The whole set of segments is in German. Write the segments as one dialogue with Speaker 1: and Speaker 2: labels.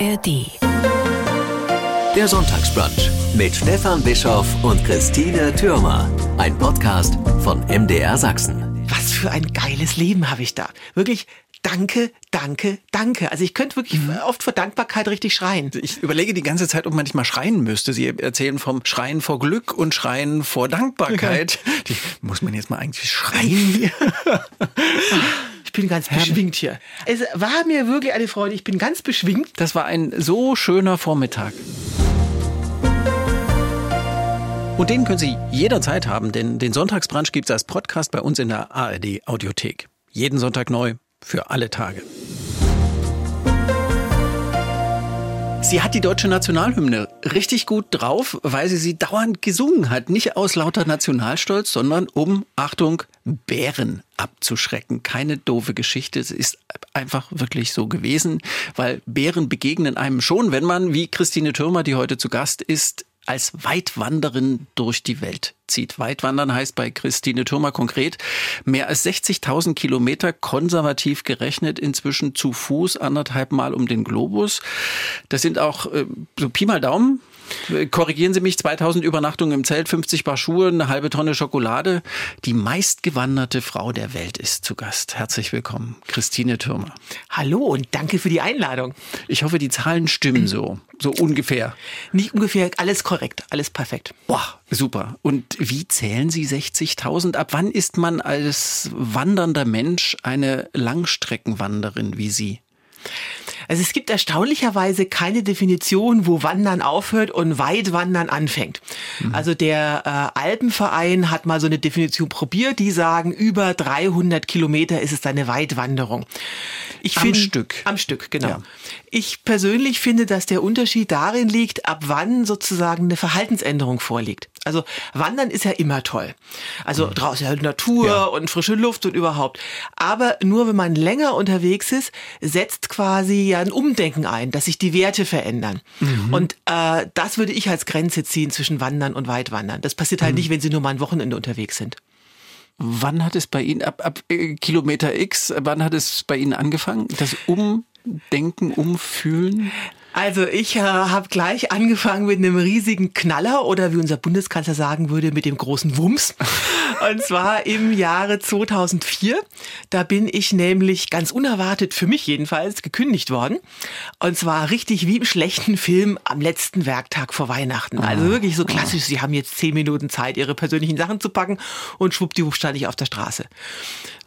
Speaker 1: ARD.
Speaker 2: Der Sonntagsbrunch mit Stefan Bischoff und Christine Türmer. Ein Podcast von MDR Sachsen.
Speaker 3: Was für ein geiles Leben habe ich da. Wirklich Danke, danke, danke. Also ich könnte wirklich
Speaker 4: Mhm.
Speaker 3: oft vor Dankbarkeit richtig schreien.
Speaker 4: Ich überlege die ganze Zeit, ob man nicht mal schreien müsste. Sie erzählen vom Schreien vor Glück und Schreien vor Dankbarkeit. Die, muss man jetzt mal eigentlich schreien?
Speaker 3: Ich bin ganz beschwingt hier. Es war mir wirklich eine Freude. Ich bin ganz beschwingt.
Speaker 4: Das war ein so schöner Vormittag. Und den können Sie jederzeit haben, denn den Sonntagsbrunch gibt es als Podcast bei uns in der ARD Audiothek. Jeden Sonntag neu, für alle Tage. Sie hat die deutsche Nationalhymne richtig gut drauf, weil sie sie dauernd gesungen hat. Nicht aus lauter Nationalstolz, sondern um, Achtung, Bären abzuschrecken. Keine doofe Geschichte. Es ist einfach wirklich so gewesen, weil Bären begegnen einem schon, wenn man, wie Christine Türmer, die heute zu Gast ist, als Weitwanderin durch die Welt zieht. Weitwandern heißt bei Christine Türmer konkret mehr als 60.000 Kilometer konservativ gerechnet inzwischen zu Fuß anderthalb Mal um den Globus. Das sind auch äh, so Pi mal Daumen. Korrigieren Sie mich, 2000 Übernachtungen im Zelt, 50 Paar Schuhe, eine halbe Tonne Schokolade. Die meistgewanderte Frau der Welt ist zu Gast. Herzlich willkommen, Christine Türmer.
Speaker 3: Hallo und danke für die Einladung.
Speaker 4: Ich hoffe, die Zahlen stimmen so, so ungefähr.
Speaker 3: Nicht ungefähr alles korrekt, alles perfekt.
Speaker 4: Boah, super. Und wie zählen Sie 60.000? Ab wann ist man als wandernder Mensch eine Langstreckenwanderin wie Sie?
Speaker 3: Also es gibt erstaunlicherweise keine Definition, wo Wandern aufhört und Weitwandern anfängt. Also der äh, Alpenverein hat mal so eine Definition probiert, die sagen, über 300 Kilometer ist es eine Weitwanderung. Ich
Speaker 4: Am
Speaker 3: find-
Speaker 4: Stück.
Speaker 3: Am Stück, genau.
Speaker 4: Ja.
Speaker 3: Ich persönlich finde, dass der Unterschied darin liegt, ab wann sozusagen eine Verhaltensänderung vorliegt. Also Wandern ist ja immer toll. Also draußen ja Natur
Speaker 4: Ja.
Speaker 3: und frische Luft und überhaupt. Aber nur wenn man länger unterwegs ist, setzt quasi ja ein Umdenken ein, dass sich die Werte verändern. Und äh, das würde ich als Grenze ziehen zwischen Wandern und Weitwandern. Das passiert halt nicht, wenn Sie nur mal ein Wochenende unterwegs sind.
Speaker 4: Wann hat es bei Ihnen, ab, ab äh, Kilometer X, wann hat es bei Ihnen angefangen? Das Umdenken, Umfühlen?
Speaker 3: Also ich äh, habe gleich angefangen mit einem riesigen Knaller oder wie unser Bundeskanzler sagen würde, mit dem großen Wumms. Und zwar im Jahre 2004. Da bin ich nämlich ganz unerwartet, für mich jedenfalls, gekündigt worden. Und zwar richtig wie im schlechten Film am letzten Werktag vor Weihnachten. Also wirklich so klassisch, Sie haben jetzt zehn Minuten Zeit, Ihre persönlichen Sachen zu packen und schwuppdiwupp stand ich auf der Straße.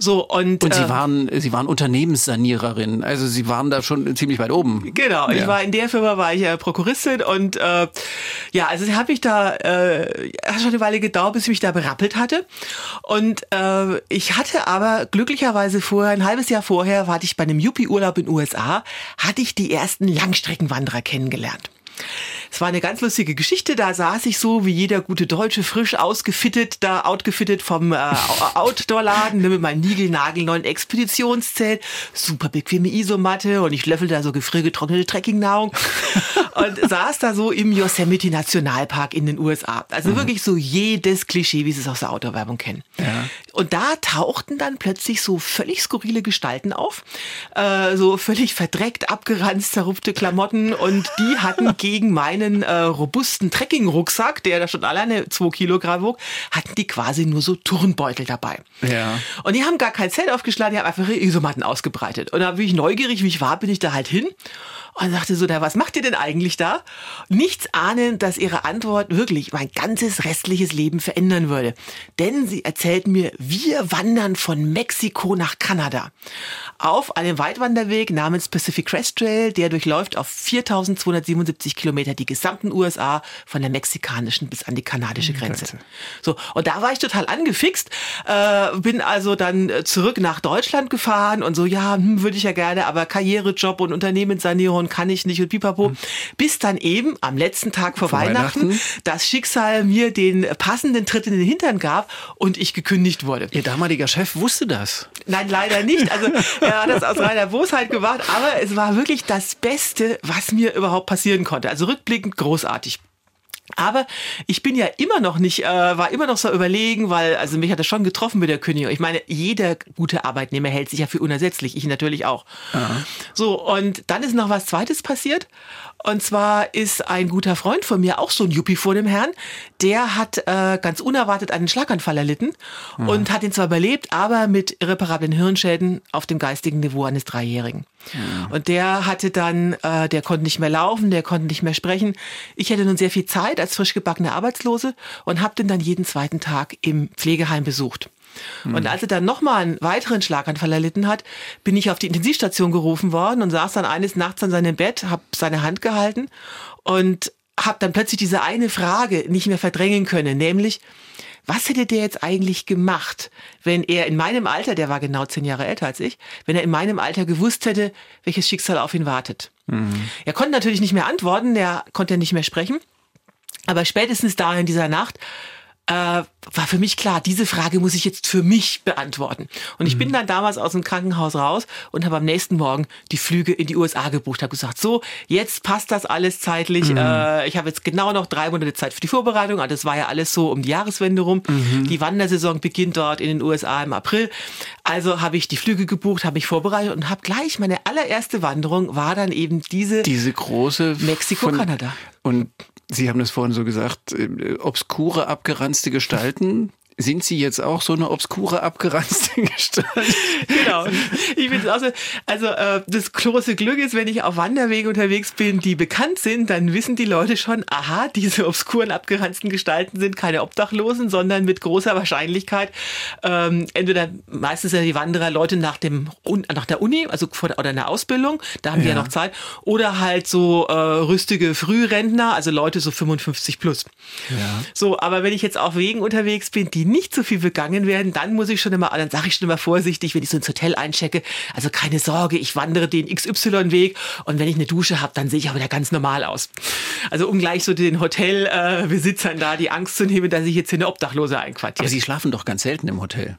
Speaker 3: So, und,
Speaker 4: Und Sie
Speaker 3: äh,
Speaker 4: waren, Sie waren Unternehmenssaniererin, also Sie waren da schon ziemlich weit oben.
Speaker 3: Genau, ich
Speaker 4: Ja.
Speaker 3: war in der Firma war ich äh, Prokuristin und äh, ja, also habe ich da äh, hat schon eine Weile gedauert, bis ich mich da berappelt hatte und äh, ich hatte aber glücklicherweise vorher ein halbes Jahr vorher war ich bei einem Yuppie-Urlaub in den USA, hatte ich die ersten Langstreckenwanderer kennengelernt. Es war eine ganz lustige Geschichte. Da saß ich so wie jeder gute Deutsche, frisch ausgefittet, da outgefittet vom äh, Outdoor-Laden ne, mit meinem niegelnagelneuen Expeditionszelt, super bequeme Isomatte und ich löffel da so gefriergetrocknete Trekkingnahrung und saß da so im Yosemite Nationalpark in den USA. Also wirklich so jedes Klischee, wie Sie es aus der Outdoor-Werbung kennen. Und da tauchten dann plötzlich so völlig skurrile Gestalten auf, äh, so völlig verdreckt, abgeranzt, zerrupfte Klamotten und die hatten gegen meinen äh, robusten Trekking-Rucksack, der da schon alleine zwei Kilogramm wog, hatten die quasi nur so Turnbeutel dabei.
Speaker 4: Ja.
Speaker 3: Und die haben gar kein Zelt aufgeschlagen, die haben einfach ihre Isomatten ausgebreitet. Und da bin ich neugierig, wie ich war, bin ich da halt hin und dachte so, na, was macht ihr denn eigentlich da? Nichts ahnen, dass ihre Antwort wirklich mein ganzes restliches Leben verändern würde. Denn sie erzählten mir, wir wandern von Mexiko nach Kanada. Auf einem Weitwanderweg namens Pacific Crest Trail, der durchläuft auf 4277 Kilometer die gesamten USA von der mexikanischen bis an die kanadische Grenze. So, und da war ich total angefixt, äh, bin also dann zurück nach Deutschland gefahren und so, ja, hm, würde ich ja gerne, aber Karrierejob und Unternehmenssanierung kann ich nicht und pipapo. Bis dann eben am letzten Tag vor,
Speaker 4: Vor
Speaker 3: Weihnachten,
Speaker 4: Weihnachten.
Speaker 3: das Schicksal mir den passenden Tritt in den Hintern gab und ich gekündigt wurde.
Speaker 4: Ihr damaliger Chef wusste das.
Speaker 3: Nein, leider nicht. Also er hat das aus reiner Bosheit gemacht, aber es war wirklich das Beste, was mir überhaupt passieren konnte. Also rückblickend großartig. Aber ich bin ja immer noch nicht, äh, war immer noch so überlegen, weil, also mich hat das schon getroffen mit der Kündigung. Ich meine, jeder gute Arbeitnehmer hält sich ja für unersetzlich. Ich natürlich auch. Aha. So, und dann ist noch was Zweites passiert. Und zwar ist ein guter Freund von mir, auch so ein Juppie vor dem Herrn, der hat äh, ganz unerwartet einen Schlaganfall erlitten mhm. und hat ihn zwar überlebt, aber mit irreparablen Hirnschäden auf dem geistigen Niveau eines Dreijährigen. Mhm. Und der hatte dann, äh, der konnte nicht mehr laufen, der konnte nicht mehr sprechen. Ich hatte nun sehr viel Zeit als frisch gebackene Arbeitslose und habe den dann jeden zweiten Tag im Pflegeheim besucht. Mhm. Und als er dann nochmal einen weiteren Schlaganfall erlitten hat, bin ich auf die Intensivstation gerufen worden und saß dann eines Nachts an seinem Bett, habe seine Hand gehalten und habe dann plötzlich diese eine Frage nicht mehr verdrängen können, nämlich, was hätte der jetzt eigentlich gemacht, wenn er in meinem Alter, der war genau zehn Jahre älter als ich, wenn er in meinem Alter gewusst hätte, welches Schicksal auf ihn wartet? Mhm. Er konnte natürlich nicht mehr antworten, er konnte nicht mehr sprechen. Aber spätestens da in dieser Nacht äh, war für mich klar, diese Frage muss ich jetzt für mich beantworten. Und ich mhm. bin dann damals aus dem Krankenhaus raus und habe am nächsten Morgen die Flüge in die USA gebucht. Habe gesagt, so, jetzt passt das alles zeitlich. Mhm. Äh, ich habe jetzt genau noch drei Monate Zeit für die Vorbereitung. Also das war ja alles so um die Jahreswende rum. Mhm. Die Wandersaison beginnt dort in den USA im April. Also habe ich die Flüge gebucht, habe mich vorbereitet und habe gleich meine allererste Wanderung war dann eben diese
Speaker 4: diese große
Speaker 3: Mexiko-Kanada.
Speaker 4: Und Sie haben das vorhin so gesagt, äh, obskure, abgeranzte Gestalten sind Sie jetzt auch so eine obskure, abgeranzte Gestalt?
Speaker 3: genau. Ich finde also, also äh, das große Glück ist, wenn ich auf Wanderwegen unterwegs bin, die bekannt sind, dann wissen die Leute schon, aha, diese obskuren, abgeranzten Gestalten sind keine Obdachlosen, sondern mit großer Wahrscheinlichkeit ähm, entweder meistens ja die Wanderer Leute nach dem nach der Uni, also vor der, oder in der Ausbildung, da haben ja. die ja noch Zeit, oder halt so äh, rüstige Frührentner, also Leute so 55 plus. Ja. So, aber wenn ich jetzt auf Wegen unterwegs bin, die die nicht so viel begangen werden, dann muss ich schon immer, dann sage ich schon immer vorsichtig, wenn ich so ins Hotel einchecke, also keine Sorge, ich wandere den XY-Weg und wenn ich eine Dusche habe, dann sehe ich auch wieder ganz normal aus. Also um gleich so den Hotelbesitzern da die Angst zu nehmen, dass ich jetzt hier eine Obdachlose einquartiere.
Speaker 4: Aber Sie schlafen doch ganz selten im Hotel.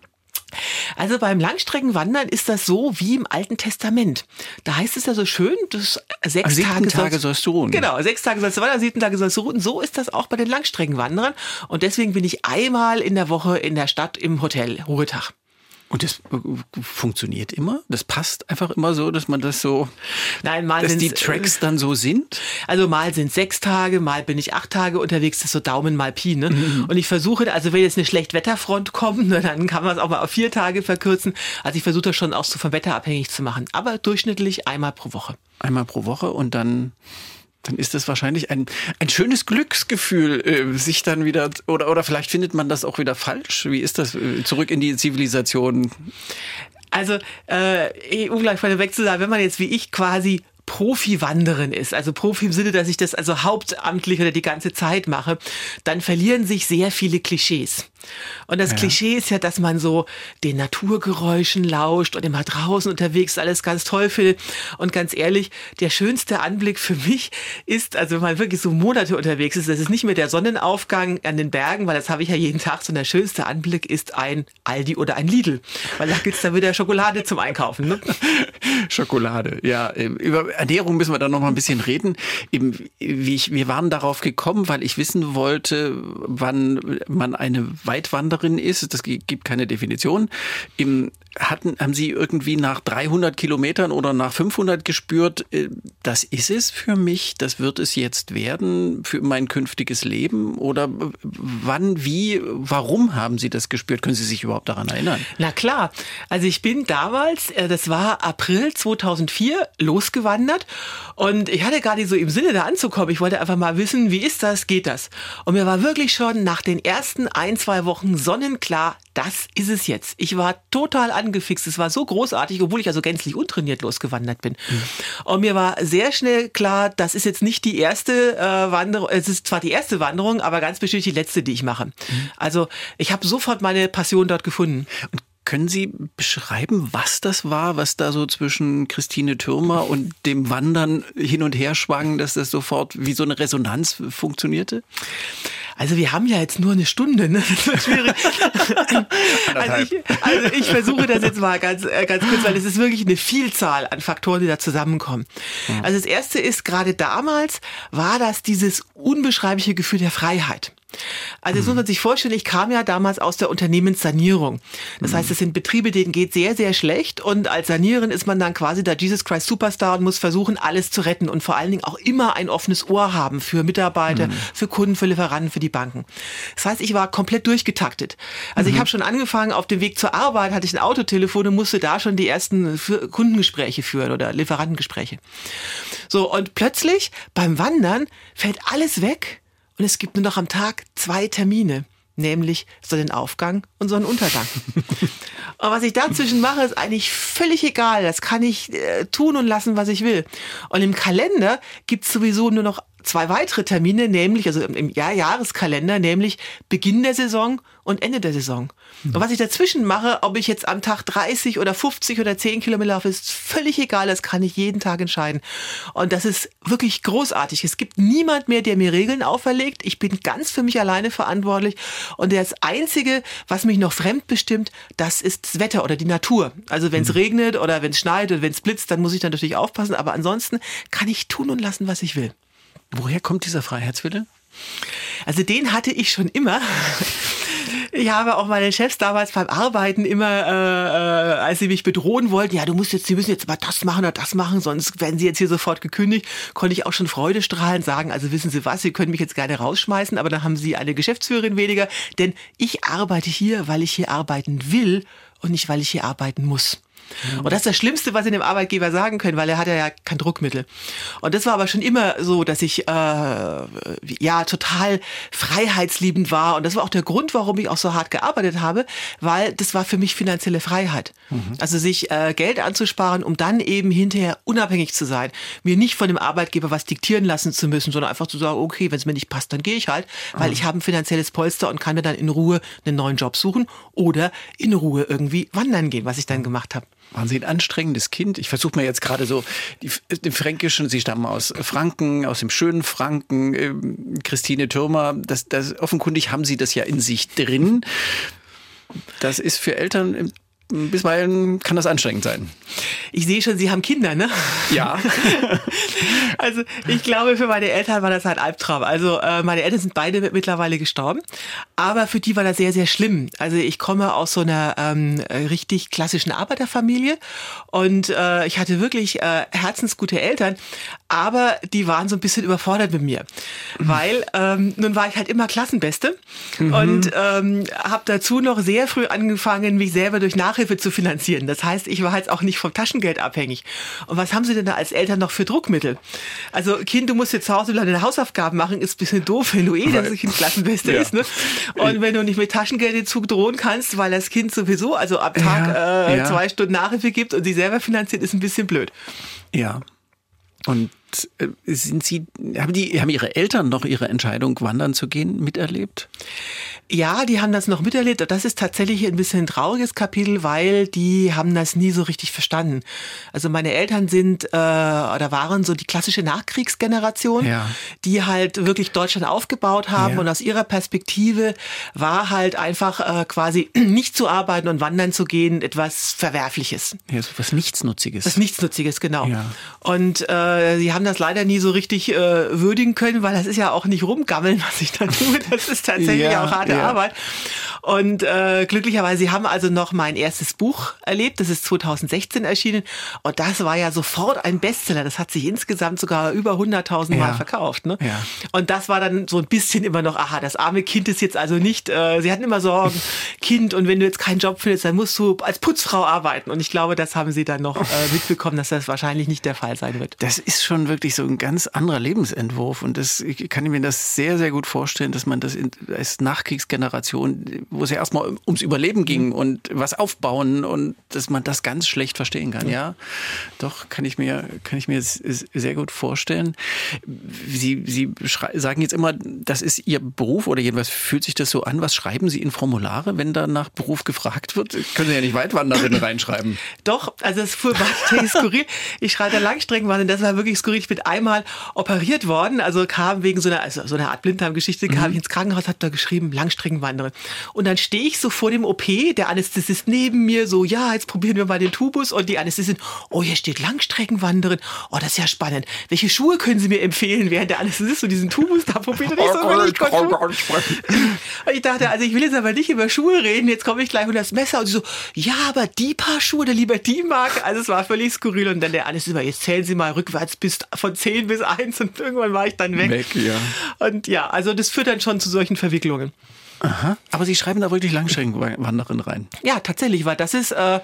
Speaker 3: Also beim Langstreckenwandern ist das so wie im Alten Testament. Da heißt es ja so schön, dass sechs
Speaker 4: Am Tage, Tage sollst du ruhen.
Speaker 3: Genau, sechs Tage sollst du wandern, sieben Tage sollst du ruhen. So ist das auch bei den Langstreckenwanderern. Und deswegen bin ich einmal in der Woche in der Stadt im Hotel, Ruhetag.
Speaker 4: Und das äh, funktioniert immer? Das passt einfach immer so, dass man das so,
Speaker 3: Nein, mal
Speaker 4: dass die äh, Tracks dann so sind?
Speaker 3: Also mal sind sechs Tage, mal bin ich acht Tage unterwegs, das ist so Daumen mal Pi. Ne? Mhm. Und ich versuche, also wenn jetzt eine Schlechtwetterfront kommt, ne, dann kann man es auch mal auf vier Tage verkürzen. Also ich versuche das schon auch so vom Wetter abhängig zu machen. Aber durchschnittlich einmal pro Woche.
Speaker 4: Einmal pro Woche und dann dann ist das wahrscheinlich ein, ein schönes Glücksgefühl, äh, sich dann wieder, oder, oder vielleicht findet man das auch wieder falsch. Wie ist das? Äh, zurück in die Zivilisation.
Speaker 3: Also, äh, um gleich vorneweg zu sagen, wenn man jetzt wie ich quasi Profi-Wanderin ist, also Profi im Sinne, dass ich das also hauptamtlich oder die ganze Zeit mache, dann verlieren sich sehr viele Klischees. Und das ja. Klischee ist ja, dass man so den Naturgeräuschen lauscht und immer draußen unterwegs alles ganz toll findet. Und ganz ehrlich, der schönste Anblick für mich ist, also wenn man wirklich so Monate unterwegs ist, das ist nicht mehr der Sonnenaufgang an den Bergen, weil das habe ich ja jeden Tag, sondern der schönste Anblick ist ein Aldi oder ein Lidl. Weil da gibt's dann wieder Schokolade zum Einkaufen. Ne?
Speaker 4: Schokolade, ja. Über Ernährung müssen wir da noch mal ein bisschen reden. Eben, wie ich, wir waren darauf gekommen, weil ich wissen wollte, wann man eine Weitwanderin ist. Das gibt keine Definition. Im hatten, haben Sie irgendwie nach 300 Kilometern oder nach 500 gespürt, äh, das ist es für mich, das wird es jetzt werden für mein künftiges Leben? Oder wann, wie, warum haben Sie das gespürt? Können Sie sich überhaupt daran erinnern?
Speaker 3: Na klar. Also ich bin damals, äh, das war April 2004, losgewandert und ich hatte gar nicht so im Sinne da anzukommen. Ich wollte einfach mal wissen, wie ist das, geht das? Und mir war wirklich schon nach den ersten ein, zwei Wochen sonnenklar, das ist es jetzt. Ich war total angefixt. Es war so großartig, obwohl ich also gänzlich untrainiert losgewandert bin. Mhm. Und mir war sehr schnell klar, das ist jetzt nicht die erste äh, Wanderung, es ist zwar die erste Wanderung, aber ganz bestimmt die letzte, die ich mache. Mhm. Also ich habe sofort meine Passion dort gefunden.
Speaker 4: Und können Sie beschreiben, was das war, was da so zwischen Christine Türmer und dem Wandern hin und her schwang, dass das sofort wie so eine Resonanz funktionierte?
Speaker 3: Also wir haben ja jetzt nur eine Stunde, ne? Das wird schwierig. also, ich, also ich versuche das jetzt mal ganz, äh, ganz kurz, weil es ist wirklich eine Vielzahl an Faktoren, die da zusammenkommen. Also das erste ist, gerade damals war das dieses unbeschreibliche Gefühl der Freiheit. Also das muss man sich vorstellen, ich kam ja damals aus der Unternehmenssanierung. Das heißt, es sind Betriebe, denen geht sehr, sehr schlecht und als Sanierin ist man dann quasi der Jesus Christ Superstar und muss versuchen, alles zu retten und vor allen Dingen auch immer ein offenes Ohr haben für Mitarbeiter, mhm. für Kunden, für Lieferanten, für die Banken. Das heißt, ich war komplett durchgetaktet. Also mhm. ich habe schon angefangen, auf dem Weg zur Arbeit hatte ich ein Autotelefon und musste da schon die ersten Kundengespräche führen oder Lieferantengespräche. So, und plötzlich beim Wandern fällt alles weg und es gibt nur noch am Tag zwei Termine, nämlich Sonnenaufgang und Sonnenuntergang. und was ich dazwischen mache, ist eigentlich völlig egal. Das kann ich äh, tun und lassen, was ich will. Und im Kalender gibt es sowieso nur noch zwei weitere Termine, nämlich, also im Jahr Jahreskalender, nämlich Beginn der Saison und Ende der Saison. Und was ich dazwischen mache, ob ich jetzt am Tag 30 oder 50 oder 10 Kilometer laufe, ist völlig egal. Das kann ich jeden Tag entscheiden. Und das ist wirklich großartig. Es gibt niemand mehr, der mir Regeln auferlegt. Ich bin ganz für mich alleine verantwortlich. Und das Einzige, was mich noch fremd bestimmt, das ist das Wetter oder die Natur. Also wenn es mhm. regnet oder wenn es schneit oder wenn es blitzt, dann muss ich dann natürlich aufpassen. Aber ansonsten kann ich tun und lassen, was ich will.
Speaker 4: Woher kommt dieser Freiheitswille?
Speaker 3: Also den hatte ich schon immer. Ich habe auch meine Chefs damals beim Arbeiten immer, äh, äh, als sie mich bedrohen wollten, ja, du musst jetzt, sie müssen jetzt mal das machen oder das machen, sonst werden sie jetzt hier sofort gekündigt, konnte ich auch schon freudestrahlend sagen, also wissen Sie was, Sie können mich jetzt gerne rausschmeißen, aber dann haben Sie eine Geschäftsführerin weniger, denn ich arbeite hier, weil ich hier arbeiten will und nicht, weil ich hier arbeiten muss. Und das ist das Schlimmste, was Sie dem Arbeitgeber sagen können, weil er hat ja kein Druckmittel. Und das war aber schon immer so, dass ich äh, ja total freiheitsliebend war. Und das war auch der Grund, warum ich auch so hart gearbeitet habe, weil das war für mich finanzielle Freiheit. Mhm. Also sich äh, Geld anzusparen, um dann eben hinterher unabhängig zu sein. Mir nicht von dem Arbeitgeber was diktieren lassen zu müssen, sondern einfach zu sagen, okay, wenn es mir nicht passt, dann gehe ich halt, weil mhm. ich habe ein finanzielles Polster und kann mir dann in Ruhe einen neuen Job suchen oder in Ruhe irgendwie wandern gehen, was ich dann gemacht habe.
Speaker 4: Waren Sie ein anstrengendes Kind? Ich versuche mir jetzt gerade so die, den Fränkischen, Sie stammen aus Franken, aus dem schönen Franken, äh, Christine Türmer, das, das, offenkundig haben Sie das ja in sich drin. Das ist für Eltern bisweilen kann das anstrengend sein.
Speaker 3: Ich sehe schon, Sie haben Kinder, ne?
Speaker 4: Ja.
Speaker 3: also ich glaube, für meine Eltern war das halt Albtraum. Also äh, meine Eltern sind beide mittlerweile gestorben, aber für die war das sehr, sehr schlimm. Also ich komme aus so einer ähm, richtig klassischen Arbeiterfamilie und äh, ich hatte wirklich äh, herzensgute Eltern, aber die waren so ein bisschen überfordert mit mir, mhm. weil ähm, nun war ich halt immer Klassenbeste mhm. und ähm, habe dazu noch sehr früh angefangen, mich selber durch Nach Nachhilfe zu finanzieren. Das heißt, ich war jetzt auch nicht vom Taschengeld abhängig. Und was haben Sie denn da als Eltern noch für Druckmittel? Also, Kind, du musst jetzt zu Hause deine Hausaufgaben machen, ist ein bisschen doof, wenn du eh das Kind Klassenbeste ja. ist. Ne? Und wenn du nicht mit Taschengeld den Zug drohen kannst, weil das Kind sowieso, also ab Tag ja, äh, ja. zwei Stunden Nachhilfe gibt und sie selber finanziert, ist ein bisschen blöd.
Speaker 4: Ja. Und äh, sind Sie, haben die, haben Ihre Eltern noch Ihre Entscheidung, wandern zu gehen, miterlebt?
Speaker 3: Ja, die haben das noch miterlebt. Das ist tatsächlich ein bisschen ein trauriges Kapitel, weil die haben das nie so richtig verstanden. Also meine Eltern sind äh, oder waren so die klassische Nachkriegsgeneration, ja. die halt wirklich Deutschland aufgebaut haben ja. und aus ihrer Perspektive war halt einfach äh, quasi nicht zu arbeiten und wandern zu gehen etwas Verwerfliches.
Speaker 4: Ja, so was Nichtsnutziges.
Speaker 3: Was Nichtsnutziges, genau. Ja. Und äh, sie haben das leider nie so richtig äh, würdigen können, weil das ist ja auch nicht rumgammeln, was ich da tue. Das ist tatsächlich ja, auch harte ja. Arbeit. Und äh, glücklicherweise, sie haben also noch mein erstes Buch erlebt. Das ist 2016 erschienen. Und das war ja sofort ein Bestseller. Das hat sich insgesamt sogar über 100.000 Mal ja. verkauft. Ne? Ja. Und das war dann so ein bisschen immer noch, aha, das arme Kind ist jetzt also nicht, äh, sie hatten immer Sorgen, Kind, und wenn du jetzt keinen Job findest, dann musst du als Putzfrau arbeiten. Und ich glaube, das haben sie dann noch äh, mitbekommen, dass das wahrscheinlich nicht der Fall sein wird.
Speaker 4: Das ist schon wirklich so ein ganz anderer Lebensentwurf. Und das ich kann mir das sehr, sehr gut vorstellen, dass man das in, als Nachkriegsgeneration, wo es ja erstmal ums Überleben ging mhm. und was aufbauen und dass man das ganz schlecht verstehen kann. Ja, doch, kann ich mir, kann ich mir sehr gut vorstellen. Sie, Sie sagen jetzt immer, das ist Ihr Beruf oder jedenfalls fühlt sich das so an. Was schreiben Sie in Formulare, wenn da nach Beruf gefragt wird? Können Sie ja nicht Weitwanderin reinschreiben.
Speaker 3: Doch, also es war skurril. Ich schreibe da Langstreckenwandern, das war wirklich skurril Ich bin einmal operiert worden, also kam wegen so einer, also so einer Art Blinddarmgeschichte, kam mhm. ich ins Krankenhaus, hab da geschrieben, Langstreckenwanderin. Und dann stehe ich so vor dem OP, der Anästhesist neben mir, so, ja, jetzt probieren wir mal den Tubus und die Anästhesistin, oh, hier steht Langstreckenwanderin. Oh, das ist ja spannend. Welche Schuhe können Sie mir empfehlen, während der Anästhesist so diesen Tubus da probiert? Und ich so, oh, ich, ich dachte, also ich will jetzt aber nicht über Schuhe reden, jetzt komme ich gleich unter das Messer und sie so, ja, aber die Paar Schuhe oder lieber die Marke. Also es war völlig skurril und dann der Anästhesist, jetzt zählen Sie mal rückwärts bis von 10 bis 1 und irgendwann war ich dann weg. Weg, ja. Und ja, also das führt dann schon zu solchen Verwicklungen.
Speaker 4: Aha. Aber Sie schreiben da wirklich Langstreckenwanderin rein.
Speaker 3: Ja, tatsächlich, weil das ist äh,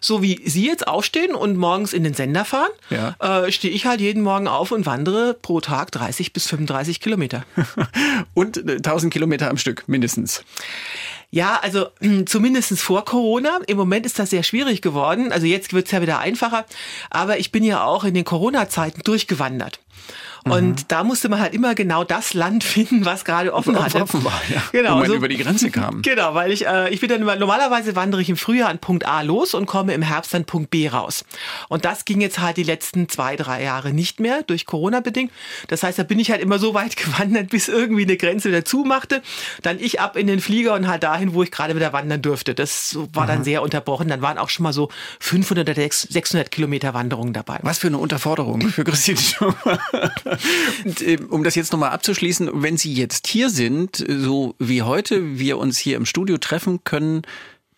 Speaker 3: so wie Sie jetzt aufstehen und morgens in den Sender fahren, ja. äh, stehe ich halt jeden Morgen auf und wandere pro Tag 30 bis 35 Kilometer.
Speaker 4: und 1000 äh, Kilometer am Stück mindestens.
Speaker 3: Ja, also zumindest vor Corona. Im Moment ist das sehr schwierig geworden. Also jetzt wird's ja wieder einfacher. Aber ich bin ja auch in den Corona-Zeiten durchgewandert. Und mhm. da musste man halt immer genau das Land finden, was gerade offen hatte.
Speaker 4: Offen war, ja. Genau, Wo man so, über die Grenze kam.
Speaker 3: Genau, weil ich, äh, ich bin dann normalerweise wandere ich im Frühjahr an Punkt A los und komme im Herbst an Punkt B raus. Und das ging jetzt halt die letzten zwei, drei Jahre nicht mehr, durch Corona bedingt. Das heißt, da bin ich halt immer so weit gewandert, bis irgendwie eine Grenze wieder zumachte. Dann ich ab in den Flieger und halt dahin, wo ich gerade wieder wandern durfte. Das war dann sehr unterbrochen. Dann waren auch schon mal so 500 oder 600 Kilometer Wanderungen dabei.
Speaker 4: Was für eine Unterforderung für Christine und, äh, um das jetzt nochmal abzuschließen, wenn Sie jetzt hier sind, so wie heute wir uns hier im Studio treffen können,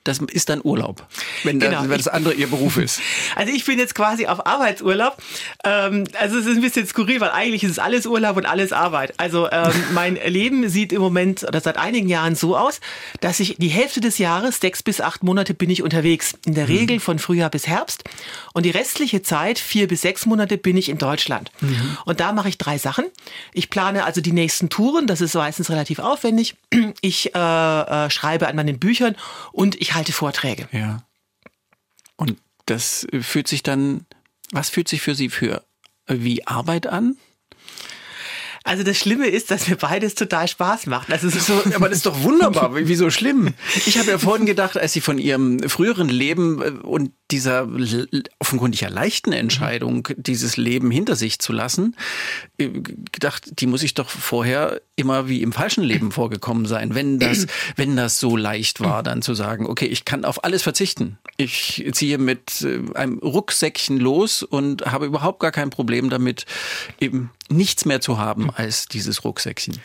Speaker 4: das ist dann Urlaub, wenn, genau. das, wenn das andere ihr Beruf ist.
Speaker 3: Also ich bin jetzt quasi auf Arbeitsurlaub. Ähm, also es ist ein bisschen skurril, weil eigentlich ist es alles Urlaub und alles Arbeit. Also ähm, mein Leben sieht im Moment oder seit einigen Jahren so aus, dass ich die Hälfte des Jahres, sechs bis acht Monate, bin ich unterwegs. In der mhm. Regel von Frühjahr bis Herbst. Und die restliche Zeit, vier bis sechs Monate, bin ich in Deutschland. Mhm. Und da mache ich drei Sachen. Ich plane also die nächsten Touren. Das ist meistens relativ aufwendig. Ich äh, äh, schreibe an meinen Büchern und ich halte Vorträge.
Speaker 4: Ja. Und das fühlt sich dann, was fühlt sich für Sie für wie Arbeit an?
Speaker 3: Also das Schlimme ist, dass mir beides total Spaß macht. Also
Speaker 4: so, aber das ist doch wunderbar. Wieso schlimm? Ich habe ja vorhin gedacht, als Sie von Ihrem früheren Leben äh, und dieser offenkundig ja leichten Entscheidung, dieses Leben hinter sich zu lassen, äh, gedacht, die muss ich doch vorher immer wie im falschen Leben vorgekommen sein. Wenn das, wenn das so leicht war, dann zu sagen, okay, ich kann auf alles verzichten. Ich ziehe mit äh, einem Rucksäckchen los und habe überhaupt gar kein Problem damit, eben nichts mehr zu haben als dieses Rucksäckchen.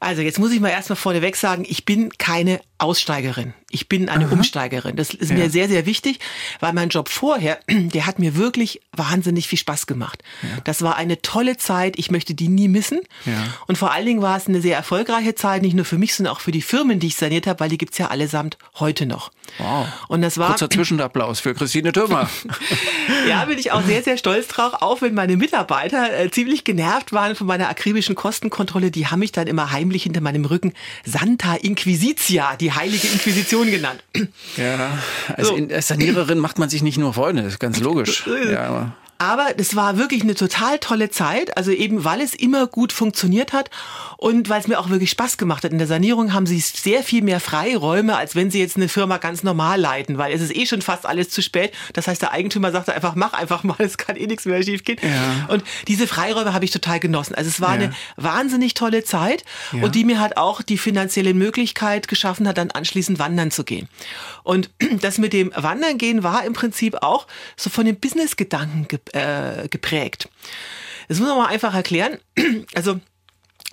Speaker 3: Also jetzt muss ich mal erstmal vorneweg sagen, ich bin keine Aussteigerin. Ich bin eine Aha. Umsteigerin. Das ist ja. mir sehr, sehr wichtig, weil mein Job vorher, der hat mir wirklich wahnsinnig viel Spaß gemacht. Ja. Das war eine tolle Zeit. Ich möchte die nie missen. Ja. Und vor allen Dingen war es eine sehr erfolgreiche Zeit, nicht nur für mich, sondern auch für die Firmen, die ich saniert habe, weil die gibt's ja allesamt heute noch.
Speaker 4: Wow. Und das war. Kurzer Zwischenapplaus für Christine Thürmer.
Speaker 3: ja, bin ich auch sehr, sehr stolz drauf, auch wenn meine Mitarbeiter äh, ziemlich genervt waren von meiner akribischen Kostenkontrolle. Die haben mich dann immer heimlich hinter meinem Rücken Santa Inquisitia, die heilige Inquisition genannt.
Speaker 4: Ja, als, so. als Saniererin macht man sich nicht nur Freunde, das ist ganz logisch. Ja,
Speaker 3: aber das war wirklich eine total tolle Zeit, also eben weil es immer gut funktioniert hat und weil es mir auch wirklich Spaß gemacht hat. In der Sanierung haben sie sehr viel mehr Freiräume, als wenn sie jetzt eine Firma ganz normal leiten, weil es ist eh schon fast alles zu spät. Das heißt, der Eigentümer sagte einfach, mach einfach mal, es kann eh nichts mehr schiefgehen. Ja. Und diese Freiräume habe ich total genossen. Also es war ja. eine wahnsinnig tolle Zeit ja. und die mir halt auch die finanzielle Möglichkeit geschaffen hat, dann anschließend wandern zu gehen. Und das mit dem Wandern gehen war im Prinzip auch so von dem Business-Gedanken äh, geprägt. Das muss man mal einfach erklären. Also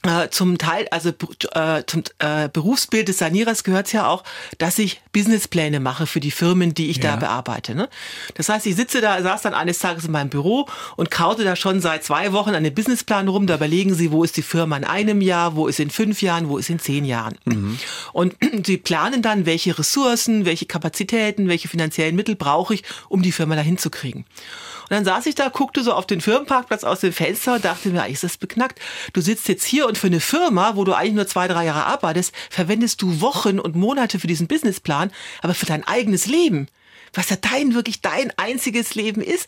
Speaker 3: äh, zum Teil, also äh, zum äh, Berufsbild des Sanierers gehört ja auch, dass ich Businesspläne mache für die Firmen, die ich ja. da bearbeite. Ne? Das heißt, ich sitze da, saß dann eines Tages in meinem Büro und kaute da schon seit zwei Wochen an dem Businessplan rum. Da überlegen sie, wo ist die Firma in einem Jahr, wo ist in fünf Jahren, wo ist in zehn Jahren. Mhm. Und sie planen dann, welche Ressourcen, welche Kapazitäten, welche finanziellen Mittel brauche ich, um die Firma dahin zu kriegen. Und dann saß ich da, guckte so auf den Firmenparkplatz aus dem Fenster und dachte mir, ist das beknackt. Du sitzt jetzt hier und für eine Firma, wo du eigentlich nur zwei, drei Jahre arbeitest, verwendest du Wochen und Monate für diesen Businessplan, aber für dein eigenes Leben, was ja dein, wirklich dein einziges Leben ist,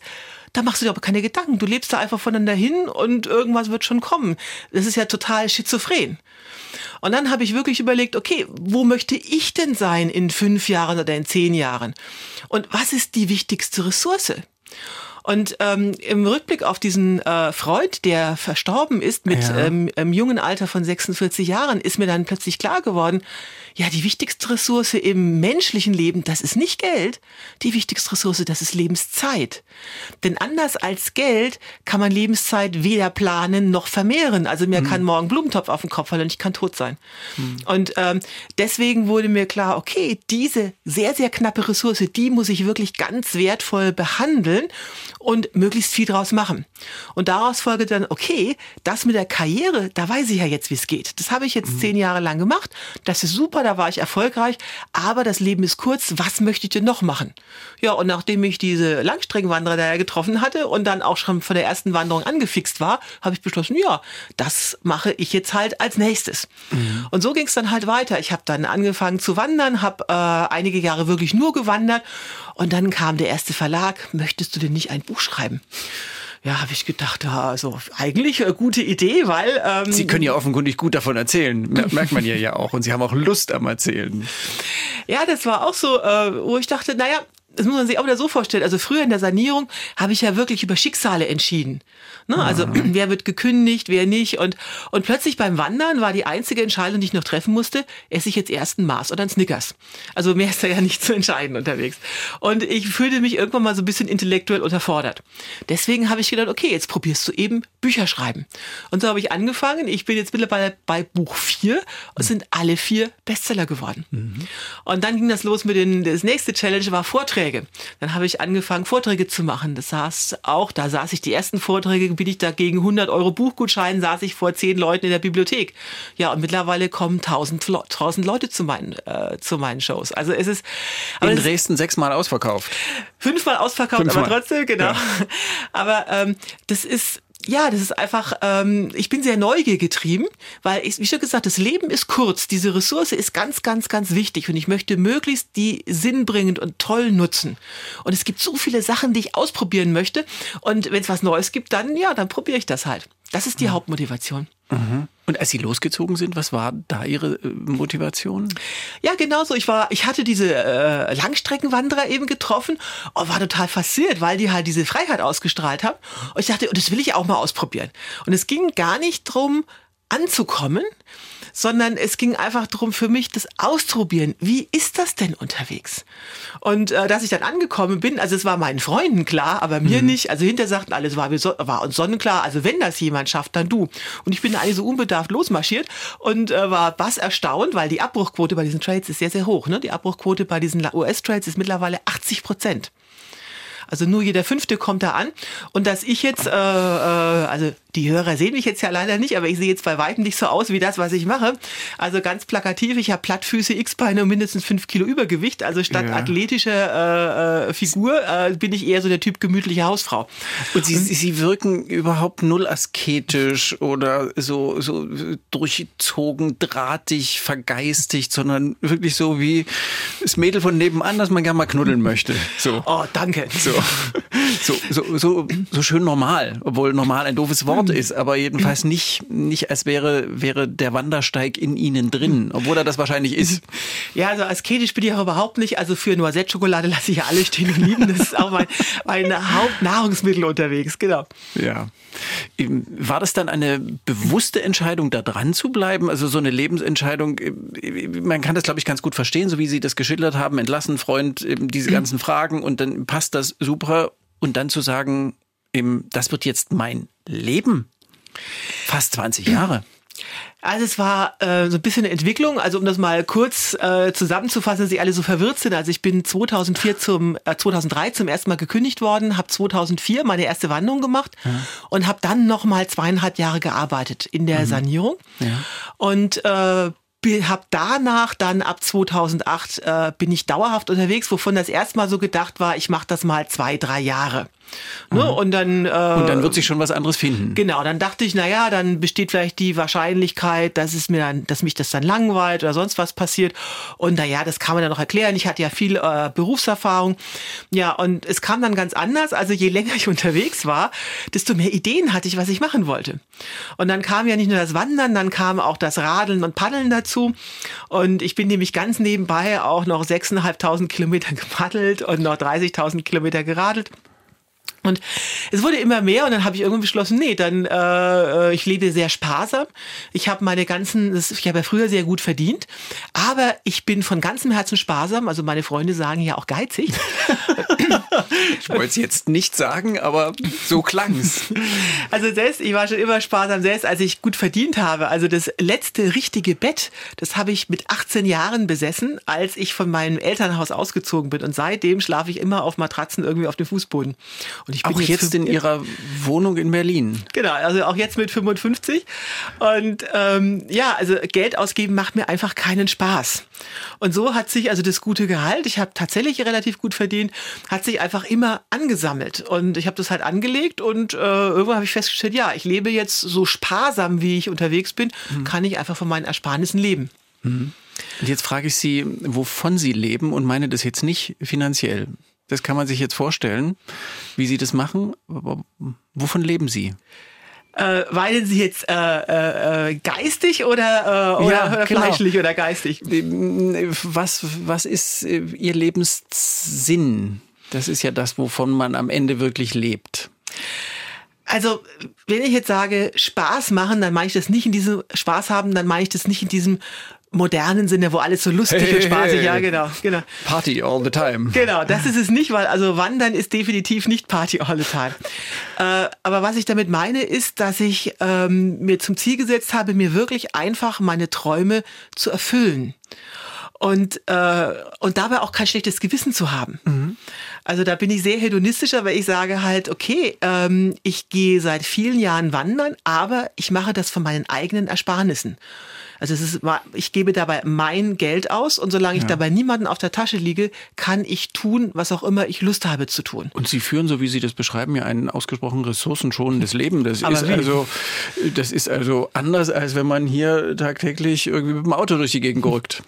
Speaker 3: da machst du dir aber keine Gedanken. Du lebst da einfach voneinander hin und irgendwas wird schon kommen. Das ist ja total schizophren. Und dann habe ich wirklich überlegt, okay, wo möchte ich denn sein in fünf Jahren oder in zehn Jahren? Und was ist die wichtigste Ressource? Und ähm, im Rückblick auf diesen äh, Freud, der verstorben ist mit
Speaker 4: Ja.
Speaker 3: ähm, im jungen Alter von 46 Jahren, ist mir dann plötzlich klar geworden, ja, die wichtigste Ressource im menschlichen Leben, das ist nicht Geld. Die wichtigste Ressource, das ist Lebenszeit. Denn anders als Geld kann man Lebenszeit weder planen noch vermehren. Also mir kann morgen Blumentopf auf den Kopf fallen und ich kann tot sein. Und ähm, deswegen wurde mir klar, okay, diese sehr, sehr knappe Ressource, die muss ich wirklich ganz wertvoll behandeln und möglichst viel draus machen. Und daraus folgte dann, okay, das mit der Karriere, da weiß ich ja jetzt, wie es geht. Das habe ich jetzt zehn Jahre lang gemacht. Das ist super, da war ich erfolgreich. Aber das Leben ist kurz. Was möchte ich denn noch machen? Ja, und nachdem ich diese Langstreckenwanderer da getroffen hatte und dann auch schon von der ersten Wanderung angefixt war, habe ich beschlossen, ja, das mache ich jetzt halt als nächstes. Und so ging es dann halt weiter. Ich habe dann angefangen zu wandern, habe äh, einige Jahre wirklich nur gewandert und dann kam der erste Verlag, möchtest du denn nicht ein Buch schreiben? Ja, habe ich gedacht, also eigentlich eine gute Idee, weil ähm,
Speaker 4: Sie können ja offenkundig gut davon erzählen. Mer- Merkt man ja ja auch. Und Sie haben auch Lust am Erzählen.
Speaker 3: Ja, das war auch so, äh, wo ich dachte, naja, das muss man sich auch wieder so vorstellen. Also früher in der Sanierung habe ich ja wirklich über Schicksale entschieden. Ne? Also wer wird gekündigt, wer nicht. Und, und plötzlich beim Wandern war die einzige Entscheidung, die ich noch treffen musste, esse ich jetzt erst einen Mars oder einen Snickers. Also mehr ist da ja nicht zu entscheiden unterwegs. Und ich fühlte mich irgendwann mal so ein bisschen intellektuell unterfordert. Deswegen habe ich gedacht, okay, jetzt probierst du eben Bücher schreiben. Und so habe ich angefangen. Ich bin jetzt mittlerweile bei Buch 4 und sind alle vier Bestseller geworden. Und dann ging das los mit den, das nächste Challenge war Vorträge. Dann habe ich angefangen, Vorträge zu machen. Das saß auch, da saß ich die ersten Vorträge, bin ich da gegen 100 Euro Buchgutschein, saß ich vor zehn Leuten in der Bibliothek. Ja, und mittlerweile kommen 1000, Lo- 1000 Leute zu meinen, äh, zu meinen Shows. Also es ist, aber
Speaker 4: In
Speaker 3: es-
Speaker 4: Dresden sechsmal ausverkauft.
Speaker 3: Fünfmal ausverkauft,
Speaker 4: Fünfmal.
Speaker 3: aber trotzdem, genau.
Speaker 4: Ja.
Speaker 3: Aber ähm, das ist, ja, das ist einfach, ähm, ich bin sehr Neugier getrieben, weil ich, wie schon gesagt, das Leben ist kurz. Diese Ressource ist ganz, ganz, ganz wichtig und ich möchte möglichst die sinnbringend und toll nutzen. Und es gibt so viele Sachen, die ich ausprobieren möchte. Und wenn es was Neues gibt, dann, ja, dann probiere ich das halt. Das ist die Hauptmotivation.
Speaker 4: Und als Sie losgezogen sind, was war da Ihre äh, Motivation?
Speaker 3: Ja, genau so. Ich war, ich hatte diese äh, Langstreckenwanderer eben getroffen und war total fasziniert, weil die halt diese Freiheit ausgestrahlt haben. Und ich dachte, oh, das will ich auch mal ausprobieren. Und es ging gar nicht drum anzukommen, sondern es ging einfach darum für mich, das auszuprobieren. Wie ist das denn unterwegs? Und äh, dass ich dann angekommen bin, also es war meinen Freunden klar, aber mir nicht. Also hinter sagten alle, es war, so- war uns sonnenklar, also wenn das jemand schafft, dann du. Und ich bin da eigentlich so unbedarft losmarschiert und äh, war was erstaunt, weil die Abbruchquote bei diesen Trades ist sehr, sehr hoch. Ne? Die Abbruchquote bei diesen US-Trades ist mittlerweile 80 Prozent. Also nur jeder Fünfte kommt da an. Und dass ich jetzt, äh, äh, also die Hörer sehen mich jetzt ja leider nicht, aber ich sehe jetzt bei weitem nicht so aus wie das, was ich mache. Also ganz plakativ, ich habe Plattfüße, X-Beine und mindestens fünf Kilo Übergewicht. Also statt
Speaker 4: Ja.
Speaker 3: athletischer äh, äh, Figur äh, bin ich eher so der Typ gemütliche Hausfrau.
Speaker 4: Und Sie, Sie Sie wirken überhaupt null asketisch oder so, so durchzogen, drahtig, vergeistigt, sondern wirklich so wie das Mädel von nebenan, das man gerne mal knuddeln möchte. So.
Speaker 3: Oh, danke.
Speaker 4: So, so, so, so, so schön normal, obwohl normal ein doofes Wort ist, aber jedenfalls nicht, nicht als wäre, wäre der Wandersteig in Ihnen drin, obwohl er das wahrscheinlich ist.
Speaker 3: Ja, also asketisch bin ich auch überhaupt nicht. Also für Noisette-Schokolade lasse ich ja alle stehen und lieben. Das ist auch mein, mein Hauptnahrungsmittel unterwegs, genau.
Speaker 4: Ja. Ähm, War das dann eine bewusste Entscheidung, da dran zu bleiben? Also so eine Lebensentscheidung, äh, man kann das, glaube ich, ganz gut verstehen, so wie Sie das geschildert haben, entlassen, Freund, eben diese ganzen Fragen und dann passt das super. Und dann zu sagen, eben, das wird jetzt mein Leben. Fast 20 Jahre.
Speaker 3: Also es war äh, so ein bisschen eine Entwicklung. Also um das mal kurz äh, zusammenzufassen, dass Sie alle so verwirrt sind. Also ich bin 2004 zum äh, 2003 zum ersten Mal gekündigt worden, habe 2004 meine erste Wanderung gemacht und habe dann noch mal zweieinhalb Jahre gearbeitet in der Sanierung und äh, habe danach dann ab 2008 äh, bin ich dauerhaft unterwegs, wovon das erstmal so gedacht war, ich mache das mal zwei, drei Jahre. Ne? Und dann äh,
Speaker 4: Und dann wird sich schon was anderes finden.
Speaker 3: Genau, dann dachte ich, na ja, dann besteht vielleicht die Wahrscheinlichkeit, dass es mir dann, dass mich das dann langweilt oder sonst was passiert. Und na ja, das kann man dann noch erklären. Ich hatte ja viel äh, Berufserfahrung. Ja, und es kam dann ganz anders. Also je länger ich unterwegs war, desto mehr Ideen hatte ich, was ich machen wollte. Und dann kam ja nicht nur das Wandern, dann kam auch das Radeln und Paddeln dazu. Und ich bin nämlich ganz nebenbei auch noch 6.500 Kilometer gepaddelt und noch 30.000 Kilometer geradelt. Und es wurde immer mehr und dann habe ich irgendwann beschlossen, nee, dann äh, ich lebe sehr sparsam. Ich habe meine ganzen, ich habe ja früher sehr gut verdient, aber ich bin von ganzem Herzen sparsam. Also meine Freunde sagen ja auch geizig.
Speaker 4: ich wollte es jetzt nicht sagen, aber so klang's.
Speaker 3: Also selbst, ich war schon immer sparsam, selbst als ich gut verdient habe. Also das letzte richtige Bett, das habe ich mit 18 Jahren besessen, als ich von meinem Elternhaus ausgezogen bin. Und seitdem schlafe ich immer auf Matratzen irgendwie auf dem Fußboden.
Speaker 4: Und ich bin auch jetzt, jetzt in Ihrer Wohnung in Berlin.
Speaker 3: Genau, also auch jetzt mit 55. Und ähm, ja, also Geld ausgeben macht mir einfach keinen Spaß. Und so hat sich also das gute Gehalt, ich habe tatsächlich relativ gut verdient, hat sich einfach immer angesammelt. Und ich habe das halt angelegt und äh, irgendwann habe ich festgestellt, ja, ich lebe jetzt so sparsam, wie ich unterwegs bin, mhm. kann ich einfach von meinen Ersparnissen leben.
Speaker 4: Mhm. Und jetzt frage ich Sie, wovon Sie leben und meine das jetzt nicht finanziell. Das kann man sich jetzt vorstellen, wie Sie das machen. Wovon leben Sie?
Speaker 3: Äh, weinen Sie jetzt äh, äh, äh geistig oder, äh, oder, ja, oder genau. fleischlich oder geistig?
Speaker 4: Was, was ist äh, Ihr Lebenssinn? Das ist ja das, wovon man am Ende wirklich lebt.
Speaker 3: Also, wenn ich jetzt sage, Spaß machen, dann meine ich das nicht in diesem Spaß haben, dann meine ich das nicht in diesem modernen Sinne, wo alles so lustig hey, und spaßig, hey, ja, genau, genau.
Speaker 4: Party all the time.
Speaker 3: Genau, das ist es nicht, weil also Wandern ist definitiv nicht Party all the time. äh, aber was ich damit meine, ist, dass ich ähm, mir zum Ziel gesetzt habe, mir wirklich einfach meine Träume zu erfüllen und, äh, und dabei auch kein schlechtes Gewissen zu haben. Mhm. Also da bin ich sehr hedonistischer, weil ich sage halt, okay, ähm, ich gehe seit vielen Jahren wandern, aber ich mache das von meinen eigenen Ersparnissen. Also es ist, ich gebe dabei mein Geld aus und solange ich ja. dabei niemanden auf der Tasche liege, kann ich tun, was auch immer ich Lust habe zu tun.
Speaker 4: Und Sie führen, so wie Sie das beschreiben, ja ein ausgesprochen ressourcenschonendes Leben. Das ist also, das ist also anders, als wenn man hier tagtäglich irgendwie mit dem Auto durch die Gegend gerückt.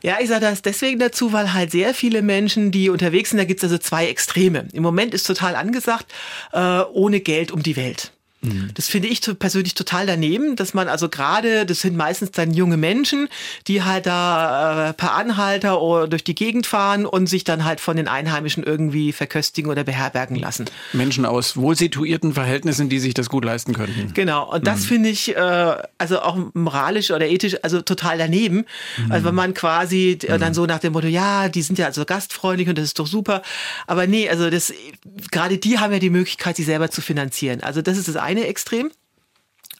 Speaker 3: Ja, ich sage das deswegen dazu, weil halt sehr viele Menschen, die unterwegs sind, da gibt es also zwei Extreme. Im Moment ist total angesagt, äh, ohne Geld um die Welt. Mhm. Das finde ich persönlich total daneben, dass man also gerade, das sind meistens dann junge Menschen, die halt da äh, per Anhalter oder durch die Gegend fahren und sich dann halt von den Einheimischen irgendwie verköstigen oder beherbergen lassen.
Speaker 4: Menschen aus wohlsituierten Verhältnissen, die sich das gut leisten könnten.
Speaker 3: Genau, und das mhm. finde ich äh, also auch moralisch oder ethisch also total daneben. Mhm. Also wenn man quasi äh, dann mhm. so nach dem Motto, ja, die sind ja also gastfreundlich und das ist doch super. Aber nee, also das gerade die haben ja die Möglichkeit, sich selber zu finanzieren. Also das ist das eine Extrem.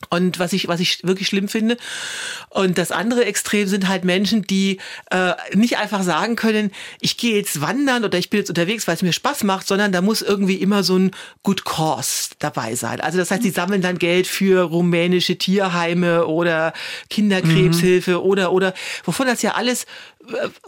Speaker 3: Und was ich, was ich wirklich schlimm finde. Und das andere Extrem sind halt Menschen, die äh, nicht einfach sagen können, ich gehe jetzt wandern oder ich bin jetzt unterwegs, weil es mir Spaß macht, sondern da muss irgendwie immer so ein Good Cause dabei sein. Also das heißt, sie sammeln dann Geld für rumänische Tierheime oder Kinderkrebshilfe mhm. oder oder wovon das ja alles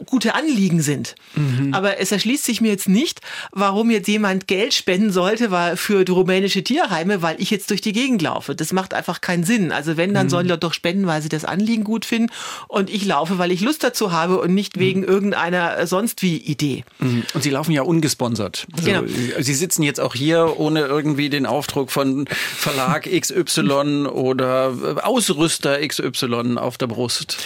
Speaker 3: gute Anliegen sind. Mhm. Aber es erschließt sich mir jetzt nicht, warum jetzt jemand Geld spenden sollte für die rumänische Tierheime, weil ich jetzt durch die Gegend laufe. Das macht einfach keinen Sinn. Also wenn, dann mhm. sollen die doch spenden, weil sie das Anliegen gut finden und ich laufe, weil ich Lust dazu habe und nicht wegen mhm. irgendeiner sonst wie Idee.
Speaker 4: Mhm. Und Sie laufen ja ungesponsert. Also genau. Sie sitzen jetzt auch hier ohne irgendwie den Aufdruck von Verlag XY oder Ausrüster XY auf der Brust.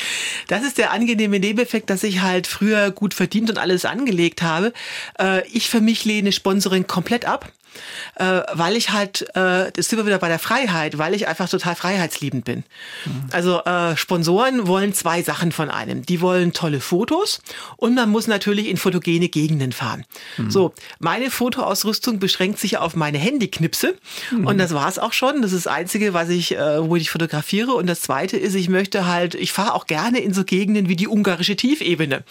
Speaker 3: Das ist der angenehme Nebeneffekt, dass ich halt früher gut verdient und alles angelegt habe. Äh, ich für mich lehne Sponsoring komplett ab äh, weil ich halt, äh, das sind wir wieder bei der Freiheit, weil ich einfach total freiheitsliebend bin. Mhm. Also äh, Sponsoren wollen zwei Sachen von einem. Die wollen tolle Fotos und man muss natürlich in fotogene Gegenden fahren. Mhm. So, meine Fotoausrüstung beschränkt sich auf meine Handyknipse mhm. und das war's auch schon. Das ist das Einzige, was ich, äh, wo ich fotografiere. Und das Zweite ist, ich möchte halt, ich fahre auch gerne in so Gegenden wie die ungarische Tiefebene.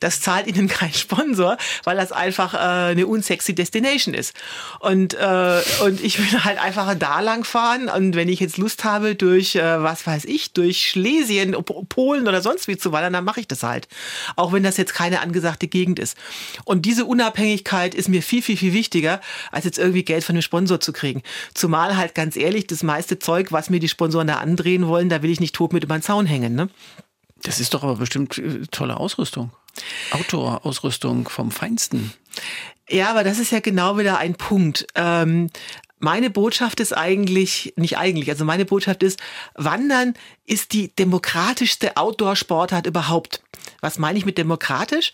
Speaker 3: Das zahlt ihnen kein Sponsor, weil das einfach äh, eine unsexy Destination ist. Und, äh, und ich will halt einfach da lang fahren. Und wenn ich jetzt Lust habe, durch, äh, was weiß ich, durch Schlesien, Polen oder sonst wie zu wandern, dann mache ich das halt. Auch wenn das jetzt keine angesagte Gegend ist. Und diese Unabhängigkeit ist mir viel, viel, viel wichtiger, als jetzt irgendwie Geld von einem Sponsor zu kriegen. Zumal halt ganz ehrlich, das meiste Zeug, was mir die Sponsoren da andrehen wollen, da will ich nicht tot mit über den Zaun hängen. Ne?
Speaker 4: Das ist doch aber bestimmt äh, tolle Ausrüstung. Outdoor-Ausrüstung vom Feinsten.
Speaker 3: Ja, aber das ist ja genau wieder ein Punkt. Ähm, meine Botschaft ist eigentlich, nicht eigentlich, also meine Botschaft ist, Wandern ist die demokratischste Outdoor-Sportart überhaupt. Was meine ich mit demokratisch?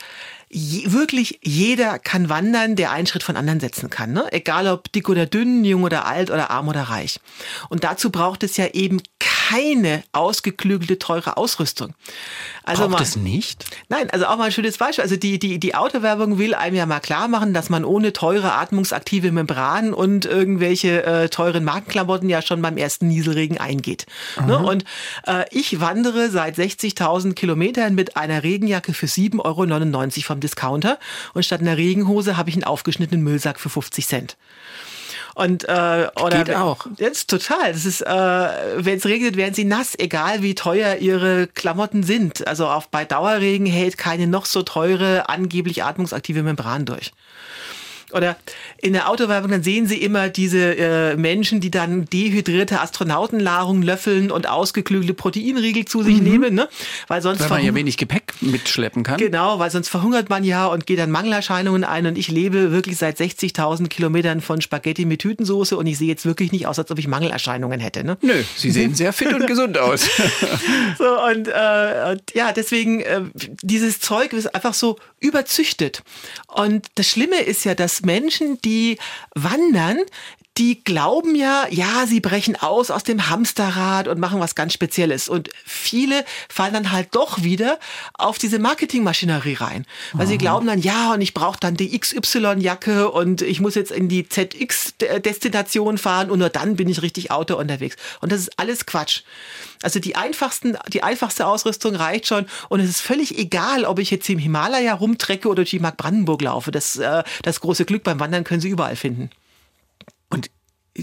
Speaker 3: Je, wirklich jeder kann wandern, der einen Schritt von anderen setzen kann. Ne? Egal ob dick oder dünn, jung oder alt oder arm oder reich. Und dazu braucht es ja eben keine ausgeklügelte, teure Ausrüstung.
Speaker 4: Also Braucht mal, es nicht?
Speaker 3: Nein, also auch mal ein schönes Beispiel. Also die, die, die Autowerbung will einem ja mal klar machen, dass man ohne teure atmungsaktive Membranen und irgendwelche äh, teuren Markenklamotten ja schon beim ersten Nieselregen eingeht. Ne? Und äh, ich wandere seit 60.000 Kilometern mit einer Regenjacke für 7,99 Euro vom Discounter und statt einer Regenhose habe ich einen aufgeschnittenen Müllsack für 50 Cent. Und äh, oder
Speaker 4: Geht auch.
Speaker 3: Jetzt total. Das ist, äh, wenn es regnet, werden sie nass, egal wie teuer ihre Klamotten sind. Also auch bei Dauerregen hält keine noch so teure, angeblich atmungsaktive Membran durch oder in der Autowerbung, dann sehen Sie immer diese äh, Menschen, die dann dehydrierte Astronautennahrung löffeln und ausgeklügelte Proteinriegel zu sich mhm. nehmen, ne?
Speaker 4: Weil sonst weil man ja wenig Gepäck mitschleppen kann.
Speaker 3: Genau, weil sonst verhungert man ja und geht dann Mangelerscheinungen ein und ich lebe wirklich seit 60.000 Kilometern von Spaghetti mit Tütensoße und ich sehe jetzt wirklich nicht aus, als ob ich Mangelerscheinungen hätte. Ne?
Speaker 4: Nö, Sie sehen sehr fit und gesund aus.
Speaker 3: so und, äh, und ja, deswegen äh, dieses Zeug ist einfach so überzüchtet. Und das Schlimme ist ja, dass Menschen, die wandern, die glauben ja, ja, sie brechen aus aus dem Hamsterrad und machen was ganz Spezielles. Und viele fallen dann halt doch wieder auf diese Marketingmaschinerie rein. Weil Aha. sie glauben dann, ja, und ich brauche dann die XY-Jacke und ich muss jetzt in die ZX-Destination fahren und nur dann bin ich richtig Auto unterwegs. Und das ist alles Quatsch. Also die einfachsten, die einfachste Ausrüstung reicht schon und es ist völlig egal, ob ich jetzt im Himalaya rumtrecke oder durch die Mark Brandenburg laufe. Das, äh, das große Glück beim Wandern können Sie überall finden.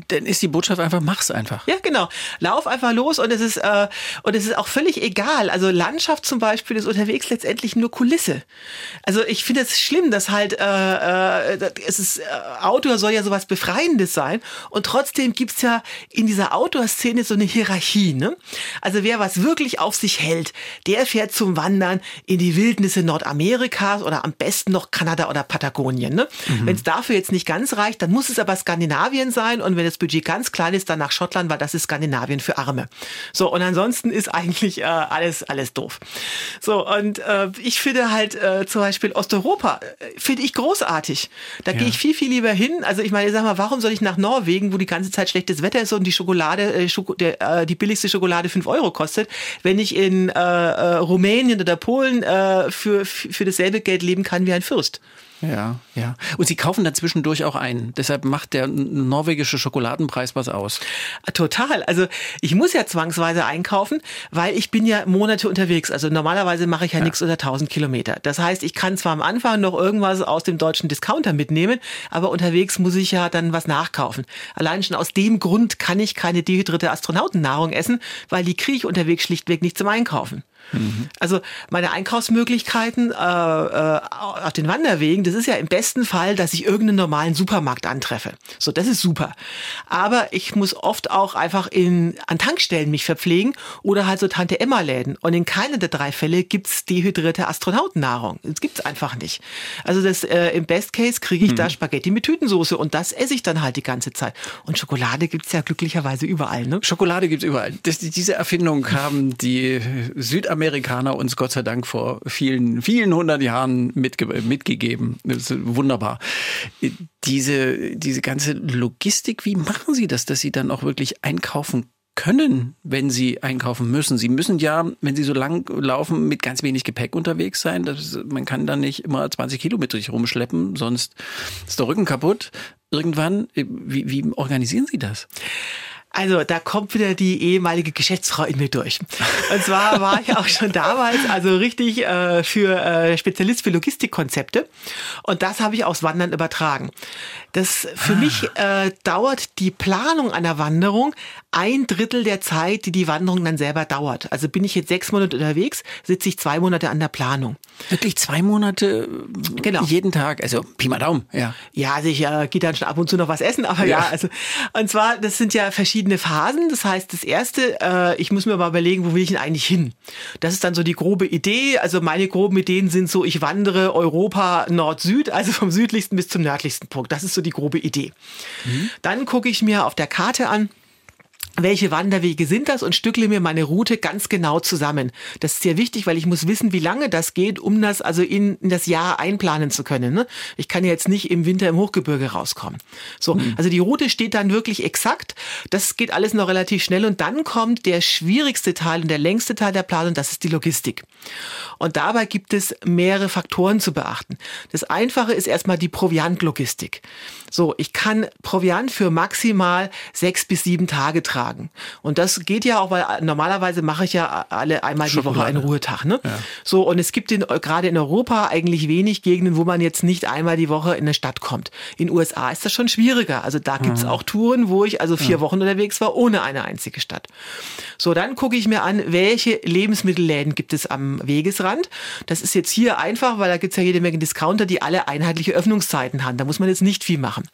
Speaker 4: Dann ist die Botschaft einfach, mach's einfach.
Speaker 3: Ja, genau. Lauf einfach los und es ist äh, und es ist auch völlig egal. Also Landschaft zum Beispiel ist unterwegs letztendlich nur Kulisse. Also ich finde es schlimm, dass halt äh, äh, es ist äh, Outdoor soll ja sowas Befreiendes sein und trotzdem gibt's ja in dieser Outdoor-Szene so eine Hierarchie. Ne? Also wer was wirklich auf sich hält, der fährt zum Wandern in die Wildnisse Nordamerikas oder am besten noch Kanada oder Patagonien. Ne? Mhm. Wenn es dafür jetzt nicht ganz reicht, dann muss es aber Skandinavien sein und wenn wenn das Budget ganz klein ist, dann nach Schottland, weil das ist Skandinavien für Arme. So, und ansonsten ist eigentlich äh, alles, alles doof. So, und äh, ich finde halt äh, zum Beispiel Osteuropa, äh, finde ich großartig. Da ja. gehe ich viel, viel lieber hin. Also ich meine, sag mal, warum soll ich nach Norwegen, wo die ganze Zeit schlechtes Wetter ist und die Schokolade, äh, Schoko, der, äh, die billigste Schokolade fünf Euro kostet, wenn ich in äh, äh, Rumänien oder Polen äh, für, für dasselbe Geld leben kann wie ein Fürst.
Speaker 4: Ja, ja. Und Sie kaufen da zwischendurch auch ein. Deshalb macht der norwegische Schokoladenpreis was aus.
Speaker 3: Total. Also ich muss ja zwangsweise einkaufen, weil ich bin ja Monate unterwegs. Also normalerweise mache ich ja, ja. nichts unter 1000 Kilometer. Das heißt, ich kann zwar am Anfang noch irgendwas aus dem deutschen Discounter mitnehmen, aber unterwegs muss ich ja dann was nachkaufen. Allein schon aus dem Grund kann ich keine dehydrierte Astronautennahrung essen, weil die kriege ich unterwegs schlichtweg nicht zum Einkaufen. Mhm. Also meine Einkaufsmöglichkeiten äh, äh, auf den Wanderwegen, das ist ja im besten Fall, dass ich irgendeinen normalen Supermarkt antreffe. So, das ist super. Aber ich muss oft auch einfach in, an Tankstellen mich verpflegen oder halt so Tante-Emma-Läden. Und in keiner der drei Fälle gibt's dehydrierte Astronautennahrung. Das gibt's einfach nicht. Also das äh, im Best Case kriege ich mhm. da Spaghetti mit Tütensoße und das esse ich dann halt die ganze Zeit. Und Schokolade gibt's ja glücklicherweise überall. Ne?
Speaker 4: Schokolade gibt's überall. Das, diese Erfindung haben die Südamerikaner Amerikaner uns Gott sei Dank vor vielen, vielen hundert Jahren mitge mitgegeben. Das ist wunderbar. Diese, diese ganze Logistik, wie machen Sie das, dass Sie dann auch wirklich einkaufen können, wenn sie einkaufen müssen. Sie müssen ja, wenn sie so lang laufen, mit ganz wenig Gepäck unterwegs sein. Das, man kann dann nicht immer 20 Kilo mit sich rumschleppen, sonst ist der Rücken kaputt. Irgendwann, wie, wie organisieren Sie das?
Speaker 3: Also da kommt wieder die ehemalige Geschäftsfrau in mir durch. Und zwar war ich auch schon damals also richtig äh, für äh, Spezialist für Logistikkonzepte und das habe ich aufs Wandern übertragen. Das für ah. mich äh, dauert die Planung einer Wanderung ein Drittel der Zeit, die die Wanderung dann selber dauert. Also bin ich jetzt sechs Monate unterwegs, sitze ich zwei Monate an der Planung.
Speaker 4: Wirklich zwei Monate genau. jeden Tag, also Pi mal Daumen, ja.
Speaker 3: Ja, also ich äh, gehe dann schon ab und zu noch was essen, aber ja. ja, also und zwar, das sind ja verschiedene Phasen. Das heißt, das erste, äh, ich muss mir mal überlegen, wo will ich denn eigentlich hin? Das ist dann so die grobe Idee. Also meine groben Ideen sind so, ich wandere Europa Nord-Süd, also vom südlichsten bis zum nördlichsten Punkt. Das ist so die grobe Idee. Mhm. Dann gucke ich mir auf der Karte an, welche Wanderwege sind das und stückle mir meine Route ganz genau zusammen. Das ist sehr wichtig, weil ich muss wissen, wie lange das geht, um das also in, in das Jahr einplanen zu können. Ne? Ich kann jetzt nicht im Winter im Hochgebirge rauskommen. So, mhm. also die Route steht dann wirklich exakt. Das geht alles noch relativ schnell und dann kommt der schwierigste Teil und der längste Teil der Planung, das ist die Logistik. Und dabei gibt es mehrere Faktoren zu beachten. Das Einfache ist erstmal die Proviantlogistik. So, ich kann Proviant für maximal sechs bis sieben Tage tragen. Und das geht ja auch, weil normalerweise mache ich ja alle einmal die Woche einen Ruhetag. Ne? Ja. So, und es gibt in, gerade in Europa eigentlich wenig Gegenden, wo man jetzt nicht einmal die Woche in eine Stadt kommt. In USA ist das schon schwieriger. Also da gibt's mhm. auch Touren, wo ich also vier ja. Wochen unterwegs war, ohne eine einzige Stadt. So, dann gucke ich mir an, welche Lebensmittelläden gibt es am Wegesrand. Das ist jetzt hier einfach, weil da gibt's ja jede Menge Discounter, die alle einheitliche Öffnungszeiten haben. Da muss man jetzt nicht viel machen machen.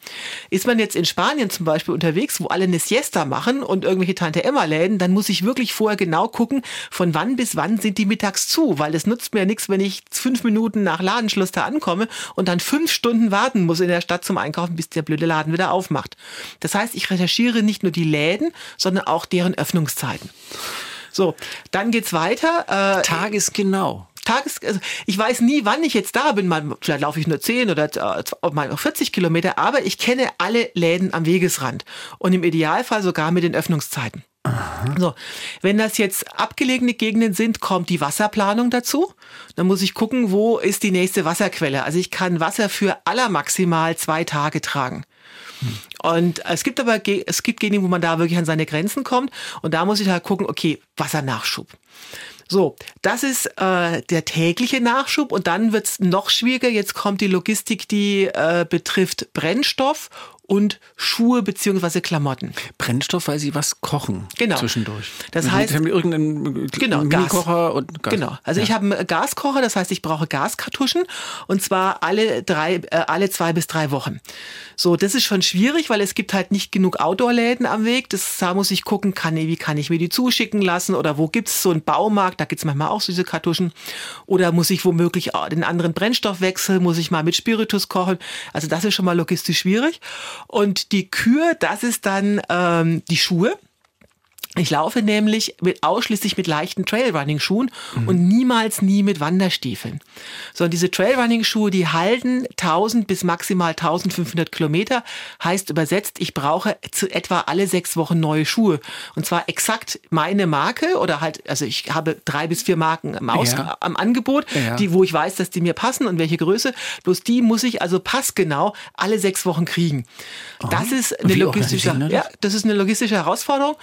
Speaker 3: Ist man jetzt in Spanien zum Beispiel unterwegs, wo alle eine Siesta machen und irgendwelche Tante-Emma-Läden, dann muss ich wirklich vorher genau gucken, von wann bis wann sind die mittags zu, weil es nutzt mir nichts, wenn ich fünf Minuten nach Ladenschluss da ankomme und dann fünf Stunden warten muss in der Stadt zum Einkaufen, bis der blöde Laden wieder aufmacht. Das heißt, ich recherchiere nicht nur die Läden, sondern auch deren Öffnungszeiten. So, dann geht's weiter.
Speaker 4: Äh, Tagesgenau.
Speaker 3: Tages, also ich weiß nie, wann ich jetzt da bin. Mal, vielleicht laufe ich nur 10 oder äh, mal 40 Kilometer, aber ich kenne alle Läden am Wegesrand und im Idealfall sogar mit den Öffnungszeiten. Aha. So, wenn das jetzt abgelegene Gegenden sind, kommt die Wasserplanung dazu. Dann muss ich gucken, wo ist die nächste Wasserquelle. Also ich kann Wasser für aller maximal zwei Tage tragen. Und es gibt aber es gibt Gegenden, wo man da wirklich an seine Grenzen kommt. Und da muss ich halt gucken, okay, Wassernachschub. So, das ist äh, der tägliche Nachschub und dann wird's noch schwieriger. Jetzt kommt die Logistik, die äh, betrifft Brennstoff und Schuhe beziehungsweise Klamotten.
Speaker 4: Brennstoff, weil sie was kochen
Speaker 3: genau.
Speaker 4: zwischendurch.
Speaker 3: Das also heißt,
Speaker 4: haben irgendeinen
Speaker 3: genau,
Speaker 4: Minikocher und
Speaker 3: Gas. Genau. Also ja. ich habe einen Gaskocher, das heißt, ich brauche Gaskartuschen und zwar alle drei, äh, alle zwei bis drei Wochen. So, das ist schon schwierig, weil es gibt halt nicht genug Outdoor-Läden am Weg. Das, da muss ich gucken, kann, wie kann ich mir die zuschicken lassen oder wo gibt's so einen Baumarkt, da gibt's manchmal auch so diese Kartuschen. Oder muss ich womöglich den anderen Brennstoff wechseln, muss ich mal mit Spiritus kochen. Also das ist schon mal logistisch schwierig. Und die Kür, das ist dann ähm, die Schuhe. Ich laufe nämlich mit, ausschließlich mit leichten Trailrunning-Schuhen mhm. und niemals nie mit Wanderstiefeln. So, und diese Trailrunning-Schuhe, die halten 1000 bis maximal 1500 Kilometer. Heißt übersetzt, ich brauche zu etwa alle sechs Wochen neue Schuhe. Und zwar exakt meine Marke oder halt, also ich habe drei bis vier Marken am, Aus ja. am Angebot, ja. die, wo ich weiß, dass die mir passen und welche Größe. Bloß die muss ich also passgenau alle sechs Wochen kriegen. Das ist eine logistische, ja, das ist eine logistische Herausforderung.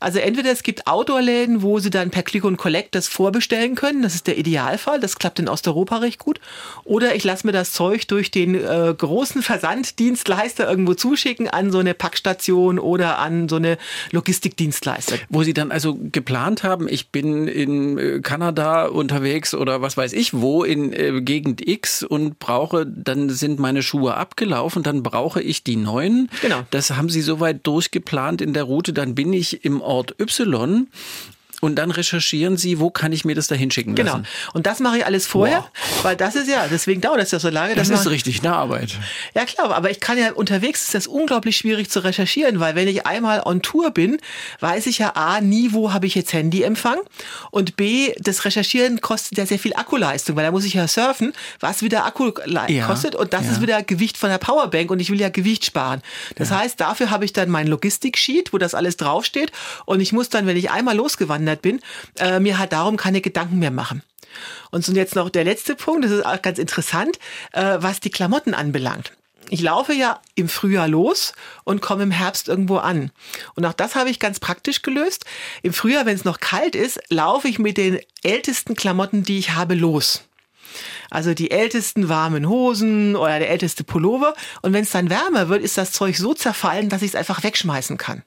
Speaker 3: Also entweder es gibt Outdoor-Läden, wo sie dann per Click und Collect das vorbestellen können. Das ist der Idealfall. Das klappt in Osteuropa recht gut. Oder ich lasse mir das Zeug durch den äh, großen Versanddienstleister irgendwo zuschicken an so eine Packstation oder an so eine Logistikdienstleister.
Speaker 4: Wo sie dann also geplant haben, ich bin in äh, Kanada unterwegs oder was weiß ich wo in äh, Gegend X und brauche, dann sind meine Schuhe abgelaufen, dann brauche ich die neuen.
Speaker 3: Genau.
Speaker 4: Das haben sie soweit durchgeplant in der Route, dann bin ich im Ort Y und dann recherchieren Sie, wo kann ich mir das da hinschicken
Speaker 3: lassen. Genau. Und das mache ich alles vorher, wow. weil das ist ja, deswegen dauert das ja so lange.
Speaker 4: Das ist richtig eine Arbeit.
Speaker 3: Ja klar, aber ich kann ja unterwegs ist das unglaublich schwierig zu recherchieren, weil wenn ich einmal on Tour bin, weiß ich ja A, nie, wo habe ich jetzt Handyempfang und B, das Recherchieren kostet ja sehr viel Akkuleistung, weil da muss ich ja surfen, was wieder Akku ja, kostet und das ja. ist wieder Gewicht von der Powerbank und ich will ja Gewicht sparen. Das ja. heißt, dafür habe ich dann mein Logistik-Sheet, wo das alles draufsteht und ich muss dann, wenn ich einmal losgewandert ausgewandert bin, äh, mir halt darum keine Gedanken mehr machen. Und so jetzt noch der letzte Punkt, das ist auch ganz interessant, äh, was die Klamotten anbelangt. Ich laufe ja im Frühjahr los und komme im Herbst irgendwo an. Und auch das habe ich ganz praktisch gelöst. Im Frühjahr, wenn es noch kalt ist, laufe ich mit den ältesten Klamotten, die ich habe, los. Also die ältesten warmen Hosen oder der älteste Pullover. Und wenn es dann wärmer wird, ist das Zeug so zerfallen, dass ich es einfach wegschmeißen kann.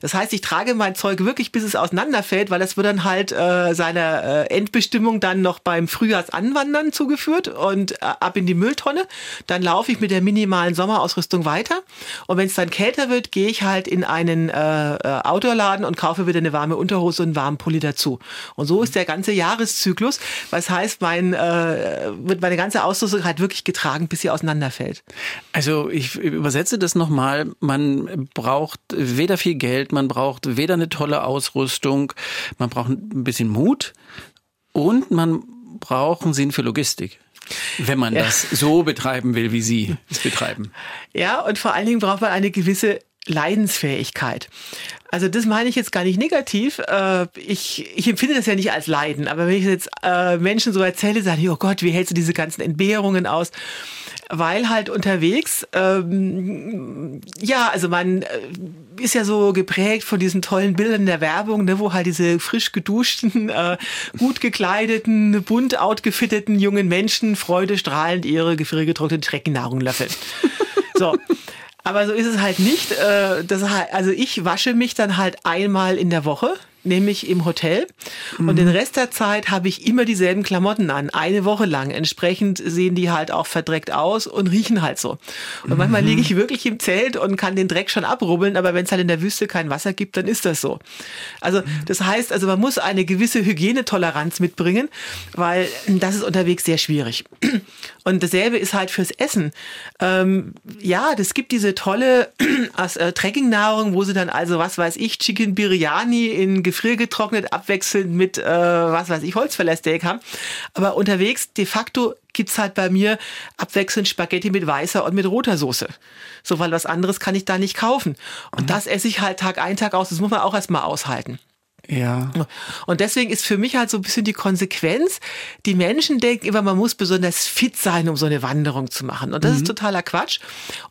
Speaker 3: Das heißt, ich trage mein Zeug wirklich, bis es auseinanderfällt, weil das wird dann halt äh, seiner äh, Endbestimmung dann noch beim Frühjahrsanwandern zugeführt und äh, ab in die Mülltonne. Dann laufe ich mit der minimalen Sommerausrüstung weiter. Und wenn es dann kälter wird, gehe ich halt in einen äh, äh, Outdoor-Laden und kaufe wieder eine warme Unterhose und einen warmen Pulli dazu. Und so ist der ganze Jahreszyklus. Was heißt, mein, äh, wird meine ganze Ausrüstung halt wirklich getragen, bis sie auseinanderfällt.
Speaker 4: Also ich übersetze das nochmal. Man braucht weder viel Geld Geld, man braucht weder eine tolle Ausrüstung, man braucht ein bisschen Mut und man braucht einen Sinn für Logistik. Wenn man ja. das so betreiben will, wie Sie es betreiben.
Speaker 3: Ja, und vor allen Dingen braucht man eine gewisse Leidensfähigkeit. Also das meine ich jetzt gar nicht negativ. Äh, ich, ich empfinde das ja nicht als Leiden, aber wenn ich jetzt äh, Menschen so erzähle, sage ich, oh Gott, wie hältst du diese ganzen Entbehrungen aus? Weil halt unterwegs, ähm, ja, also man äh, ist ja so geprägt von diesen tollen Bildern der Werbung, ne, wo halt diese frisch geduschten, äh, gut gekleideten, bunt outgefitteten jungen Menschen freudestrahlend ihre gefriergetrocknete Treckennahrung löffeln. So. Aber so ist es halt nicht. Äh, das, also ich wasche mich dann halt einmal in der Woche nämlich im Hotel. Mhm. Und den Rest der Zeit habe ich immer dieselben Klamotten an, eine Woche lang. Entsprechend sehen die halt auch verdreckt aus und riechen halt so. Und mhm. manchmal liege ich wirklich im Zelt und kann den Dreck schon abrubbeln, aber wenn es halt in der Wüste kein Wasser gibt, dann ist das so. Also das heißt, also man muss eine gewisse Hygienetoleranz mitbringen, weil das ist unterwegs sehr schwierig. Und dasselbe ist halt fürs Essen. Ähm, ja, das gibt diese tolle äh, Trekkingnahrung, wo sie dann also, was weiß ich, Chicken Biryani in gefriergetrocknet, abwechselnd mit, äh, was weiß ich, Holzfällersteak haben. Aber unterwegs, de facto, gibt's halt bei mir abwechselnd Spaghetti mit weißer und mit roter Soße. So, weil was anderes kann ich da nicht kaufen. Und mhm. das esse ich halt Tag ein, Tag aus. Das muss man auch erstmal aushalten.
Speaker 4: Ja.
Speaker 3: Und deswegen ist für mich halt so ein bisschen die Konsequenz, die Menschen denken immer, man muss besonders fit sein, um so eine Wanderung zu machen. Und das mhm. ist totaler Quatsch.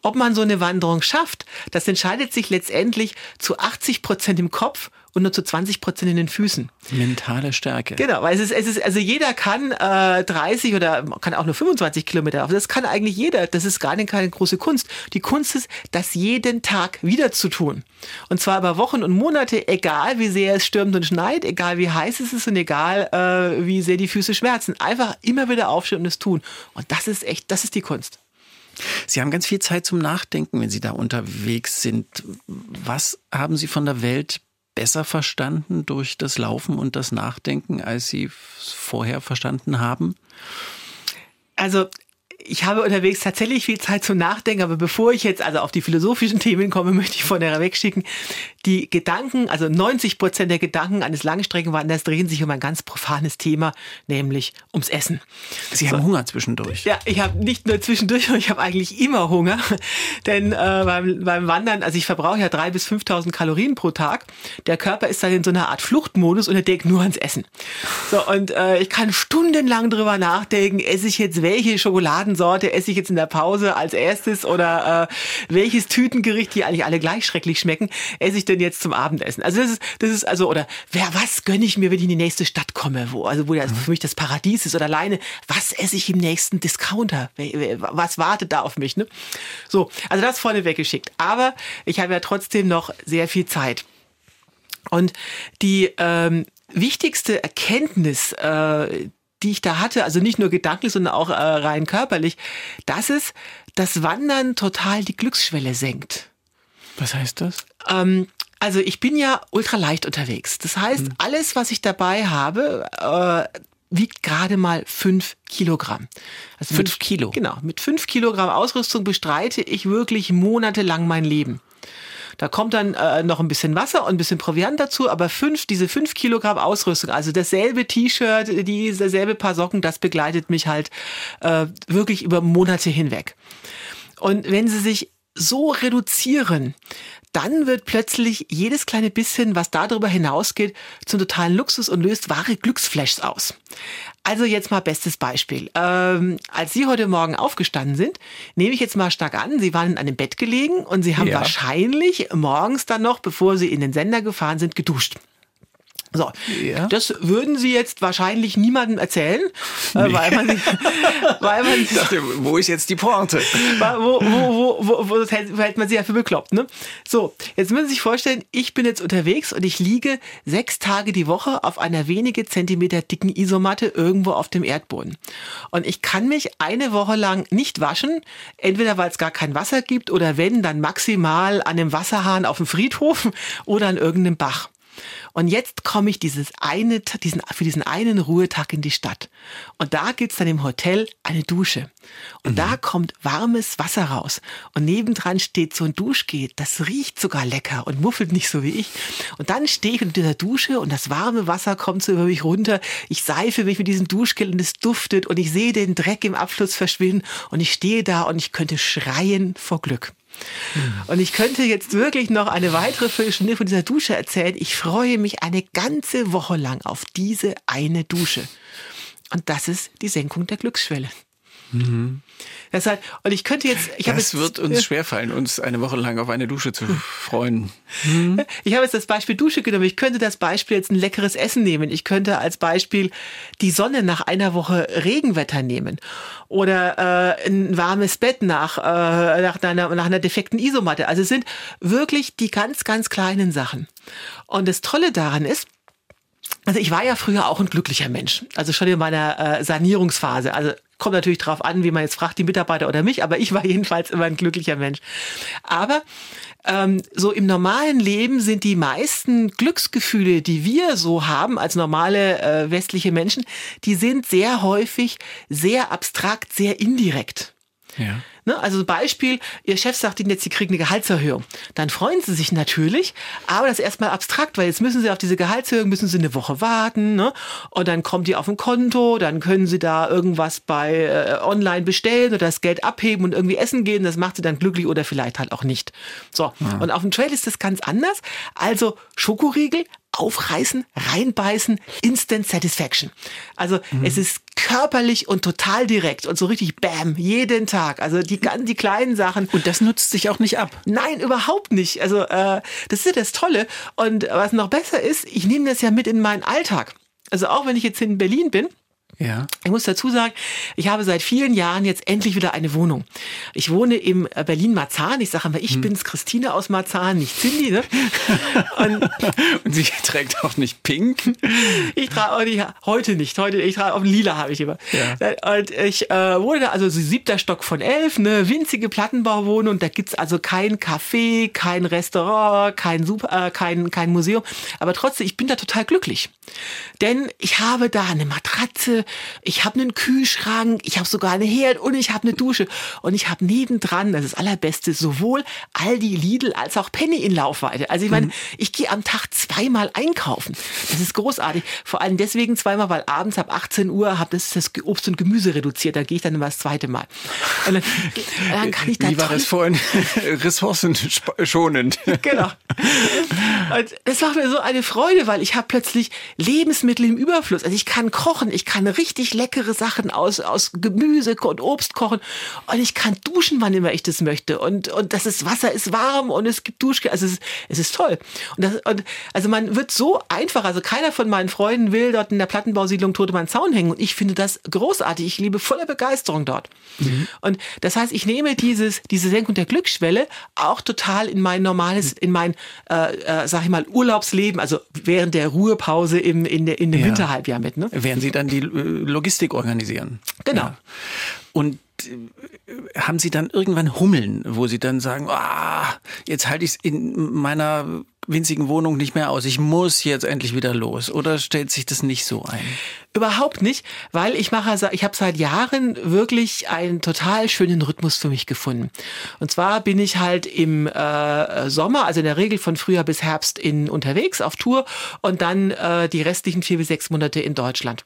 Speaker 3: Ob man so eine Wanderung schafft, das entscheidet sich letztendlich zu 80 Prozent im Kopf und nur zu 20 Prozent in den Füßen.
Speaker 4: Mentale Stärke.
Speaker 3: Genau, weil es ist, es ist also jeder kann äh, 30 oder kann auch nur 25 Kilometer laufen. Das kann eigentlich jeder. Das ist gar nicht keine große Kunst. Die Kunst ist, das jeden Tag wieder zu tun. Und zwar über Wochen und Monate, egal wie sehr es stürmt und schneit, egal wie heiß es ist und egal äh, wie sehr die Füße schmerzen. Einfach immer wieder aufstehen und es tun. Und das ist echt, das ist die Kunst.
Speaker 4: Sie haben ganz viel Zeit zum Nachdenken, wenn Sie da unterwegs sind. Was haben Sie von der Welt besser verstanden durch das Laufen und das Nachdenken, als Sie vorher verstanden haben?
Speaker 3: Also ich habe unterwegs tatsächlich viel Zeit zum Nachdenken, aber bevor ich jetzt also auf die philosophischen Themen komme, möchte ich von der wegschicken. Die Gedanken, also 90 Prozent der Gedanken eines Langstreckenwanderers drehen sich um ein ganz profanes Thema, nämlich ums Essen.
Speaker 4: Sie haben Hunger zwischendurch.
Speaker 3: Ja, ich habe nicht nur zwischendurch, ich habe eigentlich immer Hunger, denn äh, beim, beim Wandern, also ich verbrauche ja drei bis 5.000 Kalorien pro Tag. Der Körper ist dann in so einer Art Fluchtmodus und er denkt nur ans Essen. So und äh, ich kann stundenlang drüber nachdenken, esse ich jetzt welche Schokoladen Sorte esse ich jetzt in der Pause als erstes oder äh, welches Tütengericht, die eigentlich alle gleich schrecklich schmecken, esse ich denn jetzt zum Abendessen? Also das ist, das ist also, oder wer, was gönne ich mir, wenn ich in die nächste Stadt komme, wo, also wo das für mich das Paradies ist oder alleine, was esse ich im nächsten Discounter? Was wartet da auf mich? Ne? So, also das vorne weggeschickt. Aber ich habe ja trotzdem noch sehr viel Zeit. Und die ähm, wichtigste Erkenntnis, äh, die ich da hatte, also nicht nur gedanklich, sondern auch äh, rein körperlich, dass es das Wandern total die Glücksschwelle senkt.
Speaker 4: Was heißt das?
Speaker 3: Ähm, also ich bin ja ultra leicht unterwegs. Das heißt, hm. alles, was ich dabei habe, äh, wiegt gerade mal fünf Kilogramm.
Speaker 4: Also fünf mit, Kilo?
Speaker 3: Genau. Mit fünf Kilogramm Ausrüstung bestreite ich wirklich monatelang mein Leben. Da kommt dann äh, noch ein bisschen Wasser und ein bisschen Proviant dazu, aber fünf, diese fünf Kilogramm Ausrüstung, also dasselbe T-Shirt, dieselbe Paar Socken, das begleitet mich halt äh, wirklich über Monate hinweg. Und wenn sie sich so reduzieren, dann wird plötzlich jedes kleine bisschen, was darüber hinausgeht, zum totalen Luxus und löst wahre Glücksflashs aus. Also jetzt mal bestes Beispiel. Ähm, als Sie heute Morgen aufgestanden sind, nehme ich jetzt mal stark an, Sie waren in einem Bett gelegen und Sie haben ja. wahrscheinlich morgens dann noch, bevor Sie in den Sender gefahren sind, geduscht. So, ja. das würden Sie jetzt wahrscheinlich niemandem erzählen, äh, nee. weil man,
Speaker 4: weil man ich dachte, wo ist jetzt die Pointe?
Speaker 3: Wo, wo, wo, wo, wo hält man sie ja für bekloppt, ne? So, jetzt müssen Sie sich vorstellen, ich bin jetzt unterwegs und ich liege sechs Tage die Woche auf einer wenige Zentimeter dicken Isomatte irgendwo auf dem Erdboden. Und ich kann mich eine Woche lang nicht waschen, entweder weil es gar kein Wasser gibt oder wenn, dann maximal an einem Wasserhahn auf dem Friedhof oder an irgendeinem Bach. Und jetzt komme ich dieses eine, diesen, für diesen einen Ruhetag in die Stadt. Und da gibt's dann im Hotel eine Dusche. Und mhm. da kommt warmes Wasser raus. Und nebendran steht so ein Duschgel. Das riecht sogar lecker und muffelt nicht so wie ich. Und dann stehe ich unter dieser Dusche und das warme Wasser kommt so über mich runter. Ich seife mich mit diesem Duschgel und es duftet und ich sehe den Dreck im Abfluss verschwinden und ich stehe da und ich könnte schreien vor Glück. Und ich könnte jetzt wirklich noch eine weitere Viertelstunde von dieser Dusche erzählen. Ich freue mich eine ganze Woche lang auf diese eine Dusche. Und das ist die Senkung der Glücksschwelle. Mhm. Deshalb, und ich könnte jetzt, ich
Speaker 4: das jetzt, wird uns schwerfallen, uns eine Woche lang auf eine Dusche zu freuen. Mhm.
Speaker 3: Ich habe jetzt das Beispiel Dusche genommen. Ich könnte das Beispiel jetzt ein leckeres Essen nehmen. Ich könnte als Beispiel die Sonne nach einer Woche Regenwetter nehmen oder äh, ein warmes Bett nach äh, nach einer nach einer defekten Isomatte. Also es sind wirklich die ganz ganz kleinen Sachen. Und das Tolle daran ist, also ich war ja früher auch ein glücklicher Mensch. Also schon in meiner äh, Sanierungsphase. Also kommt natürlich drauf an, wie man jetzt fragt, die Mitarbeiter oder mich, aber ich war jedenfalls immer ein glücklicher Mensch. Aber ähm, so im normalen Leben sind die meisten Glücksgefühle, die wir so haben als normale äh, westliche Menschen, die sind sehr häufig sehr abstrakt, sehr indirekt. Ja. Ne? Also Beispiel, Ihr Chef sagt Ihnen jetzt, Sie kriegen eine Gehaltserhöhung. Dann freuen Sie sich natürlich, aber das ist erstmal abstrakt, weil jetzt müssen Sie auf diese Gehaltserhöhung, müssen Sie eine Woche warten ne? und dann kommt die auf ein Konto, dann können Sie da irgendwas bei äh, online bestellen oder das Geld abheben und irgendwie essen gehen. Das macht Sie dann glücklich oder vielleicht halt auch nicht. So, ja. und auf dem Trail ist das ganz anders. Also Schokoriegel, aufreißen, reinbeißen, Instant Satisfaction. Also mhm. es ist körperlich und total direkt und so richtig Bam, jeden Tag. Also die, die kleinen Sachen.
Speaker 4: Und das nutzt sich auch nicht ab.
Speaker 3: Nein, überhaupt nicht. Also äh, das ist ja das Tolle. Und was noch besser ist, ich nehme das ja mit in meinen Alltag. Also auch wenn ich jetzt in Berlin bin, ja. Ich muss dazu sagen, ich habe seit vielen Jahren jetzt endlich wieder eine Wohnung. Ich wohne im äh, Berlin-Marzahn. Ich sage immer, ich hm. bin's, Christine aus Marzahn, nicht Cindy. Ne?
Speaker 4: Und, Und, sie trägt auch nicht pink?
Speaker 3: Ich trage auch nicht, heute nicht. Heute, ich trage auch lila habe ich immer. Ja. Und ich äh, wohne da, also siebter Stock von elf, eine winzige Plattenbauwohnung. Da gibt's also kein Café, kein Restaurant, kein, Super, äh, kein, kein Museum. Aber trotzdem, ich bin da total glücklich. Denn ich habe da eine Matratze, ich habe einen Kühlschrank, ich habe sogar eine Herd und ich habe eine Dusche. Und ich habe nebendran, das ist das Allerbeste, sowohl Aldi, Lidl als auch Penny in Laufweite. Also ich meine, mhm. ich gehe am Tag zweimal einkaufen. Das ist großartig. Vor allem deswegen zweimal, weil abends ab 18 Uhr habe das, das Obst und Gemüse reduziert. Da gehe ich dann immer das zweite Mal. Und dann,
Speaker 4: dann kann ich da Wie war das vorhin? Ressourcenschonend.
Speaker 3: Genau. Und es macht mir so eine Freude, weil ich habe plötzlich Lebensmittel im Überfluss. Also ich kann kochen, ich kann richtig leckere Sachen aus, aus Gemüse und Obst kochen und ich kann duschen, wann immer ich das möchte. Und, und das ist, Wasser ist warm und es gibt Duschgel. Also es ist, es ist toll. Und, das, und also man wird so einfach, also keiner von meinen Freunden will dort in der Plattenbausiedlung Tote Mann Zaun hängen und ich finde das großartig. Ich liebe voller Begeisterung dort. Mhm. Und das heißt, ich nehme dieses, diese Senkung der Glücksschwelle auch total in mein normales, in mein, äh, äh, sag ich mal, Urlaubsleben, also während der Ruhepause im, in, der, in dem ja. Winterhalbjahr mit. Ne?
Speaker 4: Während Sie dann die äh, Logistik organisieren.
Speaker 3: Genau. Ja.
Speaker 4: Und äh, haben Sie dann irgendwann Hummeln, wo Sie dann sagen, ah, jetzt halte ich es in meiner winzigen Wohnung nicht mehr aus. Ich muss jetzt endlich wieder los. Oder stellt sich das nicht so ein?
Speaker 3: Überhaupt nicht, weil ich mache, ich habe seit Jahren wirklich einen total schönen Rhythmus für mich gefunden. Und zwar bin ich halt im äh, Sommer, also in der Regel von Frühjahr bis Herbst in unterwegs auf Tour und dann äh, die restlichen vier bis sechs Monate in Deutschland.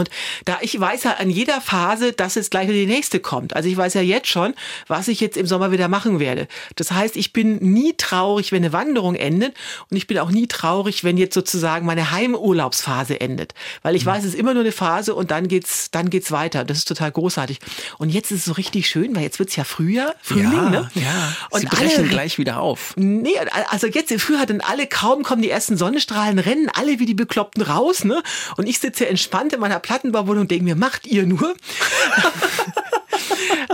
Speaker 3: Und da ich weiß ja an jeder Phase, dass jetzt gleich wieder die nächste kommt. Also ich weiß ja jetzt schon, was ich jetzt im Sommer wieder machen werde. Das heißt, ich bin nie traurig, wenn eine Wanderung endet und ich bin auch nie traurig, wenn jetzt sozusagen meine Heimurlaubsphase endet, weil ich mhm. weiß, es ist immer nur eine Phase und dann geht's dann geht's weiter. Das ist total großartig. Und jetzt ist es so richtig schön, weil jetzt wird's ja Frühjahr, Frühling,
Speaker 4: ja,
Speaker 3: ne?
Speaker 4: Ja. Und Sie brechen alle, gleich wieder auf.
Speaker 3: Nee, also jetzt im Frühjahr dann alle kaum kommen die ersten Sonnenstrahlen, rennen alle wie die Bekloppten raus, ne? Und ich sitze entspannt in meiner Plattenbauwohnung und denke mir, macht ihr nur?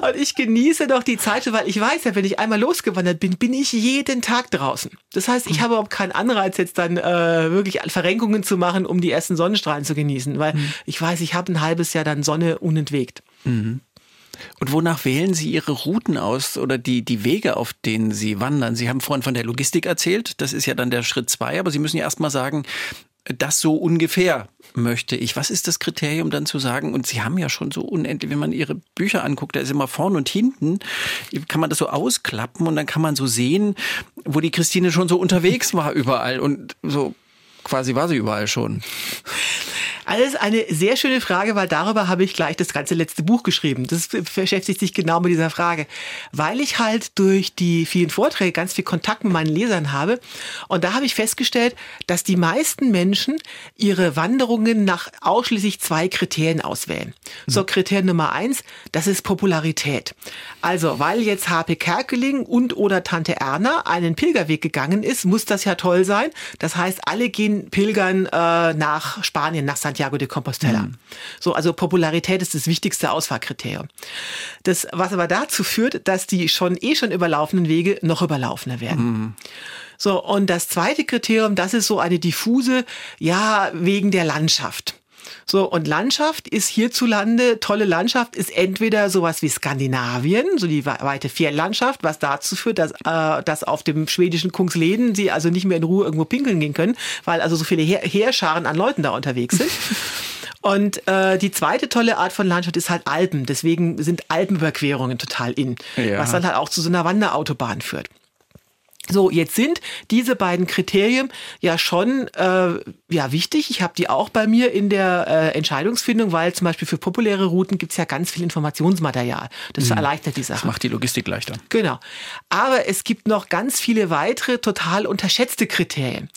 Speaker 3: und ich genieße doch die Zeit, weil ich weiß ja, wenn ich einmal losgewandert bin, bin ich jeden Tag draußen. Das heißt, ich hm. habe überhaupt keinen Anreiz, jetzt dann äh, wirklich Verrenkungen zu machen, um die ersten Sonnenstrahlen zu genießen, weil mhm. ich weiß, ich habe ein halbes Jahr dann Sonne unentwegt. Mhm.
Speaker 4: Und wonach wählen Sie Ihre Routen aus oder die, die Wege, auf denen Sie wandern? Sie haben vorhin von der Logistik erzählt. Das ist ja dann der Schritt zwei. Aber Sie müssen ja erst mal sagen, das so ungefähr möchte ich. Was ist das Kriterium dann zu sagen? Und Sie haben ja schon so unendlich, wenn man Ihre Bücher anguckt, da ist immer vorn und hinten, kann man das so ausklappen und dann kann man so sehen, wo die Christine schon so unterwegs war überall und so quasi war sie überall schon.
Speaker 3: Alles eine sehr schöne Frage, weil darüber habe ich gleich das ganze letzte Buch geschrieben. Das beschäftigt sich genau mit dieser Frage. Weil ich halt durch die vielen Vorträge ganz viel Kontakt mit meinen Lesern habe. Und da habe ich festgestellt, dass die meisten Menschen ihre Wanderungen nach ausschließlich zwei Kriterien auswählen. So, Kriterium Nummer eins, das ist Popularität. Also, weil jetzt H.P. Kerkeling und oder Tante Erna einen Pilgerweg gegangen ist, muss das ja toll sein. Das heißt, alle gehen pilgern äh, nach Spanien, nach San Santiago de Compostela. Mhm. So, also Popularität ist das wichtigste Auswahlkriterium. Das, was aber dazu führt, dass die schon eh schon überlaufenden Wege noch überlaufener werden. Mhm. So, und das zweite Kriterium, das ist so eine diffuse, ja, wegen der Landschaft. So, und Landschaft ist hierzulande, tolle Landschaft ist entweder sowas wie Skandinavien, so die weite Fjelllandschaft, was dazu führt, dass, äh, dass auf dem schwedischen Kungsleden sie also nicht mehr in Ruhe irgendwo pinkeln gehen können, weil also so viele Heer Heerscharen an Leuten da unterwegs sind. Und äh, die zweite tolle Art von Landschaft ist halt Alpen. Deswegen sind Alpenüberquerungen total in, ja. was dann halt auch zu so einer Wanderautobahn führt. So, jetzt sind diese beiden Kriterien ja schon äh, ja wichtig. Ich habe die auch bei mir in der äh, Entscheidungsfindung, weil zum Beispiel für populäre Routen gibt's ja ganz viel Informationsmaterial. Das mhm. erleichtert die Sache.
Speaker 4: Das macht die Logistik leichter.
Speaker 3: Genau. Aber es gibt noch ganz viele weitere total unterschätzte Kriterien.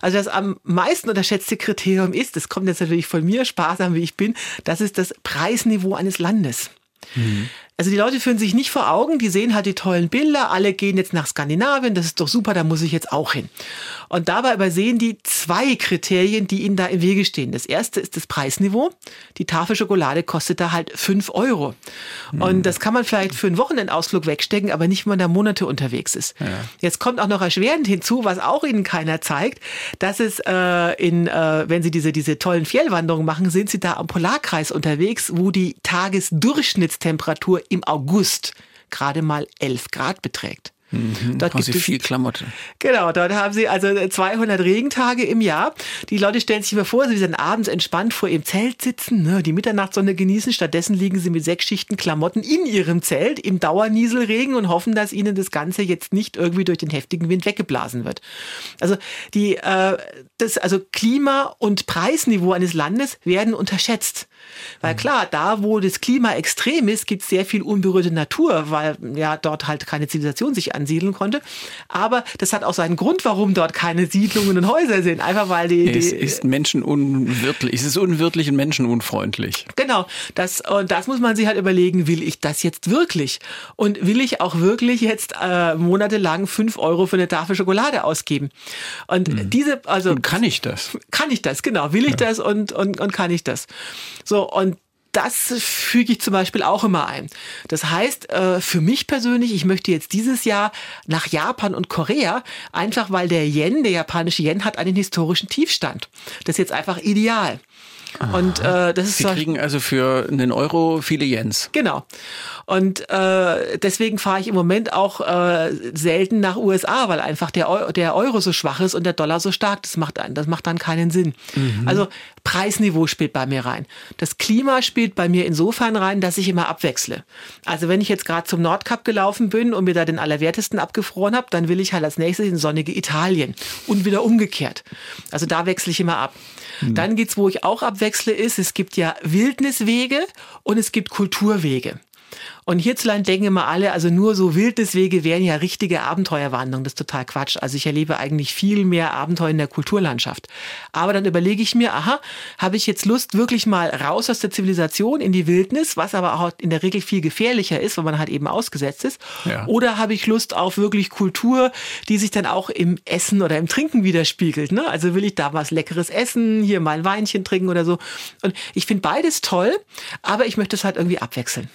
Speaker 3: Also das am meisten unterschätzte Kriterium ist, das kommt jetzt natürlich von mir, sparsam wie ich bin, das ist das Preisniveau eines Landes. Mhm. Also die Leute führen sich nicht vor Augen, die sehen halt die tollen Bilder, alle gehen jetzt nach Skandinavien, das ist doch super, da muss ich jetzt auch hin. Und dabei übersehen die zwei Kriterien, die ihnen da im Wege stehen. Das erste ist das Preisniveau. Die Tafel Schokolade kostet da halt fünf Euro. Mhm. Und das kann man vielleicht für einen Wochenendausflug wegstecken, aber nicht, wenn man da Monate unterwegs ist. Ja. Jetzt kommt auch noch erschwerend hinzu, was auch ihnen keiner zeigt, dass es äh, in, äh, wenn sie diese, diese tollen Fjellwanderungen machen, sind sie da am Polarkreis unterwegs, wo die Tagesdurchschnittstemperatur im August gerade mal 11 Grad beträgt.
Speaker 4: Mhm, dort gibt es viel Klamotte.
Speaker 3: Genau, dort haben sie also 200 Regentage im Jahr. Die Leute stellen sich immer vor, sie sind abends entspannt vor ihrem Zelt sitzen, ne, die Mitternachtssonne genießen. Stattdessen liegen sie mit sechs Schichten Klamotten in ihrem Zelt im Dauernieselregen und hoffen, dass ihnen das Ganze jetzt nicht irgendwie durch den heftigen Wind weggeblasen wird. Also die, äh, das, also Klima und Preisniveau eines Landes werden unterschätzt. Weil mhm. klar, da wo das Klima extrem ist, gibt es sehr viel unberührte Natur, weil ja dort halt keine Zivilisation sich ansiedeln konnte. Aber das hat auch seinen Grund, warum dort keine Siedlungen und Häuser sind. Einfach weil die.
Speaker 4: die es ist menschenunwirtlich, es ist unwirtlich und menschenunfreundlich.
Speaker 3: Genau. Das, und das muss man sich halt überlegen, will ich das jetzt wirklich? Und will ich auch wirklich jetzt äh, monatelang fünf Euro für eine Tafel Schokolade ausgeben? Und hm. diese, also. Und
Speaker 4: kann ich das?
Speaker 3: Kann ich das, genau. Will ich ja. das und, und, und kann ich das? So, und das füge ich zum Beispiel auch immer ein. Das heißt, äh, für mich persönlich, ich möchte jetzt dieses Jahr nach Japan und Korea, einfach weil der Yen, der japanische Yen, hat einen historischen Tiefstand. Das ist jetzt einfach ideal. Und äh, das ist
Speaker 4: Sie kriegen also für einen Euro viele Jens.
Speaker 3: Genau. Und äh, deswegen fahre ich im Moment auch äh, selten nach USA, weil einfach der, Eu der Euro so schwach ist und der Dollar so stark. Das macht, das macht dann keinen Sinn. Mhm. Also Preisniveau spielt bei mir rein. Das Klima spielt bei mir insofern rein, dass ich immer abwechsle. Also wenn ich jetzt gerade zum Nordkap gelaufen bin und mir da den Allerwertesten abgefroren habe, dann will ich halt als nächstes in sonnige Italien und wieder umgekehrt. Also da wechsle ich immer ab. Mhm. Dann geht's, wo ich auch abwechsle, ist, es gibt ja Wildniswege und es gibt Kulturwege. Und hierzulande denken immer alle, also nur so Wildniswege wären ja richtige Abenteuerwanderungen. Das ist total Quatsch. Also ich erlebe eigentlich viel mehr Abenteuer in der Kulturlandschaft. Aber dann überlege ich mir, aha, habe ich jetzt Lust wirklich mal raus aus der Zivilisation in die Wildnis, was aber auch in der Regel viel gefährlicher ist, weil man halt eben ausgesetzt ist. Ja. Oder habe ich Lust auf wirklich Kultur, die sich dann auch im Essen oder im Trinken widerspiegelt. Ne? Also will ich da was Leckeres essen, hier mal ein Weinchen trinken oder so. Und ich finde beides toll, aber ich möchte es halt irgendwie abwechseln.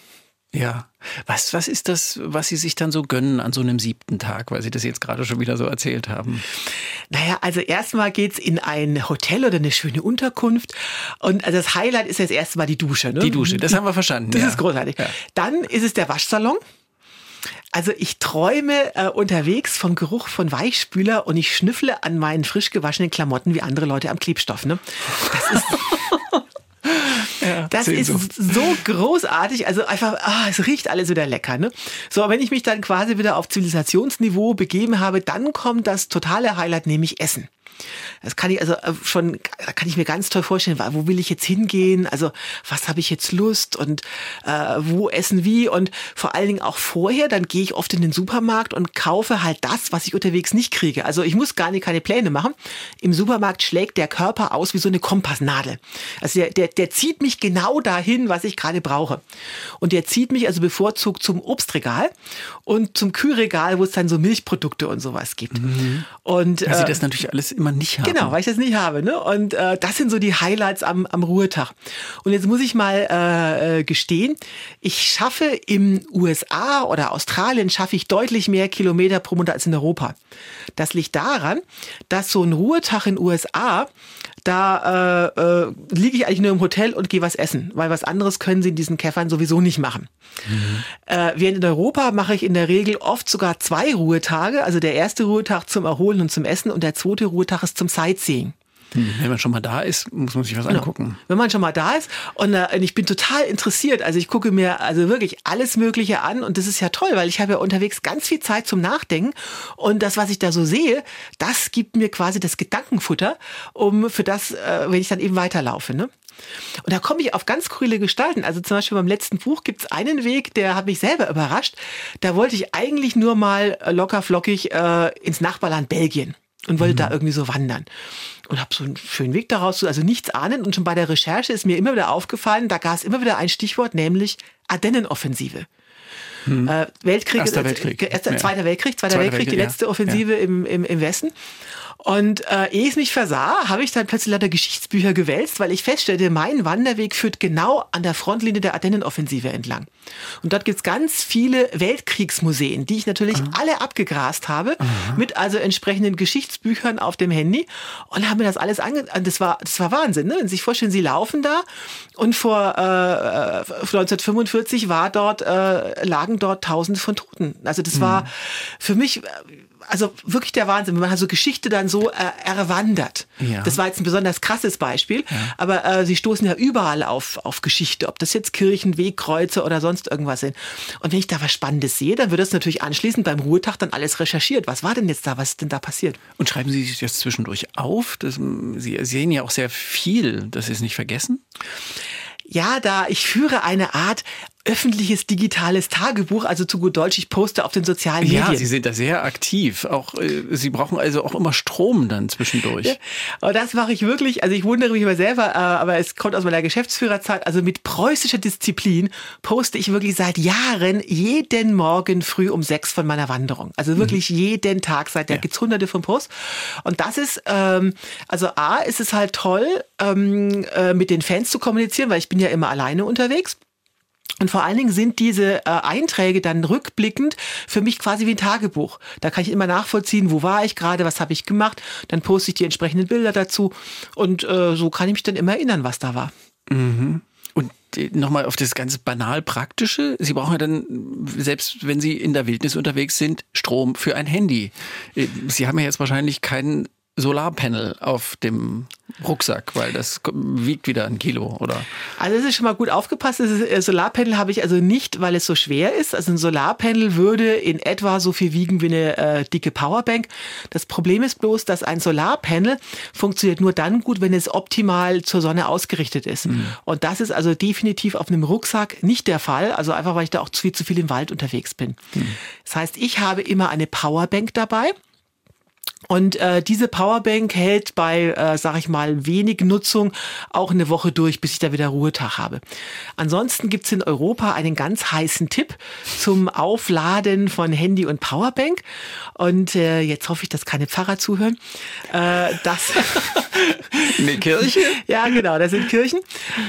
Speaker 4: Ja. Was, was ist das, was Sie sich dann so gönnen an so einem siebten Tag, weil Sie das jetzt gerade schon wieder so erzählt haben?
Speaker 3: Naja, also erstmal geht's in ein Hotel oder eine schöne Unterkunft. Und also das Highlight ist jetzt erstmal die Dusche. Ne?
Speaker 4: Die Dusche, das haben wir verstanden.
Speaker 3: Das
Speaker 4: ja.
Speaker 3: ist großartig.
Speaker 4: Ja.
Speaker 3: Dann ist es der Waschsalon. Also ich träume äh, unterwegs vom Geruch von Weichspüler und ich schnüffle an meinen frisch gewaschenen Klamotten wie andere Leute am Klebstoff. Ne? Das ist,
Speaker 4: Ja,
Speaker 3: das ist so großartig. Also einfach, ah, es riecht alles wieder lecker. Ne? So, wenn ich mich dann quasi wieder auf Zivilisationsniveau begeben habe, dann kommt das totale Highlight, nämlich Essen. Das kann ich also äh, schon, da kann ich mir ganz toll vorstellen, wo will ich jetzt hingehen? Also was habe ich jetzt Lust und äh, wo essen wie und vor allen Dingen auch vorher, dann gehe ich oft in den Supermarkt und kaufe halt das, was ich unterwegs nicht kriege. Also ich muss gar nicht keine Pläne machen. Im Supermarkt schlägt der Körper aus wie so eine Kompassnadel. Also der, der, der zieht mich genau dahin, was ich gerade brauche. Und der zieht mich also bevorzugt zum Obstregal und zum Kühlregal, wo es dann so Milchprodukte und sowas gibt. Und
Speaker 4: Weil sie
Speaker 3: äh,
Speaker 4: das natürlich alles immer nicht haben.
Speaker 3: Genau, weil ich das nicht habe. Ne? Und äh, das sind so die Highlights am, am Ruhetag. Und jetzt muss ich mal äh, äh, gestehen, ich schaffe im USA oder Australien schaffe ich deutlich mehr Kilometer pro Monat als in Europa. Das liegt daran, dass so ein Ruhetag in USA, da äh, äh, liege ich eigentlich nur im Hotel und gehe was essen, weil was anderes können sie in diesen Käffern sowieso nicht machen. Äh, während in Europa mache ich in der Regel oft sogar zwei Ruhetage. Also der erste Ruhetag zum Erholen und zum Essen und der zweite Ruhetag ist zum Sightseeing.
Speaker 4: Hm, Wenn man schon mal da ist, muss man sich was
Speaker 3: Genau.
Speaker 4: angucken.
Speaker 3: Wenn man schon mal da ist und, äh, ich bin total interessiert, also ich gucke mir also wirklich alles Mögliche an und das ist ja toll, weil ich habe ja unterwegs ganz viel Zeit zum Nachdenken und das, was ich da so sehe, das gibt mir quasi das Gedankenfutter, um für das, äh, wenn ich dann eben weiterlaufe. Ne? Und da komme ich auf ganz skurrile Gestalten. Also zum Beispiel beim letzten Buch gibt es einen Weg, der hat mich selber überrascht. Da wollte ich eigentlich nur mal locker flockig äh, ins Nachbarland Belgien und wollte da irgendwie so wandern. Und habe so einen schönen Weg daraus, also nichts ahnen. Und schon bei der Recherche ist mir immer wieder aufgefallen, da gab es immer wieder ein Stichwort, nämlich Ardennenoffensive. Äh, Weltkrieg,
Speaker 4: Erster Weltkrieg.
Speaker 3: Erster,
Speaker 4: Ja.
Speaker 3: Zweiter Weltkrieg, Zweiter
Speaker 4: Zweiter
Speaker 3: Weltkrieg, die
Speaker 4: Weltkrieg, ja.
Speaker 3: letzte Offensive im, im, im Westen. Und äh, ehe es mich versah, habe ich dann plötzlich lauter Geschichtsbücher gewälzt, weil ich feststellte, mein Wanderweg führt genau an der Frontlinie der Ardennenoffensive entlang. Und dort gibt's ganz viele Weltkriegsmuseen, die ich natürlich alle abgegrast habe, mit also entsprechenden Geschichtsbüchern auf dem Handy und habe mir das alles ange... Das war, das war Wahnsinn, ne? Wenn Sie sich vorstellen, Sie laufen da und vor äh, äh, 1945 war dort, äh, lagen dort Tausende von Toten. Also das war für mich... Also wirklich der Wahnsinn, wenn man so Geschichte dann so äh, erwandert.
Speaker 4: Ja.
Speaker 3: Das war jetzt ein besonders krasses Beispiel, aber äh, sie stoßen ja überall auf, auf Geschichte, ob das jetzt Kirchen, Wegkreuze oder sonst irgendwas sind. Und wenn ich da was Spannendes sehe, dann wird das natürlich anschließend beim Ruhetag dann alles recherchiert. Was war denn jetzt da, was ist denn da passiert?
Speaker 4: Und schreiben Sie sich das zwischendurch auf? Das, Sie sehen ja auch sehr viel, dass Sie es nicht vergessen.
Speaker 3: Ja, da ich führe eine Art öffentliches digitales Tagebuch, also zu gut Deutsch, ich poste auf den sozialen
Speaker 4: Ja,
Speaker 3: Medien.
Speaker 4: Sie sind da sehr aktiv. Auch äh, Sie brauchen also auch immer Strom dann zwischendurch.
Speaker 3: Ja, aber das mache ich wirklich, also ich wundere mich immer selber, äh, aber es kommt aus meiner Geschäftsführerzeit, also mit preußischer Disziplin poste ich wirklich seit Jahren jeden Morgen früh um sechs von meiner Wanderung. Also wirklich jeden Tag, seit der
Speaker 4: Ja.
Speaker 3: gibt's hunderte von Posts. Und das ist, ähm, also A, ist es halt toll, ähm, äh, mit den Fans zu kommunizieren, weil ich bin ja immer alleine unterwegs. Und vor allen Dingen sind diese äh, Einträge dann rückblickend für mich quasi wie ein Tagebuch. Da kann ich immer nachvollziehen, wo war ich gerade, was habe ich gemacht. Dann poste ich die entsprechenden Bilder dazu. Und äh, so kann ich mich dann immer erinnern, was da war.
Speaker 4: Und äh, nochmal auf das ganz banal Praktische. Sie brauchen ja dann, selbst wenn Sie in der Wildnis unterwegs sind, Strom für ein Handy. Äh, Sie haben ja jetzt wahrscheinlich kein Solarpanel auf dem Rucksack, weil das wiegt wieder ein Kilo, oder?
Speaker 3: Also es ist schon mal gut aufgepasst. Das ist, äh, Solarpanel habe ich also nicht, weil es so schwer ist. Also ein Solarpanel würde in etwa so viel wiegen wie eine äh, dicke Powerbank. Das Problem ist bloß, dass ein Solarpanel funktioniert nur dann gut, wenn es optimal zur Sonne ausgerichtet ist. Und das ist also definitiv auf einem Rucksack nicht der Fall. Also einfach, weil ich da auch viel, zu viel im Wald unterwegs bin. Das heißt, ich habe immer eine Powerbank dabei. Und äh, diese Powerbank hält bei, äh, sag ich mal, wenig Nutzung auch eine Woche durch, bis ich da wieder Ruhetag habe. Ansonsten gibt's in Europa einen ganz heißen Tipp zum Aufladen von Handy und Powerbank. Und äh, jetzt hoffe ich, dass keine Pfarrer zuhören. Äh, das
Speaker 4: Eine Kirche?
Speaker 3: ja, genau, das sind Kirchen.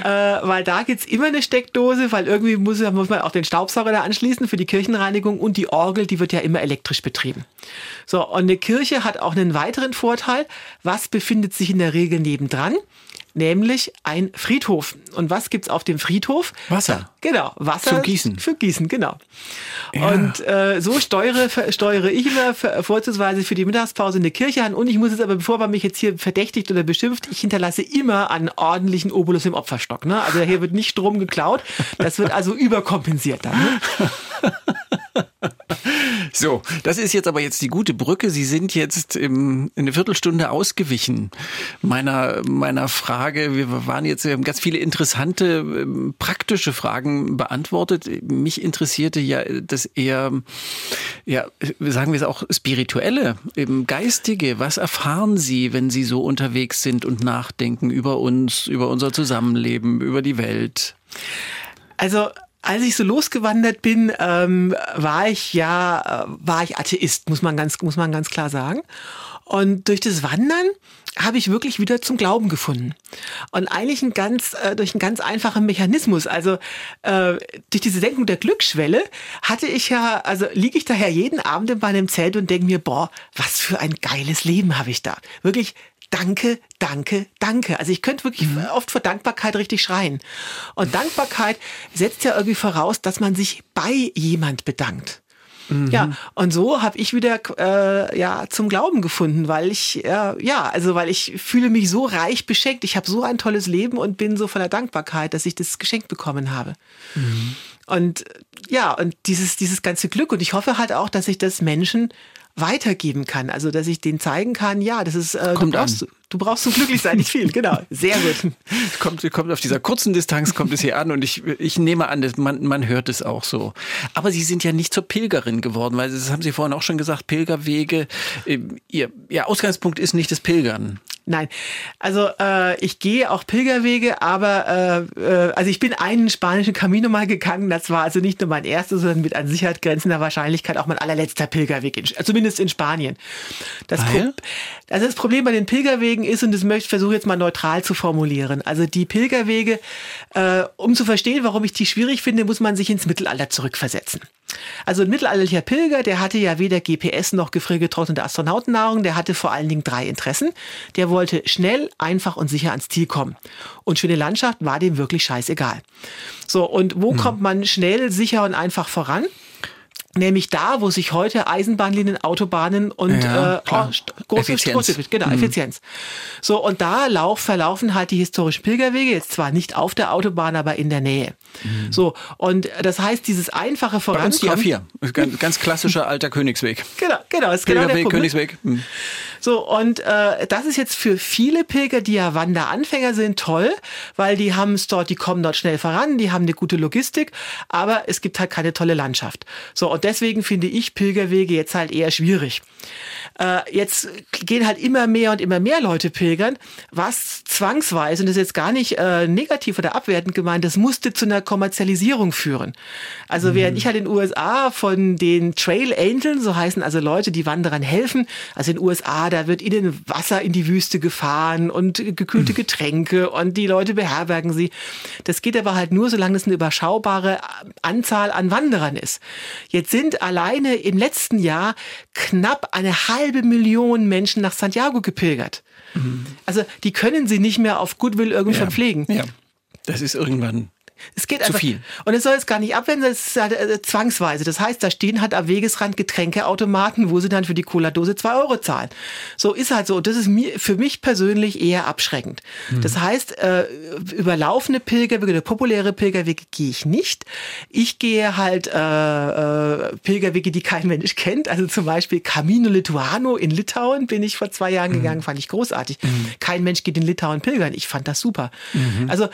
Speaker 3: Äh, weil da gibt's immer eine Steckdose, weil irgendwie muss, muss man auch den Staubsauger da anschließen für die Kirchenreinigung und die Orgel, die wird ja immer elektrisch betrieben. So, und eine Kirche hat auch einen weiteren Vorteil. Was befindet sich in der Regel nebendran? nämlich ein Friedhof. Und was gibt's auf dem Friedhof?
Speaker 4: Wasser.
Speaker 3: Genau, Wasser.
Speaker 4: Zum Gießen.
Speaker 3: Für Gießen, genau.
Speaker 4: Ja.
Speaker 3: Und äh, so steuere, steuere ich immer vorzugsweise für die Mittagspause eine Kirche an. Und ich muss jetzt aber, bevor man mich jetzt hier verdächtigt oder beschimpft, ich hinterlasse immer einen ordentlichen Obolus im Opferstock. Ne? Also hier wird nicht Strom geklaut. Das wird also überkompensiert dann. Ne?
Speaker 4: So, das ist jetzt aber jetzt die gute Brücke. Sie sind jetzt im, in eine Viertelstunde ausgewichen meiner, meiner Frage. Wir waren jetzt, wir haben ganz viele interessante, ähm, praktische Fragen beantwortet. Mich interessierte ja das eher, ja, sagen wir es auch, spirituelle, eben geistige. Was erfahren Sie, wenn Sie so unterwegs sind und nachdenken über uns, über unser Zusammenleben, über die Welt?
Speaker 3: Also als ich so losgewandert bin, ähm, war ich ja, äh, war ich Atheist, muss man ganz, muss man ganz klar sagen. Und durch das Wandern habe ich wirklich wieder zum Glauben gefunden. Und eigentlich ein ganz, äh, durch einen ganz einfachen Mechanismus. Also äh, durch diese Senkung der Glücksschwelle hatte ich ja, also liege ich daher jeden Abend in meinem Zelt und denke mir, boah, was für ein geiles Leben habe ich da. Wirklich danke, danke, danke. Also ich könnte wirklich mhm. oft vor Dankbarkeit richtig schreien. Und Dankbarkeit setzt ja irgendwie voraus, dass man sich bei jemand bedankt. Mhm. Ja, und so habe ich wieder äh, ja zum Glauben gefunden, weil ich äh, ja, also weil ich fühle mich so reich beschenkt. Ich habe so ein tolles Leben und bin so voller Dankbarkeit, dass ich das geschenkt bekommen habe. Mhm. Und ja, und dieses dieses ganze Glück und ich hoffe halt auch, dass ich das Menschen weitergeben kann. Also, dass ich denen zeigen kann, ja, das ist, äh,
Speaker 4: kommt
Speaker 3: du, brauchst, du brauchst zum Glücklichsein nicht viel. Genau, sehr gut.
Speaker 4: kommt, kommt auf dieser kurzen Distanz, kommt es hier an und ich, ich nehme an, dass man, man hört es auch so. Aber Sie sind ja nicht zur Pilgerin geworden, weil das haben Sie vorhin auch schon gesagt, Pilgerwege, äh, Ihr, Ihr Ausgangspunkt ist nicht das Pilgern.
Speaker 3: Nein, also äh, ich gehe auch Pilgerwege, aber äh, äh, also ich bin einen spanischen Camino mal gegangen. Das war also nicht nur mein erster, sondern mit an Sicherheit grenzender Wahrscheinlichkeit auch mein allerletzter Pilgerweg, in, zumindest in Spanien. Das, Pro, also das Problem bei den Pilgerwegen ist, und das möchte ich versuche jetzt mal neutral zu formulieren. Also die Pilgerwege, äh, um zu verstehen, warum ich die schwierig finde, muss man sich ins Mittelalter zurückversetzen. Also ein mittelalterlicher Pilger, der hatte ja weder GPS noch gefriergetrocknete Astronautennahrung, der hatte vor allen Dingen drei Interessen. Der wollte schnell, einfach und sicher ans Ziel kommen. Und schöne Landschaft war dem wirklich scheißegal. So, und wo hm. kommt man schnell, sicher und einfach voran? Nämlich da, wo sich heute Eisenbahnlinien, Autobahnen und
Speaker 4: ja,
Speaker 3: äh, oh, große Effizienz. genau, mhm. Effizienz. So, und da lauf, verlaufen halt die historischen Pilgerwege, jetzt zwar nicht auf der Autobahn, aber in der Nähe. Mhm. So, und das heißt, dieses einfache Vorankommen...
Speaker 4: Bei uns die A4, ganz, ganz klassischer alter Königsweg.
Speaker 3: Genau, genau. Ist genau
Speaker 4: Pilgerweg, Königsweg. Mhm.
Speaker 3: So, und äh, das ist jetzt für viele Pilger, die ja Wanderanfänger sind, toll, weil die haben es dort, die kommen dort schnell voran, die haben eine gute Logistik, aber es gibt halt keine tolle Landschaft. So, und deswegen finde ich Pilgerwege jetzt halt eher schwierig. Äh, jetzt gehen halt immer mehr und immer mehr Leute pilgern, was zwangsweise, und das ist jetzt gar nicht äh, negativ oder abwertend gemeint, das musste zu einer Kommerzialisierung führen. Also mhm. während ich halt in den USA von den Trail Angels, so heißen also Leute, die Wanderern helfen, also in den USA da wird ihnen Wasser in die Wüste gefahren und gekühlte Getränke und die Leute beherbergen sie. Das geht aber halt nur, solange es eine überschaubare Anzahl an Wanderern ist. Jetzt sind alleine im letzten Jahr knapp eine halbe Million Menschen nach Santiago gepilgert. Mhm. Also die können sie nicht mehr auf Goodwill irgendwie ja. verpflegen.
Speaker 4: Ja. Das ist irgendwann
Speaker 3: es geht einfach. Zu viel. Und es soll jetzt gar nicht abwenden, es ist halt, äh, zwangsweise. Das heißt, da stehen halt am Wegesrand Getränkeautomaten, wo sie dann für die Cola-Dose zwei Euro zahlen. So ist halt so. Und das ist mir, für mich persönlich eher abschreckend. Mhm. Das heißt, äh, überlaufene Pilgerwege, populäre Pilgerwege gehe ich nicht. Ich gehe halt äh, äh, Pilgerwege, die kein Mensch kennt. Also zum Beispiel Camino Lituano in Litauen bin ich vor zwei Jahren mhm. gegangen, fand ich großartig. Mhm. Kein Mensch geht in Litauen pilgern. Ich fand das super. Mhm. Also,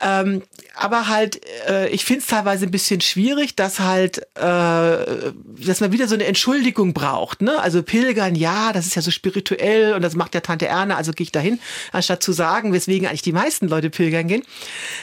Speaker 3: ähm, aber halt äh, ich finde es teilweise ein bisschen schwierig, dass halt, äh, dass man wieder so eine Entschuldigung braucht. Ne? Also Pilgern, ja, das ist ja so spirituell und das macht ja Tante Erne, also gehe ich dahin, anstatt zu sagen, weswegen eigentlich die meisten Leute pilgern gehen.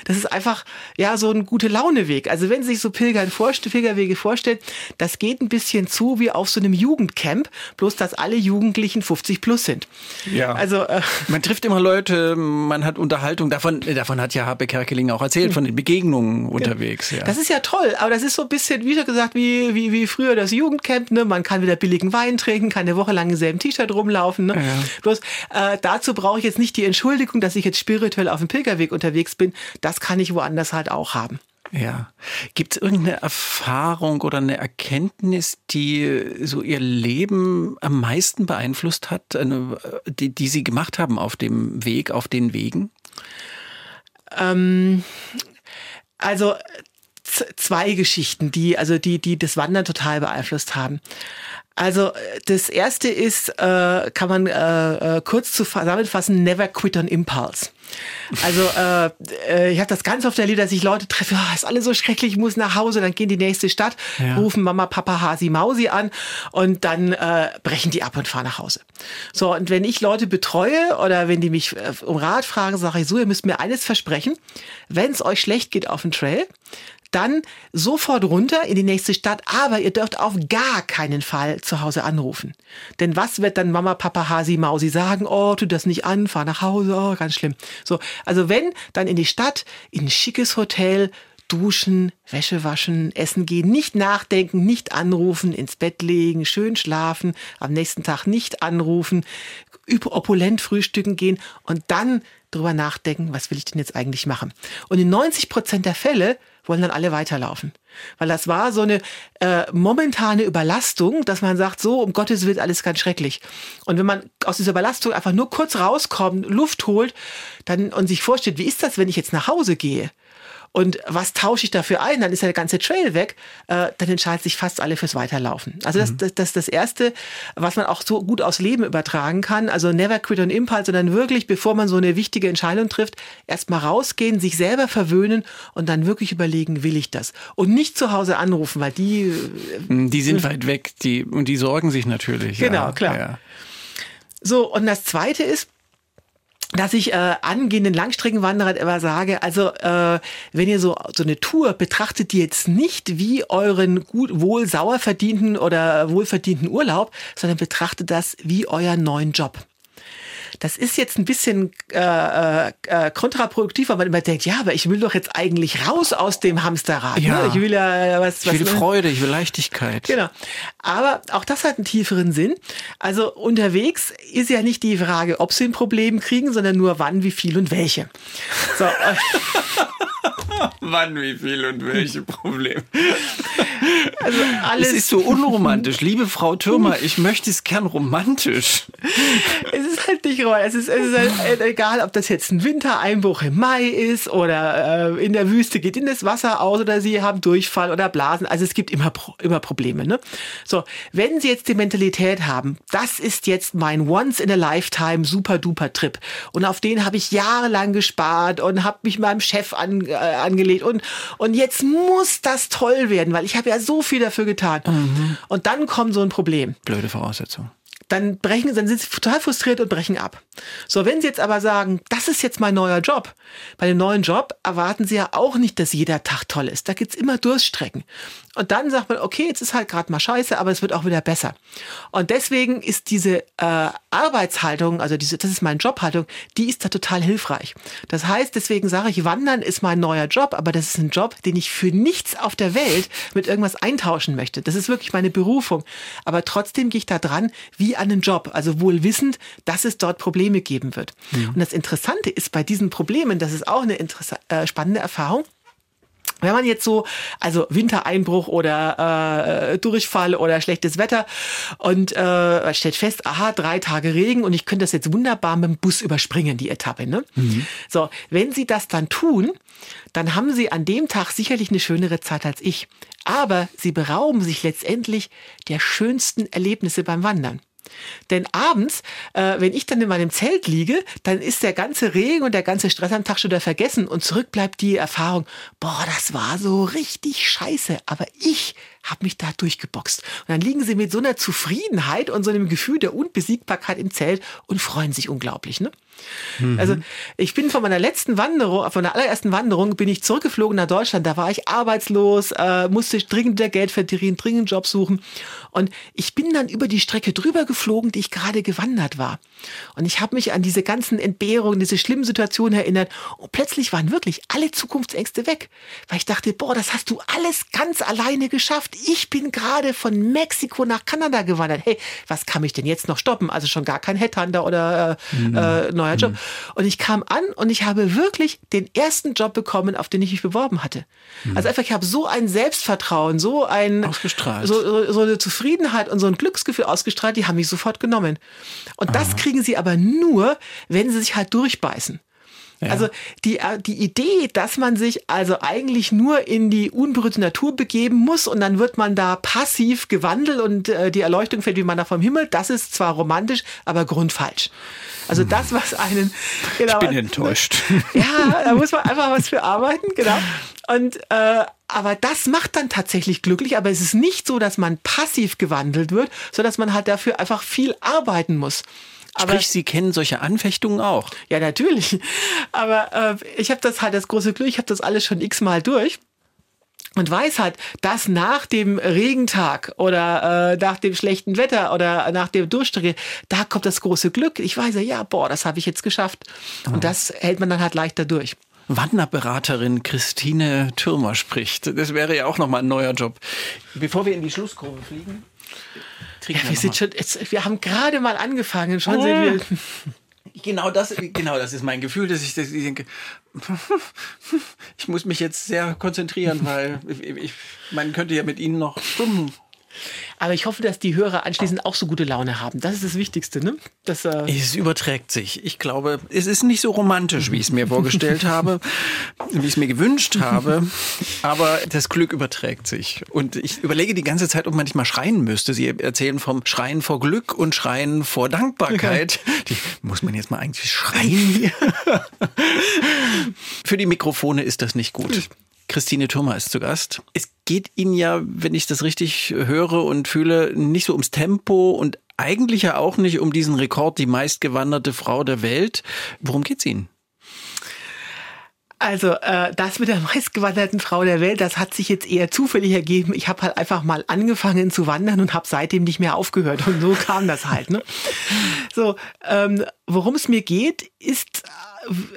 Speaker 3: Das ist einfach ja so ein gute Launeweg. Also wenn sich so Pilgern vorstellen, Pilgerwege vorstellen, das geht ein bisschen zu wie auf so einem Jugendcamp, bloß dass alle Jugendlichen 50 plus sind.
Speaker 4: Ja. Also äh, man trifft immer Leute, man hat Unterhaltung. Davon, davon hat ja Habe Kerkeling auch erzählt von den Begegnungen unterwegs. Ja.
Speaker 3: Das ist ja toll, aber das ist so ein bisschen, wie schon gesagt, wie, wie, wie früher das Jugendcamp. Ne? Man kann wieder billigen Wein trinken, kann eine Woche lang im selben T-Shirt rumlaufen. Ne? Ja. Bloß äh, dazu brauche ich jetzt nicht die Entschuldigung, dass ich jetzt spirituell auf dem Pilgerweg unterwegs bin. Das kann ich woanders halt auch haben.
Speaker 4: Ja. Gibt es irgendeine Erfahrung oder eine Erkenntnis, die so ihr Leben am meisten beeinflusst hat, die, die Sie gemacht haben auf dem Weg, auf den Wegen?
Speaker 3: Ähm, also zwei Geschichten, die also die die das Wandern total beeinflusst haben. Also das erste ist, äh, kann man äh, äh, kurz zusammenfassen, never quit on impulse. Also äh, äh, ich habe das ganz oft erlebt, dass ich Leute treffe, oh, ist alles so schrecklich, ich muss nach Hause, dann gehen die nächste Stadt, ja. rufen Mama, Papa, Hasi, Mausi an und dann äh, brechen die ab und fahren nach Hause. So, und wenn ich Leute betreue oder wenn die mich äh, um Rat fragen, sage ich so, ihr müsst mir eines versprechen, wenn es euch schlecht geht auf dem Trail, dann sofort runter in die nächste Stadt, aber ihr dürft auf gar keinen Fall zu Hause anrufen. Denn was wird dann Mama, Papa, Hasi, Mausi sagen? Oh, tu das nicht an, fahr nach Hause, oh, ganz schlimm. So, also wenn, dann in die Stadt, in ein schickes Hotel, duschen, Wäsche waschen, essen gehen, nicht nachdenken, nicht anrufen, ins Bett legen, schön schlafen, am nächsten Tag nicht anrufen, opulent frühstücken gehen und dann drüber nachdenken, was will ich denn jetzt eigentlich machen? Und in 90 Prozent der Fälle wollen dann alle weiterlaufen. Weil das war so eine äh, momentane Überlastung, dass man sagt, so, um Gottes Willen, alles ganz schrecklich. Und wenn man aus dieser Überlastung einfach nur kurz rauskommt, Luft holt, dann und sich vorstellt, wie ist das, wenn ich jetzt nach Hause gehe? Und was tausche ich dafür ein? Dann ist ja der ganze Trail weg. Äh, dann entscheiden sich fast alle fürs Weiterlaufen. Also das, mhm. das, das ist das Erste, was man auch so gut aufs Leben übertragen kann. Also never quit on impulse, sondern wirklich, bevor man so eine wichtige Entscheidung trifft, erstmal rausgehen, sich selber verwöhnen und dann wirklich überlegen, will ich das? Und nicht zu Hause anrufen, weil die...
Speaker 4: Äh, die sind weit weg die, und die sorgen sich natürlich.
Speaker 3: Genau, ja. klar. Ja. So, und das Zweite ist, dass ich äh, angehenden Langstreckenwanderern immer sage, also äh, wenn ihr so so eine Tour betrachtet, die jetzt nicht wie euren gut wohl sauer verdienten oder wohlverdienten Urlaub, sondern betrachtet das wie euren neuen Job. Das ist jetzt ein bisschen äh, äh, kontraproduktiv, weil man immer denkt, ja, aber ich will doch jetzt eigentlich raus aus dem Hamsterrad. Ne?
Speaker 4: Ja.
Speaker 3: Ne? Ich will ja was.
Speaker 4: Ich will
Speaker 3: was,
Speaker 4: Freude, ich will Leichtigkeit.
Speaker 3: Genau. Aber auch das hat einen tieferen Sinn. Also unterwegs ist ja nicht die Frage, ob sie ein Problem kriegen, sondern nur wann, wie viel und welche. So.
Speaker 4: Wann, wie viel und welche Probleme. Also alles. Es ist so unromantisch. Liebe Frau Türmer, ich möchte es gern romantisch.
Speaker 3: Es ist halt nicht romantisch. Es ist, es ist halt egal, ob das jetzt ein Wintereinbruch im Mai ist oder äh, in der Wüste geht in das Wasser aus oder sie haben Durchfall oder Blasen. Also es gibt immer, immer Probleme. Ne? So, wenn Sie jetzt die Mentalität haben, das ist jetzt mein Once in a Lifetime super duper Trip und auf den habe ich jahrelang gespart und habe mich meinem Chef an, äh, angelegt und, und jetzt muss das toll werden, weil ich habe ja so viel dafür getan. Mhm. Und dann kommt so ein Problem.
Speaker 4: Blöde Voraussetzung
Speaker 3: dann brechen, dann sind sie total frustriert und brechen ab. So, wenn sie jetzt aber sagen, das ist jetzt mein neuer Job, bei dem neuen Job erwarten sie ja auch nicht, dass jeder Tag toll ist. Da gibt's immer Durststrecken. Und dann sagt man, okay, jetzt ist halt gerade mal scheiße, aber es wird auch wieder besser. Und deswegen ist diese äh, Arbeitshaltung, also diese, das ist meine Jobhaltung, die ist da total hilfreich. Das heißt, deswegen sage ich, Wandern ist mein neuer Job, aber das ist ein Job, den ich für nichts auf der Welt mit irgendwas eintauschen möchte. Das ist wirklich meine Berufung. Aber trotzdem gehe ich da dran wie an den Job, also wohl wissend, dass es dort Probleme geben wird. Mhm. Und das Interessante ist bei diesen Problemen, das ist auch eine äh, spannende Erfahrung, wenn man jetzt so, also Wintereinbruch oder äh, Durchfall oder schlechtes Wetter und äh, stellt fest, aha, drei Tage Regen und ich könnte das jetzt wunderbar mit dem Bus überspringen, die Etappe. Ne? Mhm. So, wenn Sie das dann tun, dann haben Sie an dem Tag sicherlich eine schönere Zeit als ich. Aber Sie berauben sich letztendlich der schönsten Erlebnisse beim Wandern. Denn abends, äh, wenn ich dann in meinem Zelt liege, dann ist der ganze Regen und der ganze Stress am Tag schon wieder vergessen und zurück bleibt die Erfahrung, boah, das war so richtig scheiße, aber ich habe mich da durchgeboxt. Und dann liegen sie mit so einer Zufriedenheit und so einem Gefühl der Unbesiegbarkeit im Zelt und freuen sich unglaublich. Ne? Mhm. Also ich bin von meiner letzten Wanderung, von der allerersten Wanderung, bin ich zurückgeflogen nach Deutschland. Da war ich arbeitslos, äh, musste dringend wieder Geld verdienen, dringend Job suchen. Und ich bin dann über die Strecke drüber geflogen, die ich gerade gewandert war. Und ich habe mich an diese ganzen Entbehrungen, diese schlimmen Situationen erinnert. Und plötzlich waren wirklich alle Zukunftsängste weg. Weil ich dachte, boah, das hast du alles ganz alleine geschafft. Ich bin gerade von Mexiko nach Kanada gewandert. Hey, was kann mich denn jetzt noch stoppen? Also schon gar kein Headhunter oder äh, mhm. äh, neuer Job. Mhm. Und ich kam an und ich habe wirklich den ersten Job bekommen, auf den ich mich beworben hatte. Mhm. Also einfach, ich habe so ein Selbstvertrauen, so ein
Speaker 4: ausgestrahlt.
Speaker 3: So, so, so eine Zufriedenheit und so ein Glücksgefühl ausgestrahlt, die haben mich sofort genommen. Und Aha. das kriegen sie aber nur, wenn sie sich halt durchbeißen. Ja. Also die, äh, die Idee, dass man sich also eigentlich nur in die unberührte Natur begeben muss und dann wird man da passiv gewandelt und äh, die Erleuchtung fällt wie man da vom Himmel, das ist zwar romantisch, aber grundfalsch. Also das, was einen...
Speaker 4: Genau, ich bin enttäuscht.
Speaker 3: Ja, da muss man einfach was für arbeiten, genau. Und äh, aber das macht dann tatsächlich glücklich. Aber es ist nicht so, dass man passiv gewandelt wird, sondern dass man halt dafür einfach viel arbeiten muss.
Speaker 4: Aber, Sprich, Sie kennen solche Anfechtungen auch?
Speaker 3: Ja, natürlich. Aber äh, ich habe das halt das große Glück, ich habe das alles schon x-mal durch und weiß halt, dass nach dem Regentag oder äh, nach dem schlechten Wetter oder nach dem Durchstrecke, da kommt das große Glück. Ich weiß ja, ja, boah, das habe ich jetzt geschafft. Und oh. das hält man dann halt leichter durch.
Speaker 4: Wanderberaterin Christine Türmer spricht. Das wäre ja auch nochmal ein neuer Job. Bevor wir in die Schlusskurve fliegen.
Speaker 3: Ja, wir, sind schon, jetzt, wir haben gerade mal angefangen, schon oh. sind wir.
Speaker 4: Genau das, genau das ist mein Gefühl, dass ich, dass ich denke, ich muss mich jetzt sehr konzentrieren, weil ich, ich, man könnte ja mit Ihnen noch Stunden
Speaker 3: aber ich hoffe, dass die Hörer anschließend auch so gute Laune haben. Das ist das Wichtigste, ne? Das,
Speaker 4: äh es überträgt sich. Ich glaube, es ist nicht so romantisch, wie ich es mir vorgestellt habe, wie ich es mir gewünscht habe. Aber das Glück überträgt sich. Und ich überlege die ganze Zeit, ob man nicht mal schreien müsste. Sie erzählen vom Schreien vor Glück und Schreien vor Dankbarkeit. Die, muss man jetzt mal eigentlich schreien? Für die Mikrofone ist das nicht gut. Christine Thurmer ist zu Gast. Es geht Ihnen ja, wenn ich das richtig höre und fühle, nicht so ums Tempo und eigentlich ja auch nicht um diesen Rekord, die meistgewanderte Frau der Welt. Worum geht's Ihnen?
Speaker 3: Also äh, das mit der meistgewanderten Frau der Welt, das hat sich jetzt eher zufällig ergeben. Ich habe halt einfach mal angefangen zu wandern und habe seitdem nicht mehr aufgehört. Und so kam das halt. Ne? So, ähm, worum es mir geht, ist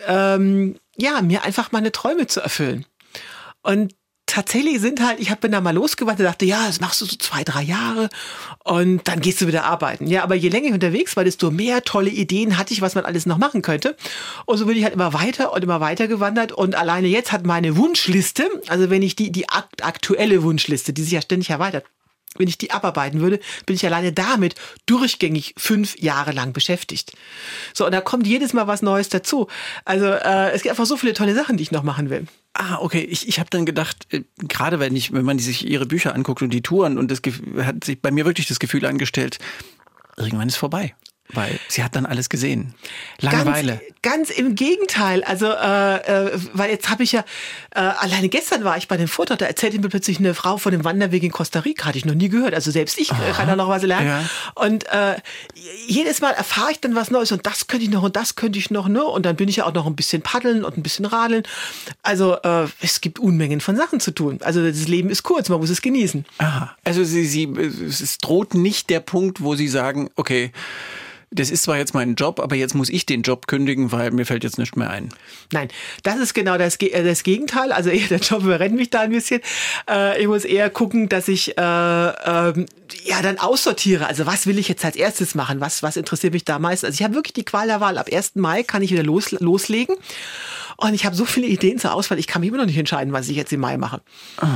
Speaker 3: äh, ähm, ja mir einfach meine Träume zu erfüllen. Und tatsächlich sind halt, ich bin da mal losgewandert, dachte, ja, das machst du so zwei, drei Jahre und dann gehst du wieder arbeiten. Ja, aber je länger ich unterwegs war, desto mehr tolle Ideen hatte ich, was man alles noch machen könnte. Und so bin ich halt immer weiter und immer weiter gewandert und alleine jetzt hat meine Wunschliste, also wenn ich die, die aktuelle Wunschliste, die sich ja ständig erweitert, wenn ich die abarbeiten würde, bin ich alleine damit durchgängig fünf Jahre lang beschäftigt. So, und da kommt jedes Mal was Neues dazu. Also äh, es gibt einfach so viele tolle Sachen, die ich noch machen will.
Speaker 4: Ah, okay. Ich, ich habe dann gedacht, äh, gerade wenn ich, wenn man sich ihre Bücher anguckt und die Touren und das hat sich bei mir wirklich das Gefühl angestellt, irgendwann ist vorbei. Weil sie hat dann alles gesehen. Langeweile.
Speaker 3: Ganz, ganz im Gegenteil. Also, äh, äh, weil jetzt habe ich ja, äh, alleine gestern war ich bei dem Vortrag, da erzählte mir plötzlich eine Frau von dem Wanderweg in Costa Rica, hatte ich noch nie gehört. Also selbst ich Aha. kann da noch was lernen. Ja. Und äh, jedes Mal erfahre ich dann was Neues und das könnte ich noch und das könnte ich noch, ne? Und dann bin ich ja auch noch ein bisschen paddeln und ein bisschen radeln. Also äh, es gibt Unmengen von Sachen zu tun. Also das Leben ist kurz, man muss es genießen.
Speaker 4: Aha. Also sie, sie, es droht nicht der Punkt, wo sie sagen, okay, das ist zwar jetzt mein Job, aber jetzt muss ich den Job kündigen, weil mir fällt jetzt nichts mehr ein.
Speaker 3: Nein, das ist genau das, äh, das Gegenteil. Also eher der Job überrennt mich da ein bisschen. Äh, ich muss eher gucken, dass ich äh, ähm, ja dann aussortiere. Also was will ich jetzt als erstes machen? Was, was interessiert mich da meist? Also ich habe wirklich die Qual der Wahl. Ab 1. Mai kann ich wieder los, loslegen. Und ich habe so viele Ideen zur Auswahl, ich kann mich immer noch nicht entscheiden, was ich jetzt im Mai mache.
Speaker 4: Oh.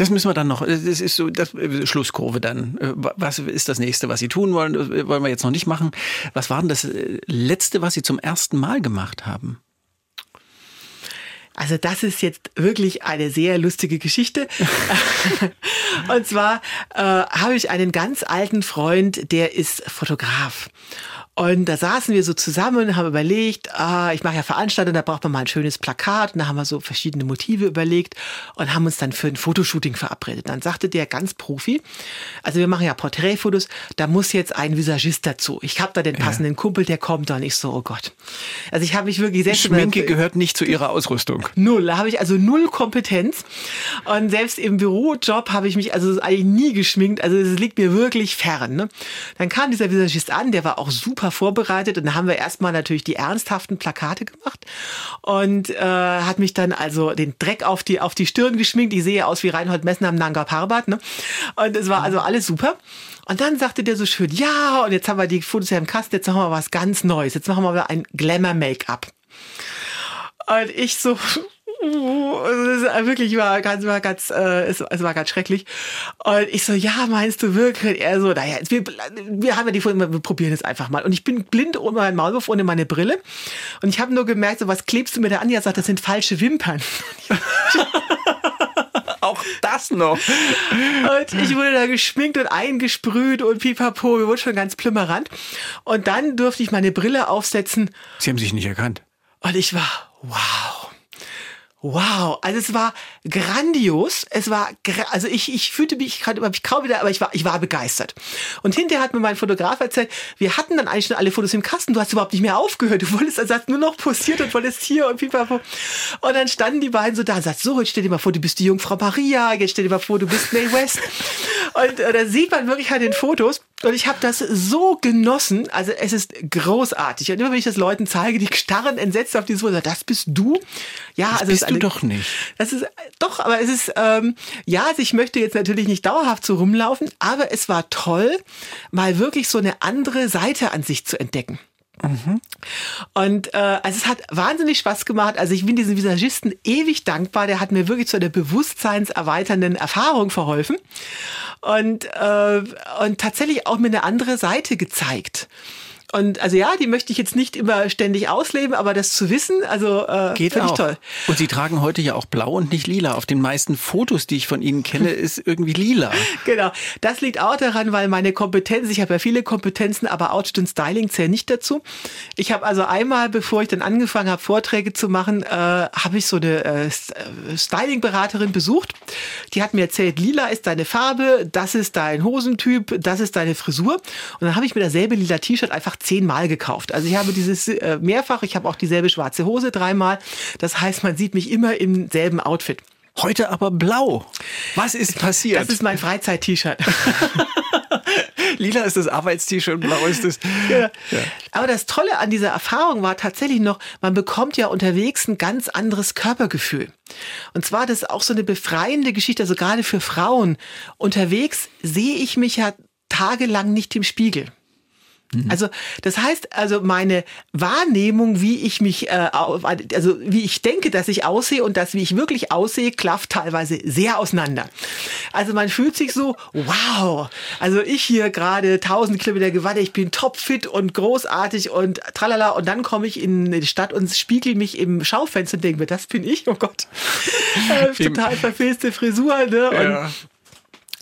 Speaker 4: Das müssen wir dann noch, das ist so das äh, Schlusskurve dann. Äh, was ist das nächste, was Sie tun wollen? Das äh, wollen wir jetzt noch nicht machen. Was war denn das letzte, was Sie zum ersten Mal gemacht haben?
Speaker 3: Also das ist jetzt wirklich eine sehr lustige Geschichte. Und zwar äh, habe ich einen ganz alten Freund, der ist Fotograf. Und da saßen wir so zusammen, haben überlegt, ah, ich mache ja Veranstaltungen, da braucht man mal ein schönes Plakat. Und da haben wir so verschiedene Motive überlegt und haben uns dann für ein Fotoshooting verabredet. Dann sagte der ganz Profi, also wir machen ja Porträtfotos, da muss jetzt ein Visagist dazu. Ich habe da den passenden ja. Kumpel, der kommt da und ich so, oh Gott. Also ich habe mich wirklich selbst...
Speaker 4: Schminke gehört nicht zu ihrer Ausrüstung.
Speaker 3: Null, da habe ich also null Kompetenz. Und selbst im Bürojob habe ich mich also eigentlich nie geschminkt. Also es liegt mir wirklich fern. Ne? Dann kam dieser Visagist an, der war auch super vorbereitet und da haben wir erstmal natürlich die ernsthaften Plakate gemacht und äh, hat mich dann also den Dreck auf die auf die Stirn geschminkt. Ich sehe aus wie Reinhold Messner am Nanga Parbat. Ne? Und es war also alles super. Und dann sagte der so schön, ja, und jetzt haben wir die Fotos ja im Kasten, jetzt machen wir was ganz Neues. Jetzt machen wir mal ein Glamour-Make-up. Und ich so, es wirklich war ganz, war ganz, äh, es, es war ganz schrecklich. Und ich so, ja, meinst du wirklich? Er so, naja, wir, wir haben ja die Folge, wir probieren es einfach mal. Und ich bin blind ohne meinen Maulwurf, ohne meine Brille. Und ich habe nur gemerkt, so, was klebst du mir da an? Er sagt, das sind falsche Wimpern.
Speaker 4: Auch das noch.
Speaker 3: Und ich wurde da geschminkt und eingesprüht und pipapo, wir wurden schon ganz plümmerant. Und dann durfte ich meine Brille aufsetzen.
Speaker 4: Sie haben sich nicht erkannt.
Speaker 3: Und ich war, wow. Wow, also es war grandios. Es war, also ich, ich fühlte mich gerade mich kaum wieder, aber ich war, ich war begeistert. Und hinterher hat mir mein Fotograf erzählt, wir hatten dann eigentlich schon alle Fotos im Kasten. Du hast überhaupt nicht mehr aufgehört. Du wolltest, also hast nur noch posiert und wolltest hier und pipapo. Und dann standen die beiden so da und sagten, so, jetzt stell dir mal vor, du bist die Jungfrau Maria. Jetzt stell dir mal vor, du bist May West. und äh, da sieht man wirklich halt den Fotos. Und ich habe das so genossen. Also es ist großartig. Und immer wenn ich das Leuten zeige, die starren entsetzt auf dieses Foto, das bist du.
Speaker 4: Ja,
Speaker 3: das
Speaker 4: also bist du doch nicht.
Speaker 3: Das ist doch, aber es ist ähm, ja, also ich möchte jetzt natürlich nicht dauerhaft so rumlaufen, aber es war toll, mal wirklich so eine andere Seite an sich zu entdecken. Mhm. Und äh, also es hat wahnsinnig Spaß gemacht. Also ich bin diesem Visagisten ewig dankbar. Der hat mir wirklich zu einer bewusstseinserweiternden Erfahrung verholfen und, äh, und tatsächlich auch mir eine andere Seite gezeigt. Und also ja, die möchte ich jetzt nicht immer ständig ausleben, aber das zu wissen, also äh,
Speaker 4: Geht
Speaker 3: finde
Speaker 4: ich toll. Und Sie tragen heute ja auch blau und nicht lila. Auf den meisten Fotos, die ich von Ihnen kenne, ist irgendwie lila.
Speaker 3: genau. Das liegt auch daran, weil meine Kompetenz, ich habe ja viele Kompetenzen, aber Outfit und Styling zählen nicht dazu. Ich habe also einmal, bevor ich dann angefangen habe, Vorträge zu machen, äh, habe ich so eine äh, äh, Styling-Beraterin besucht. Die hat mir erzählt, lila ist deine Farbe, das ist dein Hosentyp, das ist deine Frisur. Und dann habe ich mir dasselbe lila T-Shirt einfach zehnmal gekauft. Also ich habe dieses äh, mehrfach, ich habe auch dieselbe schwarze Hose dreimal. Das heißt, man sieht mich immer im selben Outfit.
Speaker 4: Heute aber blau. Was ist passiert?
Speaker 3: Das ist mein Freizeit-T-Shirt.
Speaker 4: Lila ist das Arbeits-T-Shirt, blau ist das. Ja.
Speaker 3: Ja. Aber das Tolle an dieser Erfahrung war tatsächlich noch, man bekommt ja unterwegs ein ganz anderes Körpergefühl. Und zwar, das ist auch so eine befreiende Geschichte, also gerade für Frauen. Unterwegs sehe ich mich ja tagelang nicht im Spiegel. Mhm. Also das heißt, also meine Wahrnehmung, wie ich mich, äh, also wie ich denke, dass ich aussehe und das, wie ich wirklich aussehe, klafft teilweise sehr auseinander. Also man fühlt sich so, wow, also ich hier gerade 1000 Kilometer gewandert, ich bin topfit und großartig und tralala und dann komme ich in die Stadt und spiegel mich im Schaufenster und denke mir, das bin ich, oh Gott. äh, total verfilzte Frisur, ne? Ja.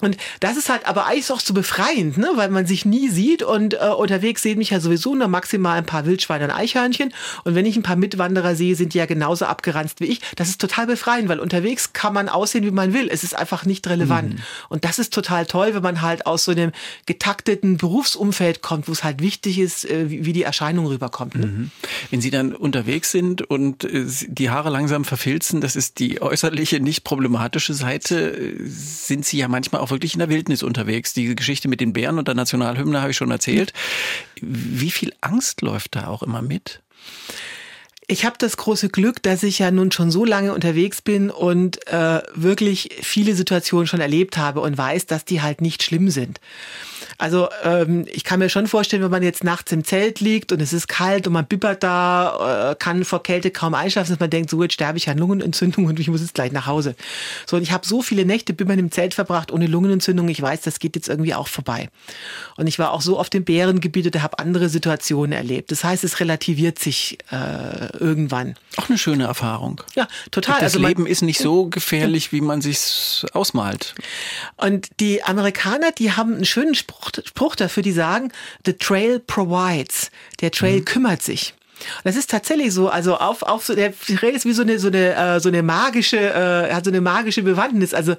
Speaker 3: Und das ist halt aber eigentlich auch so befreiend, ne? weil man sich nie sieht und äh, unterwegs sehen mich ja sowieso nur maximal ein paar Wildschweine und Eichhörnchen. Und wenn ich ein paar Mitwanderer sehe, sind die ja genauso abgeranzt wie ich. Das ist total befreiend, weil unterwegs kann man aussehen, wie man will. Es ist einfach nicht relevant. Mhm. Und das ist total toll, wenn man halt aus so einem getakteten Berufsumfeld kommt, wo es halt wichtig ist, äh, wie, wie, die Erscheinung rüberkommt. Ne? Mhm.
Speaker 4: Wenn Sie dann unterwegs sind und äh, die Haare langsam verfilzen, das ist die äußerliche, nicht problematische Seite, äh, sind Sie ja manchmal auch auch wirklich in der Wildnis unterwegs. Die Geschichte mit den Bären und der Nationalhymne habe ich schon erzählt. Wie viel Angst läuft da auch immer mit?
Speaker 3: Ich habe das große Glück, dass ich ja nun schon so lange unterwegs bin und äh, wirklich viele Situationen schon erlebt habe und weiß, dass die halt nicht schlimm sind. Also ähm, ich kann mir schon vorstellen, wenn man jetzt nachts im Zelt liegt und es ist kalt und man bibbert da, äh, kann vor Kälte kaum einschlafen, dass man denkt, so jetzt sterbe ich an Lungenentzündung und ich muss jetzt gleich nach Hause. So, und ich habe so viele Nächte bibbern im Zelt verbracht ohne Lungenentzündung. Ich weiß, das geht jetzt irgendwie auch vorbei. Und ich war auch so auf dem Bärengebiet und habe andere Situationen erlebt. Das heißt, es relativiert sich äh, irgendwann.
Speaker 4: Auch eine schöne Erfahrung.
Speaker 3: Ja, total.
Speaker 4: Das also Leben ist nicht so gefährlich, wie man sich ausmalt.
Speaker 3: Und die Amerikaner, die haben einen schönen Spruch Spruch, Spruch dafür, die sagen, the trail provides. Der Trail mhm. kümmert sich. Das ist tatsächlich so, also auf, auf so, der Trail ist wie so eine, so eine, äh, so eine magische, äh, hat so eine magische Bewandtnis. Also,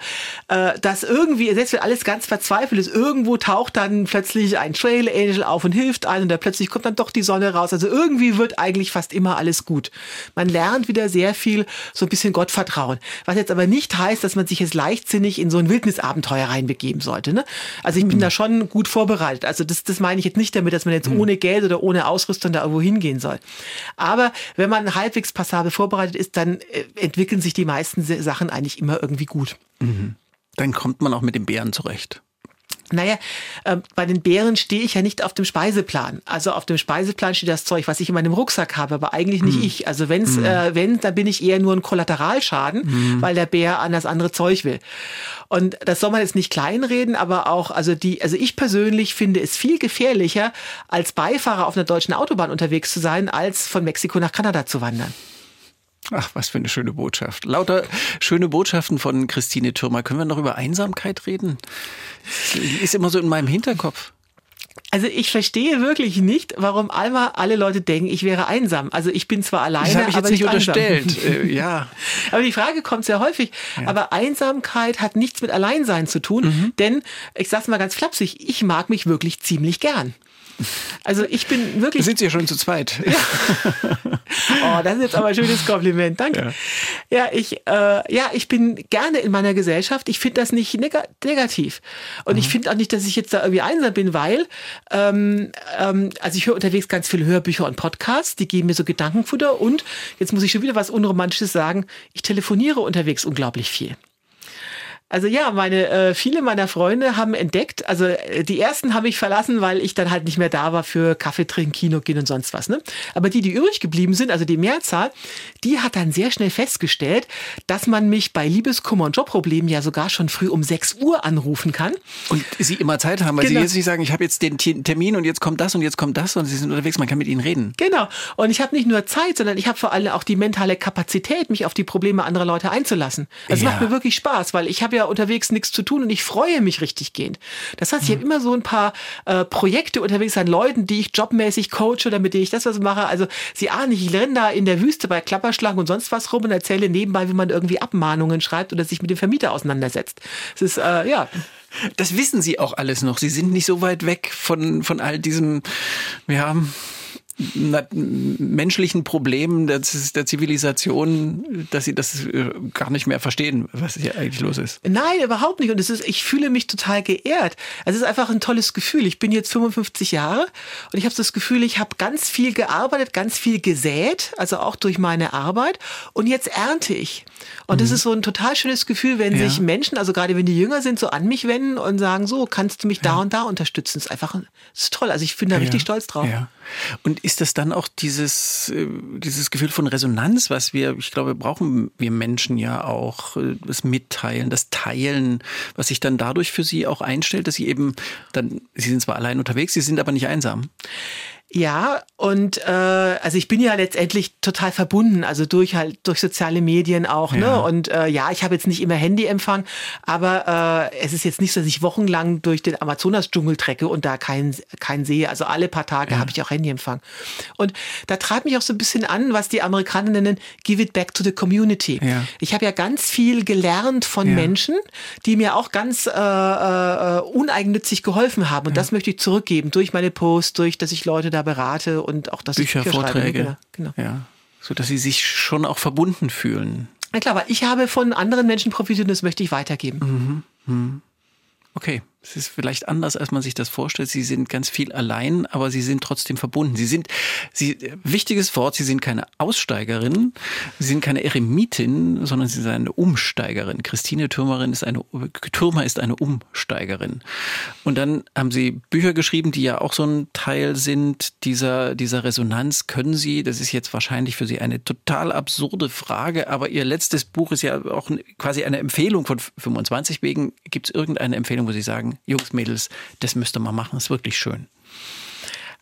Speaker 3: äh, dass irgendwie, selbst wenn alles ganz verzweifelt ist, irgendwo taucht dann plötzlich ein Trail Angel auf und hilft einem und da plötzlich kommt dann doch die Sonne raus. Also irgendwie wird eigentlich fast immer alles gut. Man lernt wieder sehr viel, so ein bisschen Gottvertrauen. Was jetzt aber nicht heißt, dass man sich jetzt leichtsinnig in so ein Wildnisabenteuer reinbegeben sollte. Ne? Also ich bin mhm. da schon gut vorbereitet. Also das, das meine ich jetzt nicht damit, dass man jetzt mhm. ohne Geld oder ohne Ausrüstung da irgendwo hingehen soll. Aber wenn man halbwegs passabel vorbereitet ist, dann äh, entwickeln sich die meisten Sachen eigentlich immer irgendwie gut.
Speaker 4: Mhm. Dann kommt man auch mit den Bären zurecht.
Speaker 3: Naja, äh, bei den Bären stehe ich ja nicht auf dem Speiseplan. Also auf dem Speiseplan steht das Zeug, was ich in meinem Rucksack habe, aber eigentlich nicht mm. ich. Also wenn's, mm. äh, wenn, dann bin ich eher nur ein Kollateralschaden, mm. weil der Bär an das andere Zeug will. Und das soll man jetzt nicht kleinreden, aber auch, also die, also ich persönlich finde es viel gefährlicher, als Beifahrer auf einer deutschen Autobahn unterwegs zu sein, als von Mexiko nach Kanada zu wandern.
Speaker 4: Ach, was für eine schöne Botschaft. Lauter schöne Botschaften von Christine Thürmer. Können wir noch über Einsamkeit reden? Die ist immer so in meinem Hinterkopf.
Speaker 3: Also ich verstehe wirklich nicht, warum einmal alle Leute denken, ich wäre einsam. Also ich bin zwar alleine, das
Speaker 4: ich
Speaker 3: aber
Speaker 4: jetzt
Speaker 3: nicht
Speaker 4: unterstellt. äh, ja.
Speaker 3: Aber die Frage kommt sehr häufig. Ja. Aber Einsamkeit hat nichts mit Alleinsein zu tun, mhm. denn ich sag's mal ganz flapsig, ich mag mich wirklich ziemlich gern. Also ich bin wirklich.
Speaker 4: Da sind Sie ja schon zu zweit.
Speaker 3: Ja. Oh, das ist jetzt aber ein schönes Kompliment. Danke. Ja, ja ich, äh, ja, ich bin gerne in meiner Gesellschaft. Ich finde das nicht neg negativ. Und mhm. ich finde auch nicht, dass ich jetzt da irgendwie einsam bin, weil, ähm, ähm, also ich höre unterwegs ganz viele Hörbücher und Podcasts, die geben mir so Gedankenfutter. Und jetzt muss ich schon wieder was Unromantisches sagen. Ich telefoniere unterwegs unglaublich viel. Also ja, meine äh, viele meiner Freunde haben entdeckt, also äh, die ersten habe ich verlassen, weil ich dann halt nicht mehr da war für Kaffee trinken, Kino gehen und sonst was. Ne? Aber die, die übrig geblieben sind, also die Mehrzahl, die hat dann sehr schnell festgestellt, dass man mich bei Liebeskummer und Jobproblemen ja sogar schon früh um 6 Uhr anrufen kann.
Speaker 4: Und sie immer Zeit haben, weil genau. sie jetzt nicht sagen, ich habe jetzt den Termin und jetzt kommt das und jetzt kommt das und sie sind unterwegs, man kann mit ihnen reden.
Speaker 3: Genau. Und ich habe nicht nur Zeit, sondern ich habe vor allem auch die mentale Kapazität, mich auf die Probleme anderer Leute einzulassen. Es ja. macht mir wirklich Spaß, weil ich habe ja ja unterwegs nichts zu tun und ich freue mich richtig gehend. Das heißt, ich habe immer so ein paar äh, Projekte unterwegs an Leuten, die ich jobmäßig coache oder mit denen ich das was mache. Also sie ahnen nicht, ich renne da in der Wüste bei Klapperschlangen und sonst was rum und erzähle nebenbei, wie man irgendwie Abmahnungen schreibt oder sich mit dem Vermieter auseinandersetzt. Es ist, äh, ja.
Speaker 4: Das wissen Sie auch alles noch. Sie sind nicht so weit weg von, von all diesem, ja, menschlichen Problemen der, der Zivilisation, dass sie das äh, gar nicht mehr verstehen, was hier eigentlich los ist.
Speaker 3: Nein, überhaupt nicht. Und es ist, ich fühle mich total geehrt. Es ist einfach ein tolles Gefühl. Ich bin jetzt 55 Jahre und ich habe das Gefühl, ich habe ganz viel gearbeitet, ganz viel gesät, also auch durch meine Arbeit. Und jetzt ernte ich. Und mhm. das ist so ein total schönes Gefühl, wenn ja. sich Menschen, also gerade wenn die jünger sind, so an mich wenden und sagen, so, kannst du mich da und da unterstützen. Das ist einfach, das ist toll. Also ich bin da ja. richtig stolz drauf.
Speaker 4: Ja. Und ist das dann auch dieses, äh, dieses Gefühl von Resonanz, was wir, ich glaube, brauchen wir Menschen ja auch, äh, das Mitteilen, das Teilen, was sich dann dadurch für Sie auch einstellt, dass Sie eben dann, Sie sind zwar allein unterwegs, Sie sind aber nicht einsam.
Speaker 3: Ja, und äh, also ich bin ja letztendlich total verbunden, also durch halt durch soziale Medien auch, ne? ja. ne? Und äh, ja, ich habe jetzt nicht immer Handyempfang, aber äh, es ist jetzt nicht so, dass ich wochenlang durch den Amazonas-Dschungel trecke und da keinen keinen sehe. Also alle paar Tage ja. habe ich auch Handyempfang. Und da treibt mich auch so ein bisschen an, was die Amerikaner nennen, give it back to the community. Ja. Ich habe ja ganz viel gelernt von Menschen, die mir auch ganz äh, äh, uneigennützig geholfen haben. Und das möchte ich zurückgeben durch meine Posts, durch, dass ich Leute da da berate und auch das
Speaker 4: Bücher, Vorträge. Genau, genau. Ja, so dass sie sich schon auch verbunden fühlen.
Speaker 3: Na klar, weil ich habe von anderen Menschen profitiert und das möchte ich weitergeben.
Speaker 4: Mhm. Mhm. Okay. Es ist vielleicht anders, als man sich das vorstellt. Sie sind ganz viel allein, aber sie sind trotzdem verbunden. Sie sind, sie, wichtiges Wort, sie sind keine Aussteigerin, sie sind keine Eremitin, sondern sie sind eine Umsteigerin. Christine Türmerin ist eine, Türmer ist eine Umsteigerin. Und dann haben sie Bücher geschrieben, die ja auch so ein Teil sind dieser, dieser Resonanz. Können Sie, das ist jetzt wahrscheinlich für Sie eine total absurde Frage, aber Ihr letztes Buch ist ja auch quasi eine Empfehlung von 25 wegen. Gibt es irgendeine Empfehlung, wo Sie sagen, sagen, Jungs, Mädels, das müsst ihr mal machen, ist wirklich schön?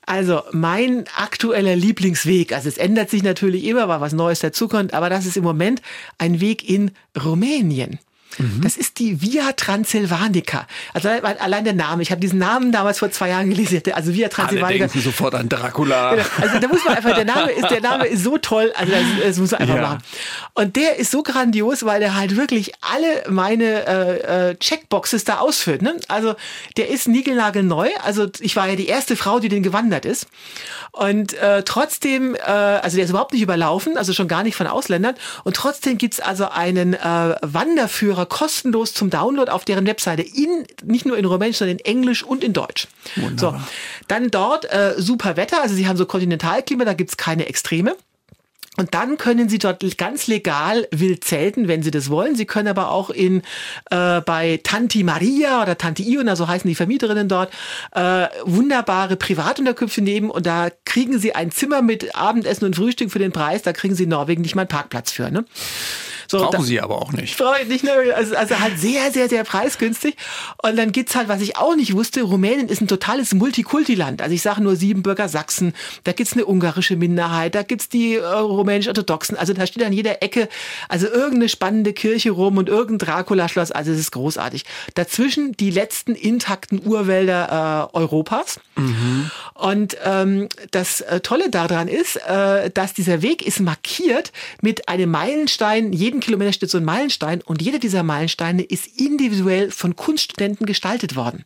Speaker 3: Also mein aktueller Lieblingsweg, also es ändert sich natürlich immer, weil was Neues dazukommt, aber das ist im Moment ein Weg in Rumänien. Mhm. Das ist die Via Transylvanica. Also allein der Name. Ich habe diesen Namen damals vor zwei Jahren gelesen. Also Via Transylvanica.
Speaker 4: Alle denken sofort an Dracula.
Speaker 3: Genau. Also da muss man einfach, der Name ist, der Name ist so toll. Also das, das muss man einfach ja. machen. Und der ist so grandios, weil der halt wirklich alle meine äh, äh, Checkboxes da ausfüllt. Ne? Also der ist niegelnagelneu. Also ich war ja die erste Frau, die den gewandert ist. Und äh, trotzdem, äh, also der ist überhaupt nicht überlaufen, also schon gar nicht von Ausländern. Und trotzdem gibt's also einen äh, Wanderführer kostenlos zum Download auf deren Webseite, in, nicht nur in Rumänisch, sondern in Englisch und in Deutsch. Wunderbar. So, dann dort äh, super Wetter, also sie haben so Kontinentalklima, da gibt's keine Extreme. Und dann können Sie dort ganz legal wild zelten, wenn Sie das wollen. Sie können aber auch in äh, bei Tanti Maria oder Tanti Iona, so heißen die Vermieterinnen dort, äh, wunderbare Privatunterkünfte nehmen und da kriegen Sie ein Zimmer mit Abendessen und Frühstück für den Preis. Da kriegen Sie in Norwegen nicht mal einen Parkplatz für. Ne?
Speaker 4: So, Brauchen Sie aber auch nicht.
Speaker 3: Nicht, ne? also, also halt sehr, sehr, sehr preisgünstig. Und dann gibt's halt, was ich auch nicht wusste, Rumänien ist ein totales Multikultiland. Also ich sage nur Siebenbürger Sachsen, da gibt's eine ungarische Minderheit, da gibt's die äh, rumänisch-orthodoxen. Also da steht an jeder Ecke also irgendeine spannende Kirche rum und irgendein Dracula-Schloss. Also es ist großartig. Dazwischen die letzten intakten Urwälder äh, Europas. Mhm. Und ähm, das äh, Tolle daran ist, äh, dass dieser Weg ist markiert mit einem Meilenstein jeden jeden Kilometer steht so ein Meilenstein und jeder dieser Meilensteine ist individuell von Kunststudenten gestaltet worden.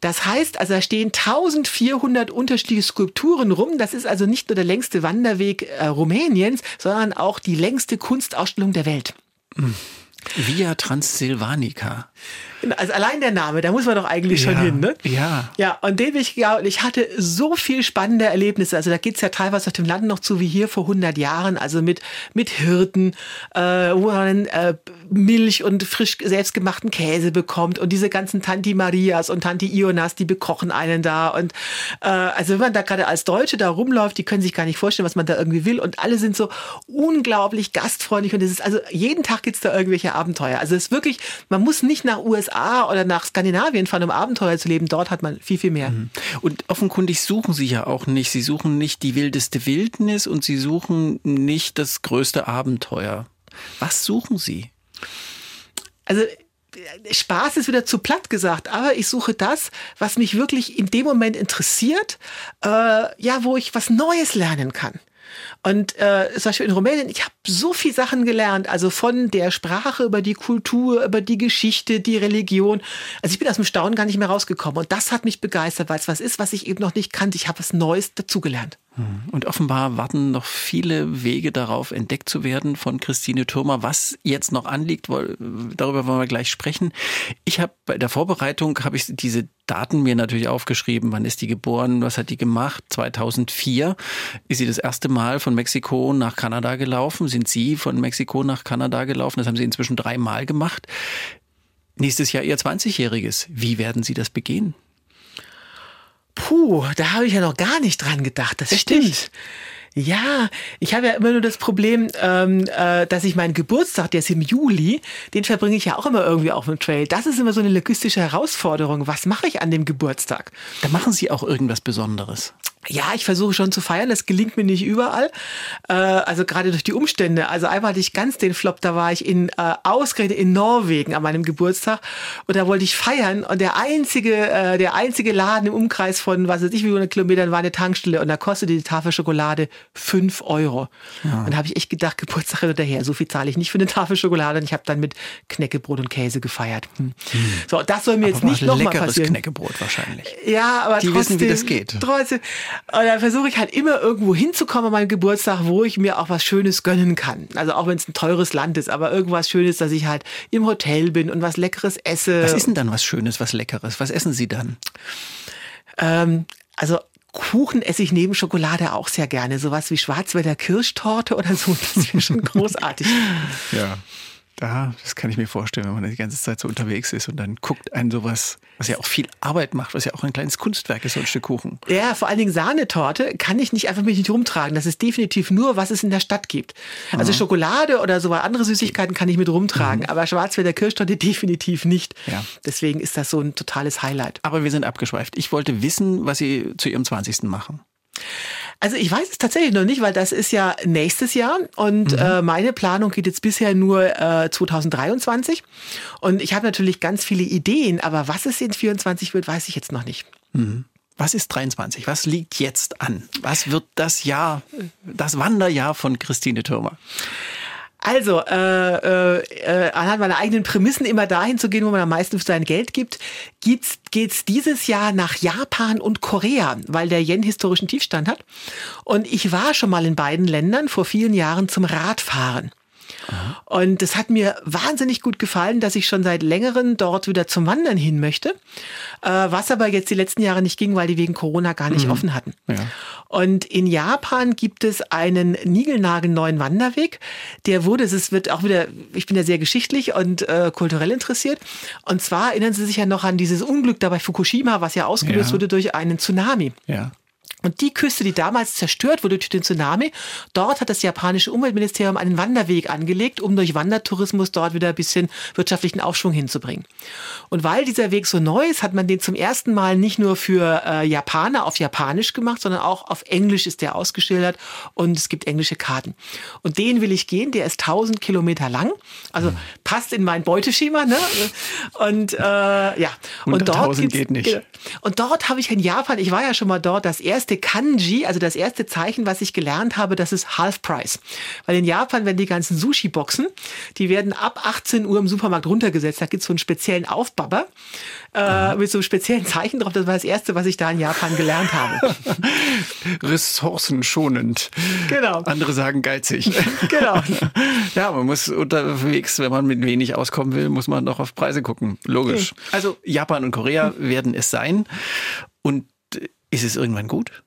Speaker 3: Das heißt, also da stehen 1400 unterschiedliche Skulpturen rum. Das ist also nicht nur der längste Wanderweg äh, Rumäniens, sondern auch die längste Kunstausstellung der Welt.
Speaker 4: Via Transsilvanica.
Speaker 3: Also allein der Name, da muss man doch eigentlich ja, schon hin, ne?
Speaker 4: Ja.
Speaker 3: Ja, und den bin ich, und ich hatte so viel spannende Erlebnisse. Also da geht's ja teilweise auf dem Land noch zu wie hier vor 100 Jahren, also mit, mit Hirten, äh, wo man äh, Milch und frisch selbstgemachten Käse bekommt und diese ganzen Tanti Marias und Tanti Ionas, die bekochen einen da. Und äh, also wenn man da gerade als Deutsche da rumläuft, die können sich gar nicht vorstellen, was man da irgendwie will. Und alle sind so unglaublich gastfreundlich und es ist also jeden Tag gibt's da irgendwelche Abenteuer. Also es ist wirklich, man muss nicht nach USA USA oder nach Skandinavien fahren, um Abenteuer zu leben. Dort hat man viel, viel mehr. Mhm.
Speaker 4: Und offenkundig suchen Sie ja auch nicht. Sie suchen nicht die wildeste Wildnis und Sie suchen nicht das größte Abenteuer. Was suchen Sie?
Speaker 3: Also Spaß ist wieder zu platt gesagt, aber ich suche das, was mich wirklich in dem Moment interessiert, äh, ja, wo ich was Neues lernen kann. Und äh, zum Beispiel in Rumänien, ich habe so viel Sachen gelernt, also von der Sprache über die Kultur, über die Geschichte, die Religion. Also ich bin aus dem Staunen gar nicht mehr rausgekommen. Und das hat mich begeistert, weil es was ist, was ich eben noch nicht kannte. Ich habe was Neues dazugelernt.
Speaker 4: Und offenbar warten noch viele Wege darauf, entdeckt zu werden von Christine Thürmer. Was jetzt noch anliegt, darüber wollen wir gleich sprechen. Ich habe bei der Vorbereitung habe ich diese Daten mir natürlich aufgeschrieben. Wann ist die geboren? Was hat die gemacht? 2004 ist sie das erste Mal von Mexiko nach Kanada gelaufen. Sind Sie von Mexiko nach Kanada gelaufen? Das haben Sie inzwischen dreimal gemacht. Nächstes Jahr Ihr 20-Jähriges. Wie werden Sie das begehen?
Speaker 3: Puh, da habe ich ja noch gar nicht dran gedacht. Das Richtig? stimmt. Ja, ich habe ja immer nur das Problem, ähm, äh, dass ich meinen Geburtstag, der ist im Juli, den verbringe ich ja auch immer irgendwie auf dem Trail. Das ist immer so eine logistische Herausforderung. Was mache ich an dem Geburtstag?
Speaker 4: Da machen Sie auch irgendwas Besonderes.
Speaker 3: Ja, ich versuche schon zu feiern. Das gelingt mir nicht überall. Äh, also gerade durch die Umstände. Also einmal hatte ich ganz den Flop. Da war ich in äh, ausgerechnet in Norwegen an meinem Geburtstag und da wollte ich feiern und der einzige, äh, der einzige Laden im Umkreis von was weiß ich wie hundert Kilometern war eine Tankstelle und da kostete die Tafel Schokolade fünf Euro. Ja. Und da habe ich echt gedacht, Geburtstag hinterher. So viel zahle ich nicht für eine Tafel Schokolade. Und ich habe dann mit Knäckebrot und Käse gefeiert. Hm. Hm. So, das soll mir aber jetzt nicht nochmal passieren.
Speaker 4: Knäckebrot wahrscheinlich.
Speaker 3: Ja, aber
Speaker 4: die
Speaker 3: trotzdem,
Speaker 4: wissen, wie das geht.
Speaker 3: Trotzdem, und dann versuche ich halt immer irgendwo hinzukommen an meinem Geburtstag, wo ich mir auch was Schönes gönnen kann. Also auch wenn es ein teures Land ist, aber irgendwas Schönes, dass ich halt im Hotel bin und was Leckeres esse.
Speaker 4: Was ist denn dann was Schönes, was Leckeres? Was essen Sie dann?
Speaker 3: Ähm, also Kuchen esse ich neben Schokolade auch sehr gerne. Sowas wie Schwarzwälder Kirschtorte oder so. Das wäre schon großartig.
Speaker 4: ja. Da, das kann ich mir vorstellen, wenn man die ganze Zeit so unterwegs ist und dann guckt einen sowas, was ja auch viel Arbeit macht, was ja auch ein kleines Kunstwerk ist, so ein Stück Kuchen.
Speaker 3: Ja, vor allen Dingen Sahnetorte kann ich nicht einfach mit nicht rumtragen. Das ist definitiv nur, was es in der Stadt gibt. Also mhm. Schokolade oder so andere Süßigkeiten kann ich mit rumtragen, mhm. aber Schwarzwälder Kirschtorte definitiv nicht. Ja. Deswegen ist das so ein totales Highlight.
Speaker 4: Aber wir sind abgeschweift. Ich wollte wissen, was Sie zu Ihrem 20. machen.
Speaker 3: Also ich weiß es tatsächlich noch nicht, weil das ist ja nächstes Jahr und mhm. äh, meine Planung geht jetzt bisher nur äh, 2023 und ich habe natürlich ganz viele Ideen, aber was es in 24 wird, weiß ich jetzt noch nicht.
Speaker 4: Mhm. Was ist 23? Was liegt jetzt an? Was wird das Jahr, das Wanderjahr von Christine Thürmer?
Speaker 3: Also, äh, äh, äh, anhand meiner eigenen Prämissen immer dahin zu gehen, wo man am meisten für sein Geld gibt, geht's, geht's dieses Jahr nach Japan und Korea, weil der Yen historischen Tiefstand hat. Und ich war schon mal in beiden Ländern vor vielen Jahren zum Radfahren. Und es hat mir wahnsinnig gut gefallen, dass ich schon seit längerem dort wieder zum Wandern hin möchte, äh, was aber jetzt die letzten Jahre nicht ging, weil die wegen Corona gar nicht mhm. offen hatten. Ja. Und in Japan gibt es einen niegelnagelneuen Wanderweg, der wurde, es wird auch wieder, ich bin ja sehr geschichtlich und äh, kulturell interessiert. Und zwar erinnern Sie sich ja noch an dieses Unglück da bei Fukushima, was ja ausgelöst ja. wurde durch einen Tsunami. Ja. Und die Küste, die damals zerstört wurde durch den Tsunami, dort hat das japanische Umweltministerium einen Wanderweg angelegt, um durch Wandertourismus dort wieder ein bisschen wirtschaftlichen Aufschwung hinzubringen. Und weil dieser Weg so neu ist, hat man den zum ersten Mal nicht nur für äh, Japaner auf Japanisch gemacht, sondern auch auf Englisch ist der ausgeschildert und es gibt englische Karten. Und den will ich gehen, der ist 1000 Kilometer lang, also mhm. passt in mein Beuteschema. Ne? Und äh, ja,
Speaker 4: und, und dort geht nicht. Genau.
Speaker 3: Und dort habe ich in Japan, ich war ja schon mal dort, das erste erste Kanji, also das erste Zeichen, was ich gelernt habe, das ist Half Price. Weil in Japan werden die ganzen Sushi-Boxen, die werden ab 18 Uhr im Supermarkt runtergesetzt. Da gibt es so einen speziellen Aufbabber äh, mit so einem speziellen Zeichen drauf. Das war das erste, was ich da in Japan gelernt habe.
Speaker 4: Ressourcenschonend. Genau. Andere sagen geizig. genau. Ja, man muss unterwegs, wenn man mit wenig auskommen will, muss man doch auf Preise gucken. Logisch. Okay. Also Japan und Korea werden es sein. Und ist es irgendwann gut?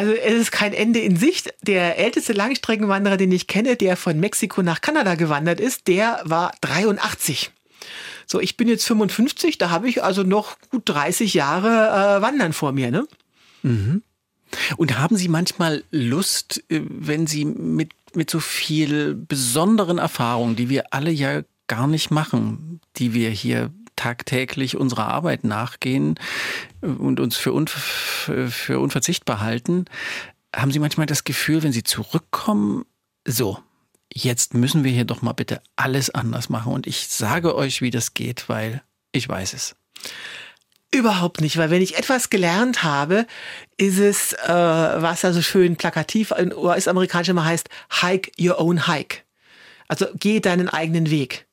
Speaker 3: Also es ist kein Ende in Sicht. Der älteste Langstreckenwanderer, den ich kenne, der von Mexiko nach Kanada gewandert ist, der war 83. So, ich bin jetzt 55, da habe ich also noch gut 30 Jahre äh, Wandern vor mir. Ne?
Speaker 4: Mhm. Und haben Sie manchmal Lust, äh, wenn Sie mit, mit so viel besonderen Erfahrungen, die wir alle ja gar nicht machen, die wir hier tagtäglich unserer Arbeit nachgehen und uns für, unver für unverzichtbar halten, haben Sie manchmal das Gefühl, wenn Sie zurückkommen, so, jetzt müssen wir hier doch mal bitte alles anders machen und ich sage euch, wie das geht, weil ich weiß es.
Speaker 3: Überhaupt nicht, weil wenn ich etwas gelernt habe, ist es, äh, was also schön plakativ in US-amerikanisch immer heißt, hike your own hike. Also geh deinen eigenen Weg.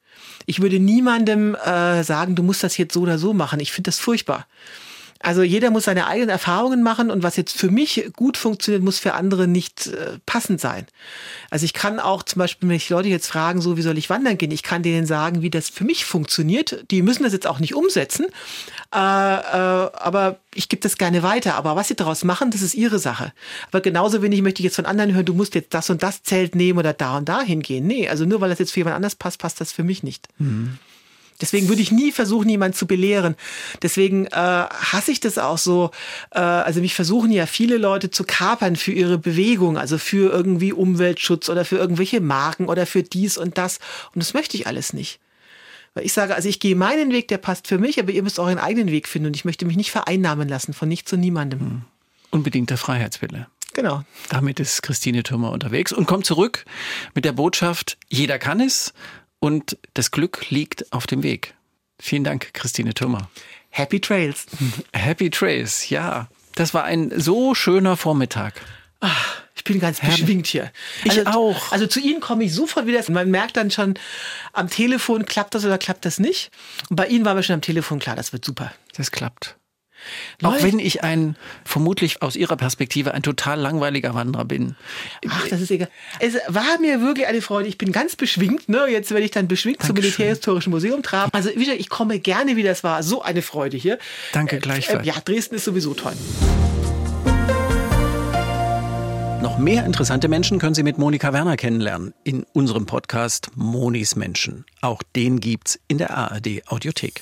Speaker 3: Ich würde niemandem äh, sagen, du musst das jetzt so oder so machen. Ich finde das furchtbar. Also jeder muss seine eigenen Erfahrungen machen und was jetzt für mich gut funktioniert, muss für andere nicht äh, passend sein. Also ich kann auch zum Beispiel, wenn mich Leute jetzt fragen, so wie soll ich wandern gehen, ich kann denen sagen, wie das für mich funktioniert. Die müssen das jetzt auch nicht umsetzen, äh, äh, aber ich gebe das gerne weiter. Aber was sie daraus machen, das ist ihre Sache. Aber genauso wenig möchte ich jetzt von anderen hören, du musst jetzt das und das Zelt nehmen oder da und da hingehen. Nee, also nur weil das jetzt für jemand anders passt, passt das für mich nicht. Mhm. Deswegen würde ich nie versuchen, jemanden zu belehren. Deswegen äh, hasse ich das auch so. Äh, also mich versuchen ja viele Leute zu kapern für ihre Bewegung, also für irgendwie Umweltschutz oder für irgendwelche Marken oder für dies und das. Und das möchte ich alles nicht. Weil ich sage, also ich gehe meinen Weg, der passt für mich, aber ihr müsst euren eigenen Weg finden und ich möchte mich nicht vereinnahmen lassen von nichts und niemandem. Hm.
Speaker 4: Unbedingter Freiheitswille.
Speaker 3: Genau.
Speaker 4: Damit ist Christine Thürmer unterwegs und kommt zurück mit der Botschaft, jeder kann es und das Glück liegt auf dem Weg. Vielen Dank, Christine Thürmer.
Speaker 3: Happy Trails.
Speaker 4: Happy Trails, ja. Das war ein so schöner Vormittag.
Speaker 3: Ach, ich bin ganz beschwingt hier.
Speaker 4: Also, ich auch.
Speaker 3: Also zu Ihnen komme ich sofort wieder. Man merkt dann schon am Telefon, klappt das oder klappt das nicht. Und bei Ihnen war mir schon am Telefon klar, das wird super.
Speaker 4: Das klappt. Auch wenn ich ein, vermutlich aus Ihrer Perspektive, ein total langweiliger Wanderer bin.
Speaker 3: Ach, das ist egal. Es war mir wirklich eine Freude. Ich bin ganz beschwingt. Ne? Jetzt werde ich dann beschwingt Dankeschön. zum Militärhistorischen Museum traben. Also wie gesagt, ich komme gerne wieder. Es war so eine Freude hier.
Speaker 4: Danke äh, gleichfalls.
Speaker 3: Äh, ja, Dresden ist sowieso toll.
Speaker 4: Noch mehr interessante Menschen können Sie mit Monika Werner kennenlernen in unserem Podcast Monis Menschen. Auch den gibt's in der ARD Audiothek.